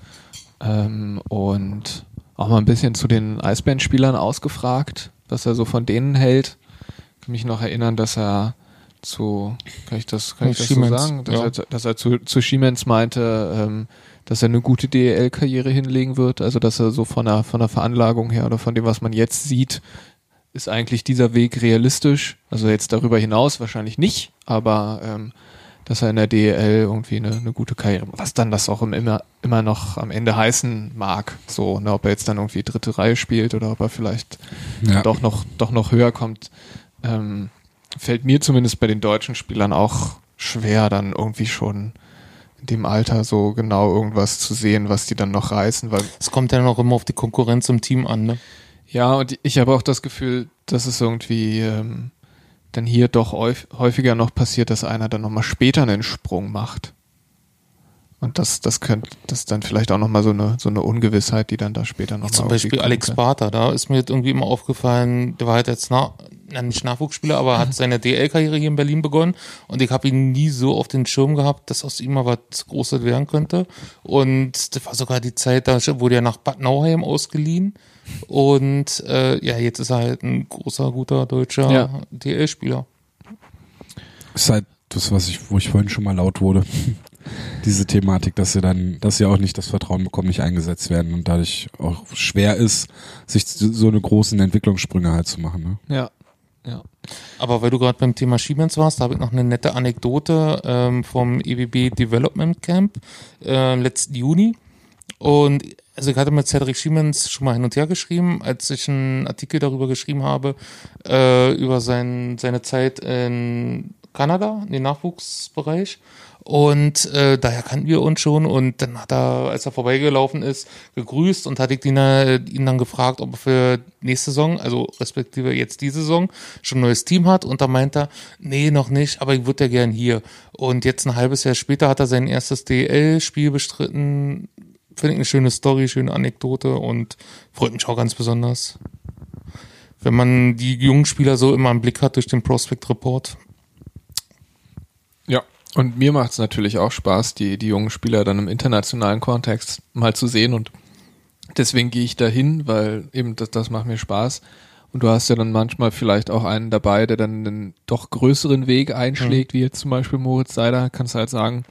ähm, und auch mal ein bisschen zu den Eisbandspielern ausgefragt, was er so von denen hält. Ich kann mich noch erinnern, dass er zu, kann ich das, kann ich das so Siemens, sagen, dass, ja. er, dass er zu, zu Siemens meinte, ähm, dass er eine gute DEL-Karriere hinlegen wird, also dass er so von der, von der Veranlagung her oder von dem, was man jetzt sieht, ist eigentlich dieser Weg realistisch. Also jetzt darüber hinaus wahrscheinlich nicht, aber ähm, dass er in der DEL irgendwie eine, eine gute Karriere, was dann das auch im- immer, immer noch am Ende heißen mag. So, ne, ob er jetzt dann irgendwie dritte Reihe spielt oder ob er vielleicht Ja. doch noch, doch noch höher kommt, ähm, fällt mir zumindest bei den deutschen Spielern auch schwer, dann irgendwie schon in dem Alter so genau irgendwas zu sehen, was die dann noch reißen, weil Es kommt ja noch immer auf die Konkurrenz im Team an, ne? ja, und ich habe auch das Gefühl, dass es irgendwie ähm, dann hier doch häuf- häufiger noch passiert, dass einer dann nochmal später einen Sprung macht. Und das, das könnte, das ist dann vielleicht auch nochmal so eine, so eine Ungewissheit, die dann da später nochmal Zum Beispiel Alex Barter, da ist mir jetzt irgendwie immer aufgefallen, der war halt jetzt na, na, nicht Nachwuchsspieler, aber hat seine DL-Karriere hier in Berlin begonnen und ich habe ihn nie so auf den Schirm gehabt, dass aus ihm mal was Großes werden könnte. Und das war sogar die Zeit, da wurde er nach Bad Nauheim ausgeliehen und äh, ja, jetzt ist er halt ein großer, guter deutscher Ja. DL-Spieler. ist halt das, was ich, wo ich vorhin schon mal laut wurde. Diese Thematik, dass sie dann, dass sie auch nicht das Vertrauen bekommen, nicht eingesetzt werden und dadurch auch schwer ist, sich so eine großen Entwicklungssprünge halt zu machen. Ne? Ja. Ja. Aber weil du gerade beim Thema Siemens warst, da habe ich noch eine nette Anekdote ähm, vom EBB Development Camp äh, letzten Juni. Und also ich hatte mit Cedric Siemens schon mal hin und her geschrieben, als ich einen Artikel darüber geschrieben habe, äh, über sein, seine Zeit in Kanada, in den Nachwuchsbereich. Und äh, daher kannten wir uns schon und dann hat er, als er vorbeigelaufen ist, gegrüßt und ich ihn, äh, ihn dann gefragt, ob er für nächste Saison, also respektive jetzt diese Saison, schon ein neues Team hat und da meint er, nee, noch nicht, aber ich würde ja gern hier. Und jetzt ein halbes Jahr später hat er sein erstes DL-Spiel bestritten. Finde ich eine schöne Story, schöne Anekdote und freut mich auch ganz besonders. Wenn man die jungen Spieler so immer im Blick hat durch den Prospect Report. Ja. Und mir macht es natürlich auch Spaß, die, die jungen Spieler dann im internationalen Kontext mal zu sehen und deswegen gehe ich dahin, weil eben das, das macht mir Spaß. Und du hast ja dann manchmal vielleicht auch einen dabei, der dann einen doch größeren Weg einschlägt, wie jetzt zum Beispiel Moritz Seider, kannst du halt sagen,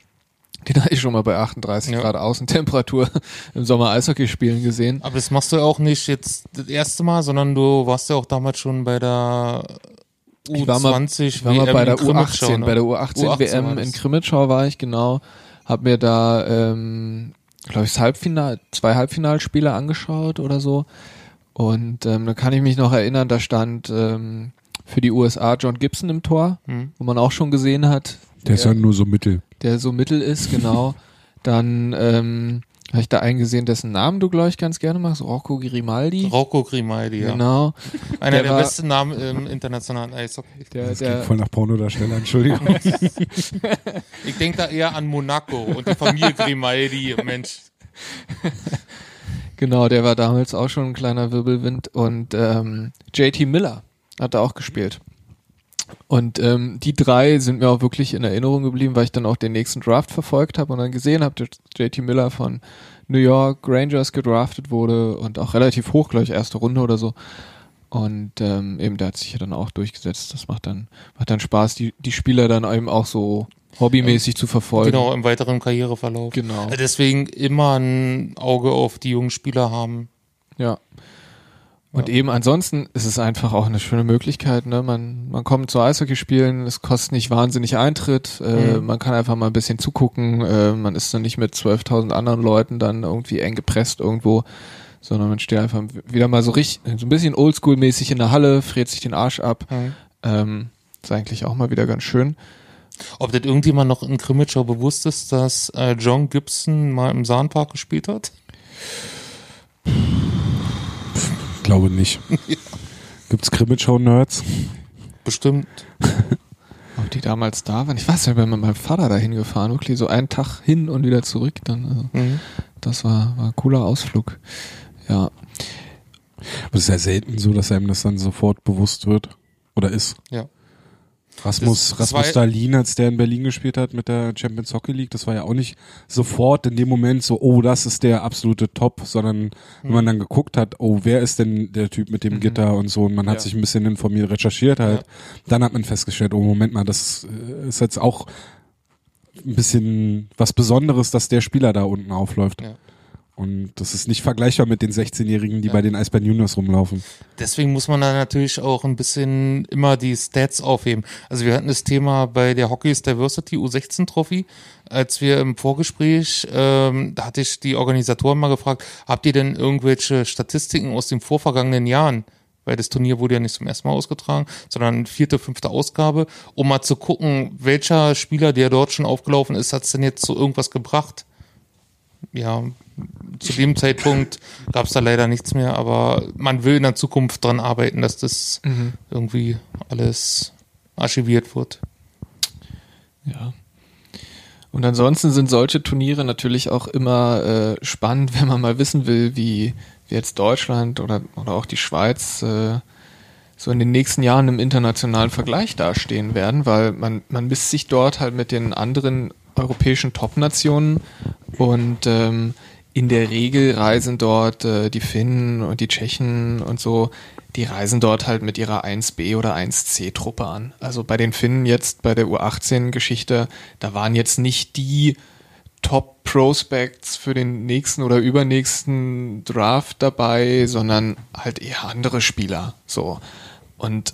den habe ich schon mal bei 38 Ja. Grad Außentemperatur im Sommer Eishockey spielen gesehen. Aber das machst du ja auch nicht jetzt das erste Mal, sondern du warst ja auch damals schon bei der U20 Ich war mal, ich war mal WM bei der in Krimitschau, U18, ne? bei der U18, U18 war WM in Krimitschau war ich, genau. Hab mir da, ähm, glaube ich, das Halbfinal, zwei Halbfinalspiele angeschaut oder so. Und ähm, da kann ich mich noch erinnern, da stand ähm, für die USA John Gibson im Tor, Hm. wo man auch schon gesehen hat, Der ist ja nur so mittel. der so mittel ist, genau. Dann ähm, habe ich da einen gesehen, dessen Namen du, glaube ich, ganz gerne magst, Rocco Grimaldi. Rocco Grimaldi, ja. Genau. Einer Der der, war- besten Namen im internationalen Eishockey. Der, Das der, voll nach Pornodarsteller, Entschuldigung. Ich denke da eher an Monaco und die Familie Grimaldi, Mensch. Genau, der war damals auch schon ein kleiner Wirbelwind und ähm, JT Miller hat da auch gespielt. Und ähm, die drei sind mir auch wirklich in Erinnerung geblieben, weil ich dann auch den nächsten Draft verfolgt habe und dann gesehen habe, dass JT Miller von New York Rangers gedraftet wurde und auch relativ hoch, glaube ich, erste Runde oder so. Und ähm, eben, der hat sich ja dann auch durchgesetzt. Das macht dann, macht dann Spaß, die, die Spieler dann eben auch so hobbymäßig zu verfolgen. Genau, im weiteren Karriereverlauf. Genau. Äh, Deswegen immer ein Auge auf die jungen Spieler haben. Ja. Und Ja. eben ansonsten ist es einfach auch eine schöne Möglichkeit, ne? Man, man kommt zu Eishockey spielen, es kostet nicht wahnsinnig Eintritt, äh, Mhm. man kann einfach mal ein bisschen zugucken, äh, man ist dann nicht mit 12.000 anderen Leuten dann irgendwie eng gepresst irgendwo, sondern man steht einfach wieder mal so richtig, so ein bisschen oldschool-mäßig in der Halle, friert sich den Arsch ab. Ähm, ist eigentlich auch mal wieder ganz schön. Ob das irgendjemand noch in Krimitschau bewusst ist, dass äh, John Gibson mal im Sahnpark gespielt hat? Glaube nicht. Gibt's Krimitschau-Nerds? Bestimmt. Ob die damals da waren. Ich weiß nicht, wenn mit meinem Vater dahin gefahren, wirklich so einen Tag hin und wieder zurück. Dann, also, Mhm. das war, war ein cooler Ausflug. Ja, Aber es ist ja selten so, dass einem das dann sofort bewusst wird. Oder ist. Ja. Rasmus, Rasmus Dahlin, als der in Berlin gespielt hat mit der Champions Hockey League, das war ja auch nicht sofort in dem Moment so, oh, das ist der absolute Top, sondern wenn man dann geguckt hat, oh, wer ist denn der Typ mit dem Gitter und so, und man hat Ja. sich ein bisschen informiert, recherchiert halt, dann hat man festgestellt, oh, Moment mal, das äh, ist jetzt auch ein bisschen was Besonderes, dass der Spieler da unten aufläuft. Ja. Und das ist nicht vergleichbar mit den 16-Jährigen, die Ja. bei den Eisbären Juniors rumlaufen. Deswegen muss man da natürlich auch ein bisschen immer die Stats aufheben. Also wir hatten das Thema bei der Hockey's Diversity U16 Trophy, als wir im Vorgespräch, ähm, da hatte ich die Organisatoren mal gefragt, habt ihr denn irgendwelche Statistiken aus den vorvergangenen Jahren? Weil das Turnier wurde ja nicht zum ersten Mal ausgetragen, sondern vierte, fünfte Ausgabe, um mal zu gucken, welcher Spieler, der dort schon aufgelaufen ist, hat's denn jetzt zu irgendwas gebracht? Ja, zu dem Zeitpunkt gab es da leider nichts mehr, aber man will in der Zukunft dran arbeiten, dass das irgendwie alles archiviert wird. Ja. Und ansonsten sind solche Turniere natürlich auch immer äh, spannend, wenn man mal wissen will, wie, wie jetzt Deutschland oder, oder auch die Schweiz äh, so in den nächsten Jahren im internationalen Vergleich dastehen werden, weil man, man misst sich dort halt mit den anderen europäischen Top-Nationen und ähm, in der Regel reisen dort äh, die Finnen und die Tschechen und so, die reisen dort halt mit ihrer 1B oder 1C-Truppe an. Also bei den Finnen jetzt bei der U18-Geschichte, da waren jetzt nicht die Top Prospects für den nächsten oder übernächsten Draft dabei, sondern halt eher andere Spieler. So. Und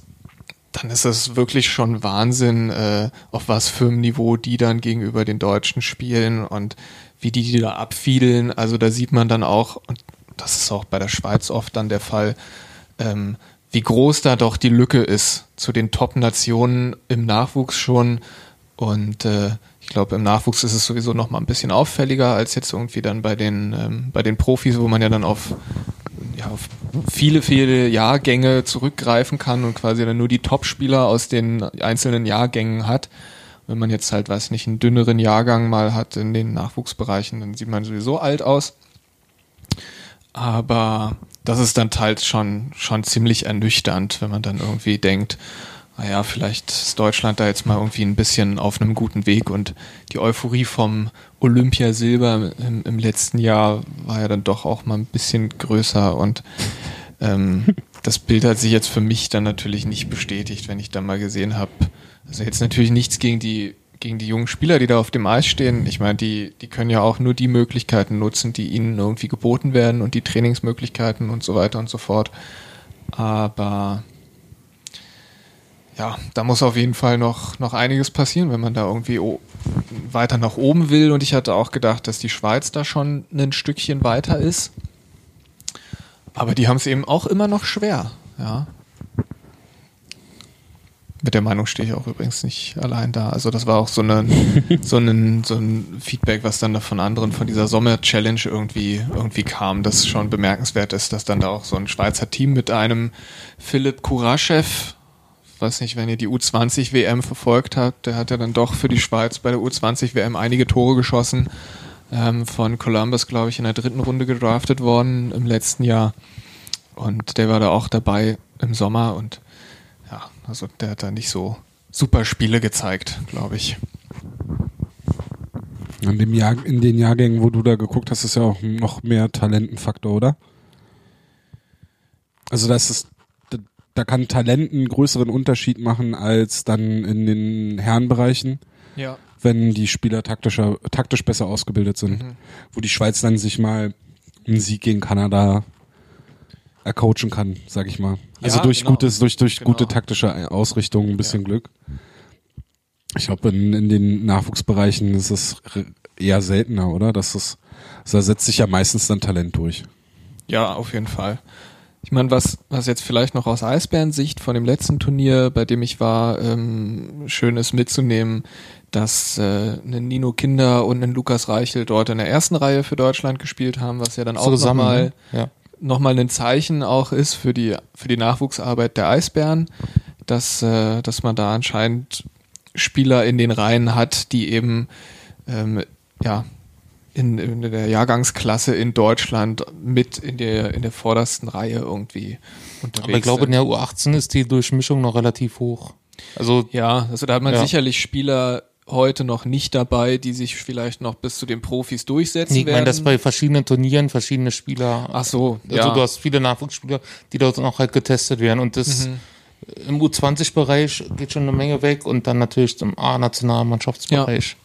dann ist es wirklich schon Wahnsinn, äh, auf was für einem Niveau die dann gegenüber den Deutschen spielen und wie die, die da abfiedeln. Also da sieht man dann auch, und das ist auch bei der Schweiz oft dann der Fall, ähm, wie groß da doch die Lücke ist zu den Top-Nationen im Nachwuchs schon. Und äh, ich glaube, im Nachwuchs ist es sowieso noch mal ein bisschen auffälliger als jetzt irgendwie dann bei den, ähm, bei den Profis, wo man ja dann auf, ja, auf viele, viele Jahrgänge zurückgreifen kann und quasi dann nur die Top-Spieler aus den einzelnen Jahrgängen hat. Wenn man jetzt halt, weiß nicht, einen dünneren Jahrgang mal hat in den Nachwuchsbereichen, dann sieht man sowieso alt aus. Aber das ist dann teils schon, schon ziemlich ernüchternd, wenn man dann irgendwie denkt, naja, vielleicht ist Deutschland da jetzt mal irgendwie ein bisschen auf einem guten Weg und die Euphorie vom Olympiasilber im, im letzten Jahr war ja dann doch auch mal ein bisschen größer und ähm, das Bild hat sich jetzt für mich dann natürlich nicht bestätigt, wenn ich dann mal gesehen habe. Also jetzt natürlich nichts gegen die gegen die jungen Spieler, die da auf dem Eis stehen. Ich meine, die die können ja auch nur die Möglichkeiten nutzen, die ihnen irgendwie geboten werden und die Trainingsmöglichkeiten und so weiter und so fort. Aber ja, da muss auf jeden Fall noch, noch einiges passieren, wenn man da irgendwie weiter nach oben will. Und ich hatte auch gedacht, dass die Schweiz da schon ein Stückchen weiter ist. Aber die haben es eben auch immer noch schwer, ja. Mit der Meinung stehe ich auch übrigens nicht allein da. Also das war auch so, eine, so, ein, so ein Feedback, was dann da von anderen von dieser Sommer-Challenge irgendwie, irgendwie kam, das schon bemerkenswert ist, dass dann da auch so ein Schweizer Team mit einem Philipp Kuraschew, weiß nicht, wenn ihr die U20 WM verfolgt habt, der hat ja dann doch für die Schweiz bei der U20 WM einige Tore geschossen. Ähm, von Columbus, glaube ich, in der dritten Runde gedraftet worden im letzten Jahr. Und der war da auch dabei im Sommer und ja, also der hat da nicht so super Spiele gezeigt, glaube ich. In, dem Jahr, in den Jahrgängen, wo du da geguckt hast, ist ja auch noch mehr Talentenfaktor, oder? Also das ist, da, da kann Talent einen größeren Unterschied machen als dann in den Herrenbereichen, Ja. wenn die Spieler taktischer, taktisch besser ausgebildet sind. Mhm. Wo die Schweiz dann sich mal einen Sieg gegen Kanada ercoachen kann, sag ich mal. Also Ja, durch genau. gutes, durch, durch Genau. gute taktische Ausrichtung, ein bisschen Ja. Glück. Ich glaube, in, in den Nachwuchsbereichen ist es eher seltener, oder? Das ist, da setzt sich ja meistens dann Talent durch. Ja, auf jeden Fall. Ich meine, was, was jetzt vielleicht noch aus Eisbären-Sicht von dem letzten Turnier, bei dem ich war, ähm, schön ist mitzunehmen, dass äh, ein Nino Kinder und ein Lukas Reichel dort in der ersten Reihe für Deutschland gespielt haben, was ja dann auch nochmal ne? ja. Nochmal ein Zeichen auch ist für die, für die Nachwuchsarbeit der Eisbären, dass, äh, dass man da anscheinend Spieler in den Reihen hat, die eben ähm, ja in, in der Jahrgangsklasse in Deutschland mit in der in der vordersten Reihe irgendwie unterwegs Aber ich glaube, in der U18 ist die Durchmischung noch relativ hoch. Also Ja, also da hat man Ja. sicherlich Spieler heute noch nicht dabei, die sich vielleicht noch bis zu den Profis durchsetzen ich meine, werden. dass bei verschiedenen Turnieren verschiene Spieler. Ach so, also ja. du hast viele Nachwuchsspieler, die dort auch halt getestet werden. Und das Mhm. im U20-Bereich geht schon eine Menge weg und dann natürlich im A-Nationalmannschaftsbereich.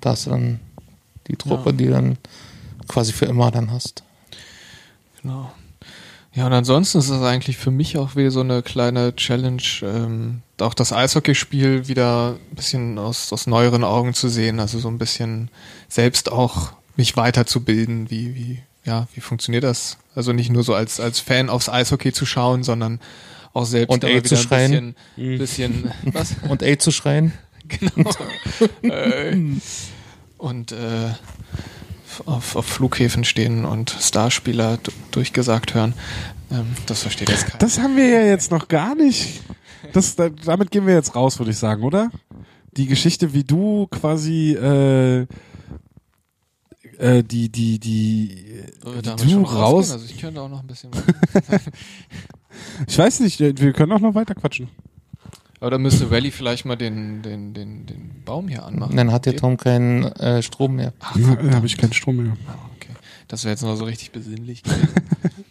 Da hast du dann die Truppe, Ja. die dann quasi für immer dann hast. Genau. Ja, und ansonsten ist es eigentlich für mich auch wieder so eine kleine Challenge, ähm, auch das Eishockeyspiel wieder ein bisschen aus, aus neueren Augen zu sehen, also so ein bisschen selbst auch mich weiterzubilden, wie, wie, ja, wie funktioniert das? Also nicht nur so als, als Fan aufs Eishockey zu schauen, sondern auch selbst Und ey mal zu wieder schreien. ein bisschen, bisschen was? Und ey zu schreien. genau. äh, und äh, auf, auf Flughäfen stehen und Starspieler durchgesagt hören. Ähm, das versteht jetzt keiner. Das haben wir ja jetzt noch gar nicht. Das, da, damit gehen wir jetzt raus, würde ich sagen, oder? Die Geschichte, wie du quasi äh, äh, die, die, die, wie damit du raus. Also ich könnte auch noch ein bisschen. Ich weiß nicht, wir können auch noch weiter quatschen. Aber da müsste Rally vielleicht mal den, den, den, den Baum hier anmachen. Dann hat der Tom keinen äh, Strom mehr. Ach, Da verdammt. habe ich keinen Strom mehr. Ah, okay. Das wäre jetzt noch so richtig besinnlich gewesen.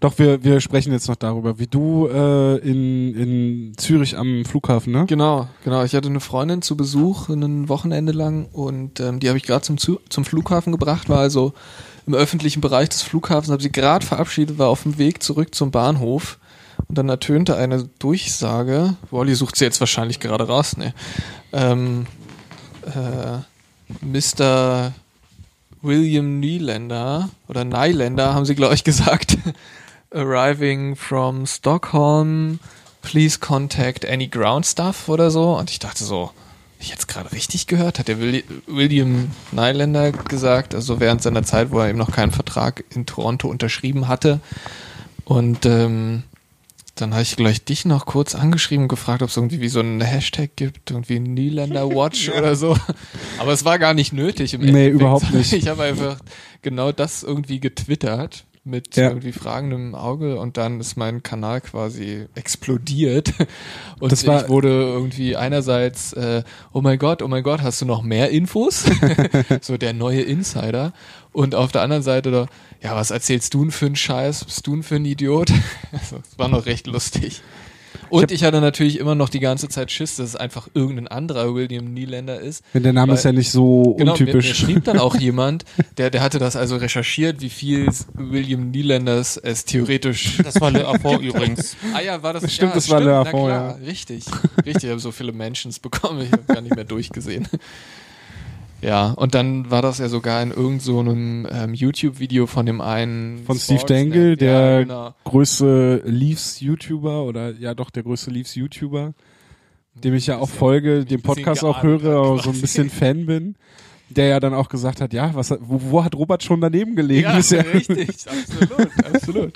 Doch, wir, wir sprechen jetzt noch darüber, wie du äh, in, in Zürich am Flughafen, ne? Genau, genau. Ich hatte eine Freundin zu Besuch ein Wochenende lang und ähm, die habe ich gerade zum, Zu- zum Flughafen gebracht, war also im öffentlichen Bereich des Flughafens, habe sie gerade verabschiedet, war auf dem Weg zurück zum Bahnhof und dann ertönte eine Durchsage. Wally sucht sie jetzt wahrscheinlich gerade raus, ne? Ähm, äh, Mr. William Nylander oder Nylander haben sie, glaube ich, gesagt. Arriving from Stockholm, please contact any ground staff oder so. Und ich dachte so, ich jetzt gerade richtig gehört? Hat der Willi William Nylander gesagt, also während seiner Zeit, wo er eben noch keinen Vertrag in Toronto unterschrieben hatte. Und ähm, dann habe ich gleich dich noch kurz angeschrieben und gefragt, ob es irgendwie wie so einen Hashtag gibt, irgendwie Nylander Watch oder so. Aber es war gar nicht nötig im Nee, Endeffekt. überhaupt nicht. Ich habe einfach genau das irgendwie getwittert mit Ja. irgendwie fragendem Auge und dann ist mein Kanal quasi explodiert und Das war- ich wurde irgendwie einerseits äh, oh mein Gott, oh mein Gott, hast du noch mehr Infos? so der neue Insider und auf der anderen Seite da, ja, was erzählst du denn für einen Scheiß? Bist du denn für ein Idiot? also, es war noch recht lustig. Und ich, hatte natürlich immer noch die ganze Zeit Schiss, dass es einfach irgendein anderer William Nylander ist. Denn der Name Weil- ist ja nicht so Genau, mir, mir untypisch. schrieb dann auch jemand, der, der hatte das also recherchiert, wie viel William Nylanders es theoretisch. Das war Le Affort übrigens. Ah ja, war das Stimmt, ja, das war stimmt, Le na Affort, klar, Richtig, richtig. Ich habe so viele Mentions bekommen, ich habe gar nicht mehr durchgesehen. Ja, und dann war das ja sogar in irgendeinem so einem, ähm, YouTube-Video von dem einen Von Steve Sportsnet. Dangle, der ja, genau. größte Leafs-YouTuber oder ja doch der größte Leafs-YouTuber, dem ich ja auch folge, dem Podcast auch höre, auch so ein bisschen Fan bin, der ja dann auch gesagt hat, ja, was hat, wo, wo hat Robert schon daneben gelegen? Ja, Ist ja- richtig, absolut, absolut.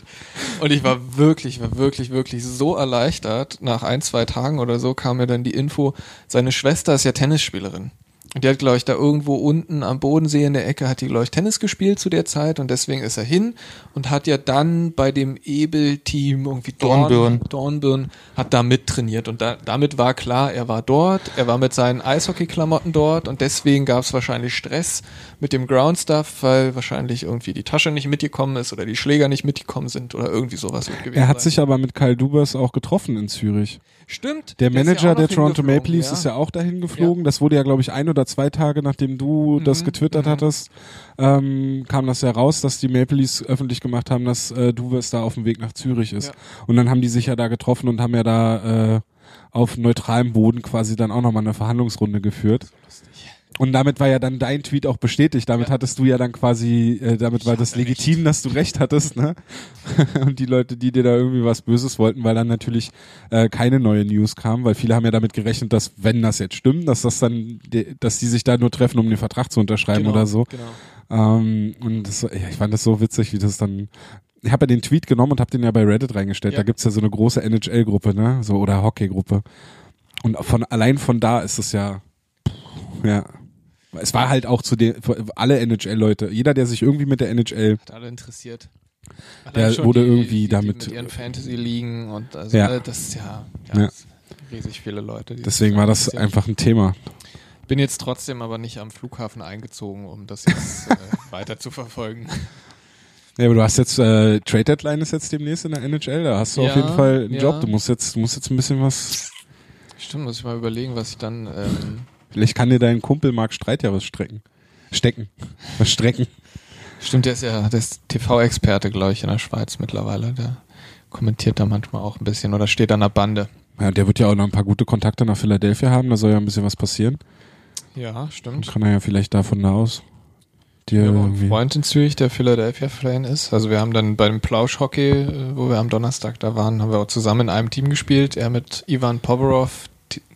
Und ich war wirklich, war wirklich, wirklich so erleichtert. Nach ein, zwei Tagen oder so kam mir dann die Info, seine Schwester ist ja Tennisspielerin. Und die hat, glaube ich, da irgendwo unten am Bodensee in der Ecke hat die, glaube ich, Tennis gespielt zu der Zeit und deswegen ist er hin und hat ja dann bei dem Ebel-Team irgendwie Dorn, Dornbirn. Dornbirn hat da mittrainiert und da, damit war klar, er war dort, er war mit seinen Eishockey-Klamotten dort und deswegen gab es wahrscheinlich Stress mit dem Ground-Stuff, weil wahrscheinlich irgendwie die Tasche nicht mitgekommen ist oder die Schläger nicht mitgekommen sind oder irgendwie sowas wird gewesen Er hat sein. sich aber mit Kyle Dubas auch getroffen in Zürich. Stimmt. Der ja Manager noch der Toronto Maple Leafs ja. ist ja auch dahin geflogen. Das wurde ja, glaube ich, ein oder zwei Tage, nachdem du das Mhm, getwittert mhm. hattest, ähm, kam das ja raus, dass die Maple Leafs öffentlich gemacht haben, dass äh, Dubas da auf dem Weg nach Zürich ist. Ja. Und dann haben die sich ja da getroffen und haben ja da äh, auf neutralem Boden quasi dann auch nochmal eine Verhandlungsrunde geführt. Und damit war ja dann dein Tweet auch bestätigt. Damit Ja. hattest du ja dann quasi, äh, damit war das hatte recht. legitim, dass du recht hattest, ne? Und die Leute, die dir da irgendwie was Böses wollten, weil dann natürlich äh, keine neue News kam, weil viele haben ja damit gerechnet, dass wenn das jetzt stimmt, dass das dann, dass die sich da nur treffen, um den Vertrag zu unterschreiben Genau, oder so. Genau. Ähm, und das, ja, ich fand das so witzig, wie das dann. Ich habe ja den Tweet genommen und habe den ja bei Reddit reingestellt. Ja. Da gibt's ja so eine große NHL-Gruppe, ne? So oder Hockey-Gruppe. Und von allein von da ist es ja, ja. Es war halt auch zu den alle NHL-Leute, jeder, der sich irgendwie mit der NHL, Hat alle interessiert. Der Allein schon wurde die, irgendwie die, die damit- mit ihren Fantasy liegen und also Ja. äh, das ist ja, ja, Ja. riesig viele Leute. die deswegen war das einfach ein Thema. Bin jetzt trotzdem aber nicht am Flughafen eingezogen, um das jetzt äh, weiter zu verfolgen. Ja, aber du hast jetzt äh, Trade Deadline ist jetzt demnächst in der NHL, da hast du auf Ja, jeden Fall einen. Job. Du musst jetzt, du musst jetzt ein bisschen was. Stimmt, muss ich mal überlegen, was ich dann. Ähm, Vielleicht kann dir dein Kumpel Marc Streit ja was strecken. Stecken. Was strecken. stimmt, der ist ja der TV-Experte, glaube ich, in der Schweiz mittlerweile. Der kommentiert da manchmal auch ein bisschen oder steht an der Bande. Ja, der wird ja auch noch ein paar gute Kontakte nach Philadelphia haben, da soll ja ein bisschen was passieren. Ja, Dann stimmt. kann er ja vielleicht davon da aus dir auch einen. Freund in Zürich, der Philadelphia-Fan ist. Also wir haben dann bei dem Plausch-Hockey, äh, wo wir am Donnerstag da waren, haben wir auch zusammen in einem Team gespielt. Er mit Ivan Powerov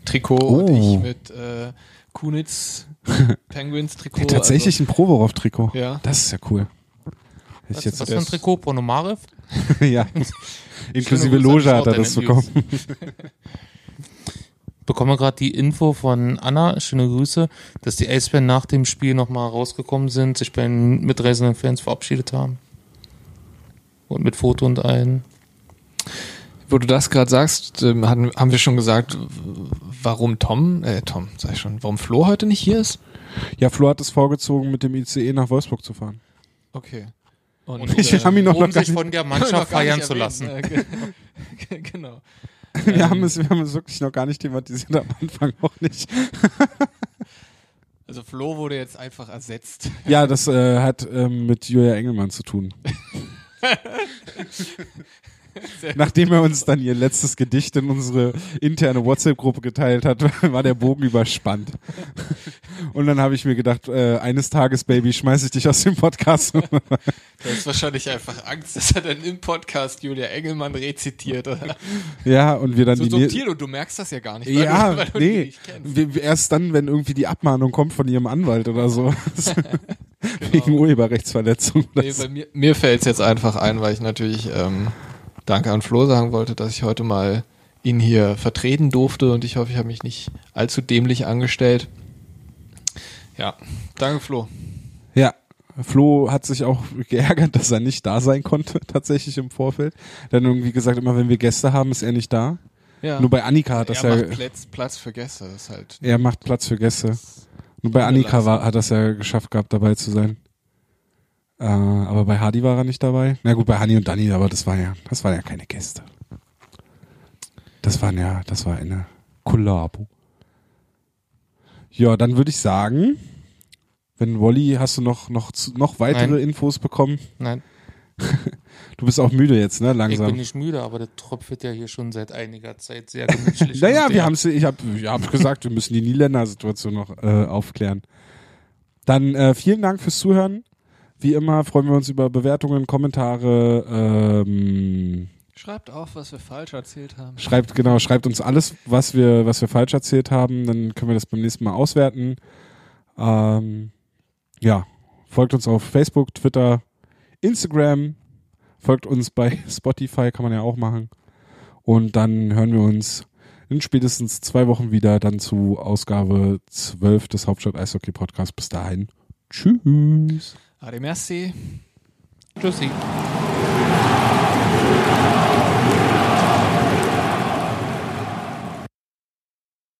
Trikot und Oh. ich mit äh, Kunitz Penguins Trikot. Ja, tatsächlich ein Provorov-Trikot. Also, ja. Das ist ja cool. Was, ich jetzt was für ein Trikot? Ponomarev? ja. Inklusive Loge hat er das bekommen. bekomme gerade die Info von Anna, schöne Grüße, dass die Eisbären nach dem Spiel nochmal rausgekommen sind, sich bei den mitreisenden Fans verabschiedet haben. Und mit Foto und allen. Wo du das gerade sagst, ähm, haben wir schon gesagt, warum Tom, äh, Tom, sag ich schon, warum Flo heute nicht hier ist? Ja, Flo hat es vorgezogen, mit dem ICE nach Wolfsburg zu fahren. Okay. Und Ich äh, hab ihn noch um gar sich nicht- von der Noch Mannschaft feiern zu lassen. äh, ge- genau. Wir, Ähm, haben es, wir haben es wirklich noch gar nicht thematisiert, am Anfang auch nicht. Also Flo wurde jetzt einfach ersetzt. Ja, das äh, hat ähm, mit Julia Engelmann zu tun. Nachdem er uns dann ihr letztes Gedicht in unsere interne WhatsApp-Gruppe geteilt hat, war der Bogen überspannt. Und dann habe ich mir gedacht, äh, eines Tages, Baby, schmeiß ich dich aus dem Podcast. Da ist wahrscheinlich einfach Angst, dass er dann im Podcast Julia Engelmann rezitiert. Oder? ja, und wir dann So die subtil und du merkst das ja gar nicht. weil Ja, du, nee. Erst dann, wenn irgendwie die Abmahnung kommt von ihrem Anwalt oder so. Wegen Urheberrechtsverletzung. Nee, mir mir fällt es jetzt einfach ein, weil ich natürlich ähm, Danke an Flo sagen wollte, dass ich heute mal ihn hier vertreten durfte und ich hoffe, ich habe mich nicht allzu dämlich angestellt. Ja, danke Flo. Ja, Flo hat sich auch geärgert, dass er nicht da sein konnte, tatsächlich im Vorfeld. Dann irgendwie gesagt, immer wenn wir Gäste haben, ist er nicht da. Ja. Nur bei Annika hat das er ja, macht Platz, Platz für Gäste, das ist halt. er macht Platz für Gäste. Nur bei Annika war, hat das ja geschafft gehabt, dabei zu sein. Äh, aber bei Hardy war er nicht dabei. Na gut, bei Hani und Danny, aber das war ja, das waren ja keine Gäste. Das waren ja, das war eine Kollabo. Ja, dann würde ich sagen, wenn Wolli, hast du noch, noch, noch weitere Nein. Infos bekommen? Nein, Du bist auch müde jetzt, ne? ich bin Langsam. nicht müde, aber der tropft ja hier schon seit einiger Zeit sehr gemütlich. Naja, wir haben es, ich habe ich hab gesagt, wir müssen die Niederländer-Situation noch äh, aufklären. Dann äh, vielen Dank fürs Zuhören. Wie immer freuen wir uns über Bewertungen, Kommentare. Ähm, Schreibt auf, was wir falsch erzählt haben. schreibt genau, schreibt uns alles, was wir, was wir falsch erzählt haben. Dann können wir das beim nächsten Mal auswerten. Ähm, ja, folgt uns auf Facebook, Twitter, Instagram. Folgt uns bei Spotify, kann man ja auch machen. Und dann hören wir uns in spätestens zwei Wochen wieder, dann zu Ausgabe 12 des Hauptstadt Eishockey Podcasts. Bis dahin. Tschüss. Allez, merci. Tschüssi.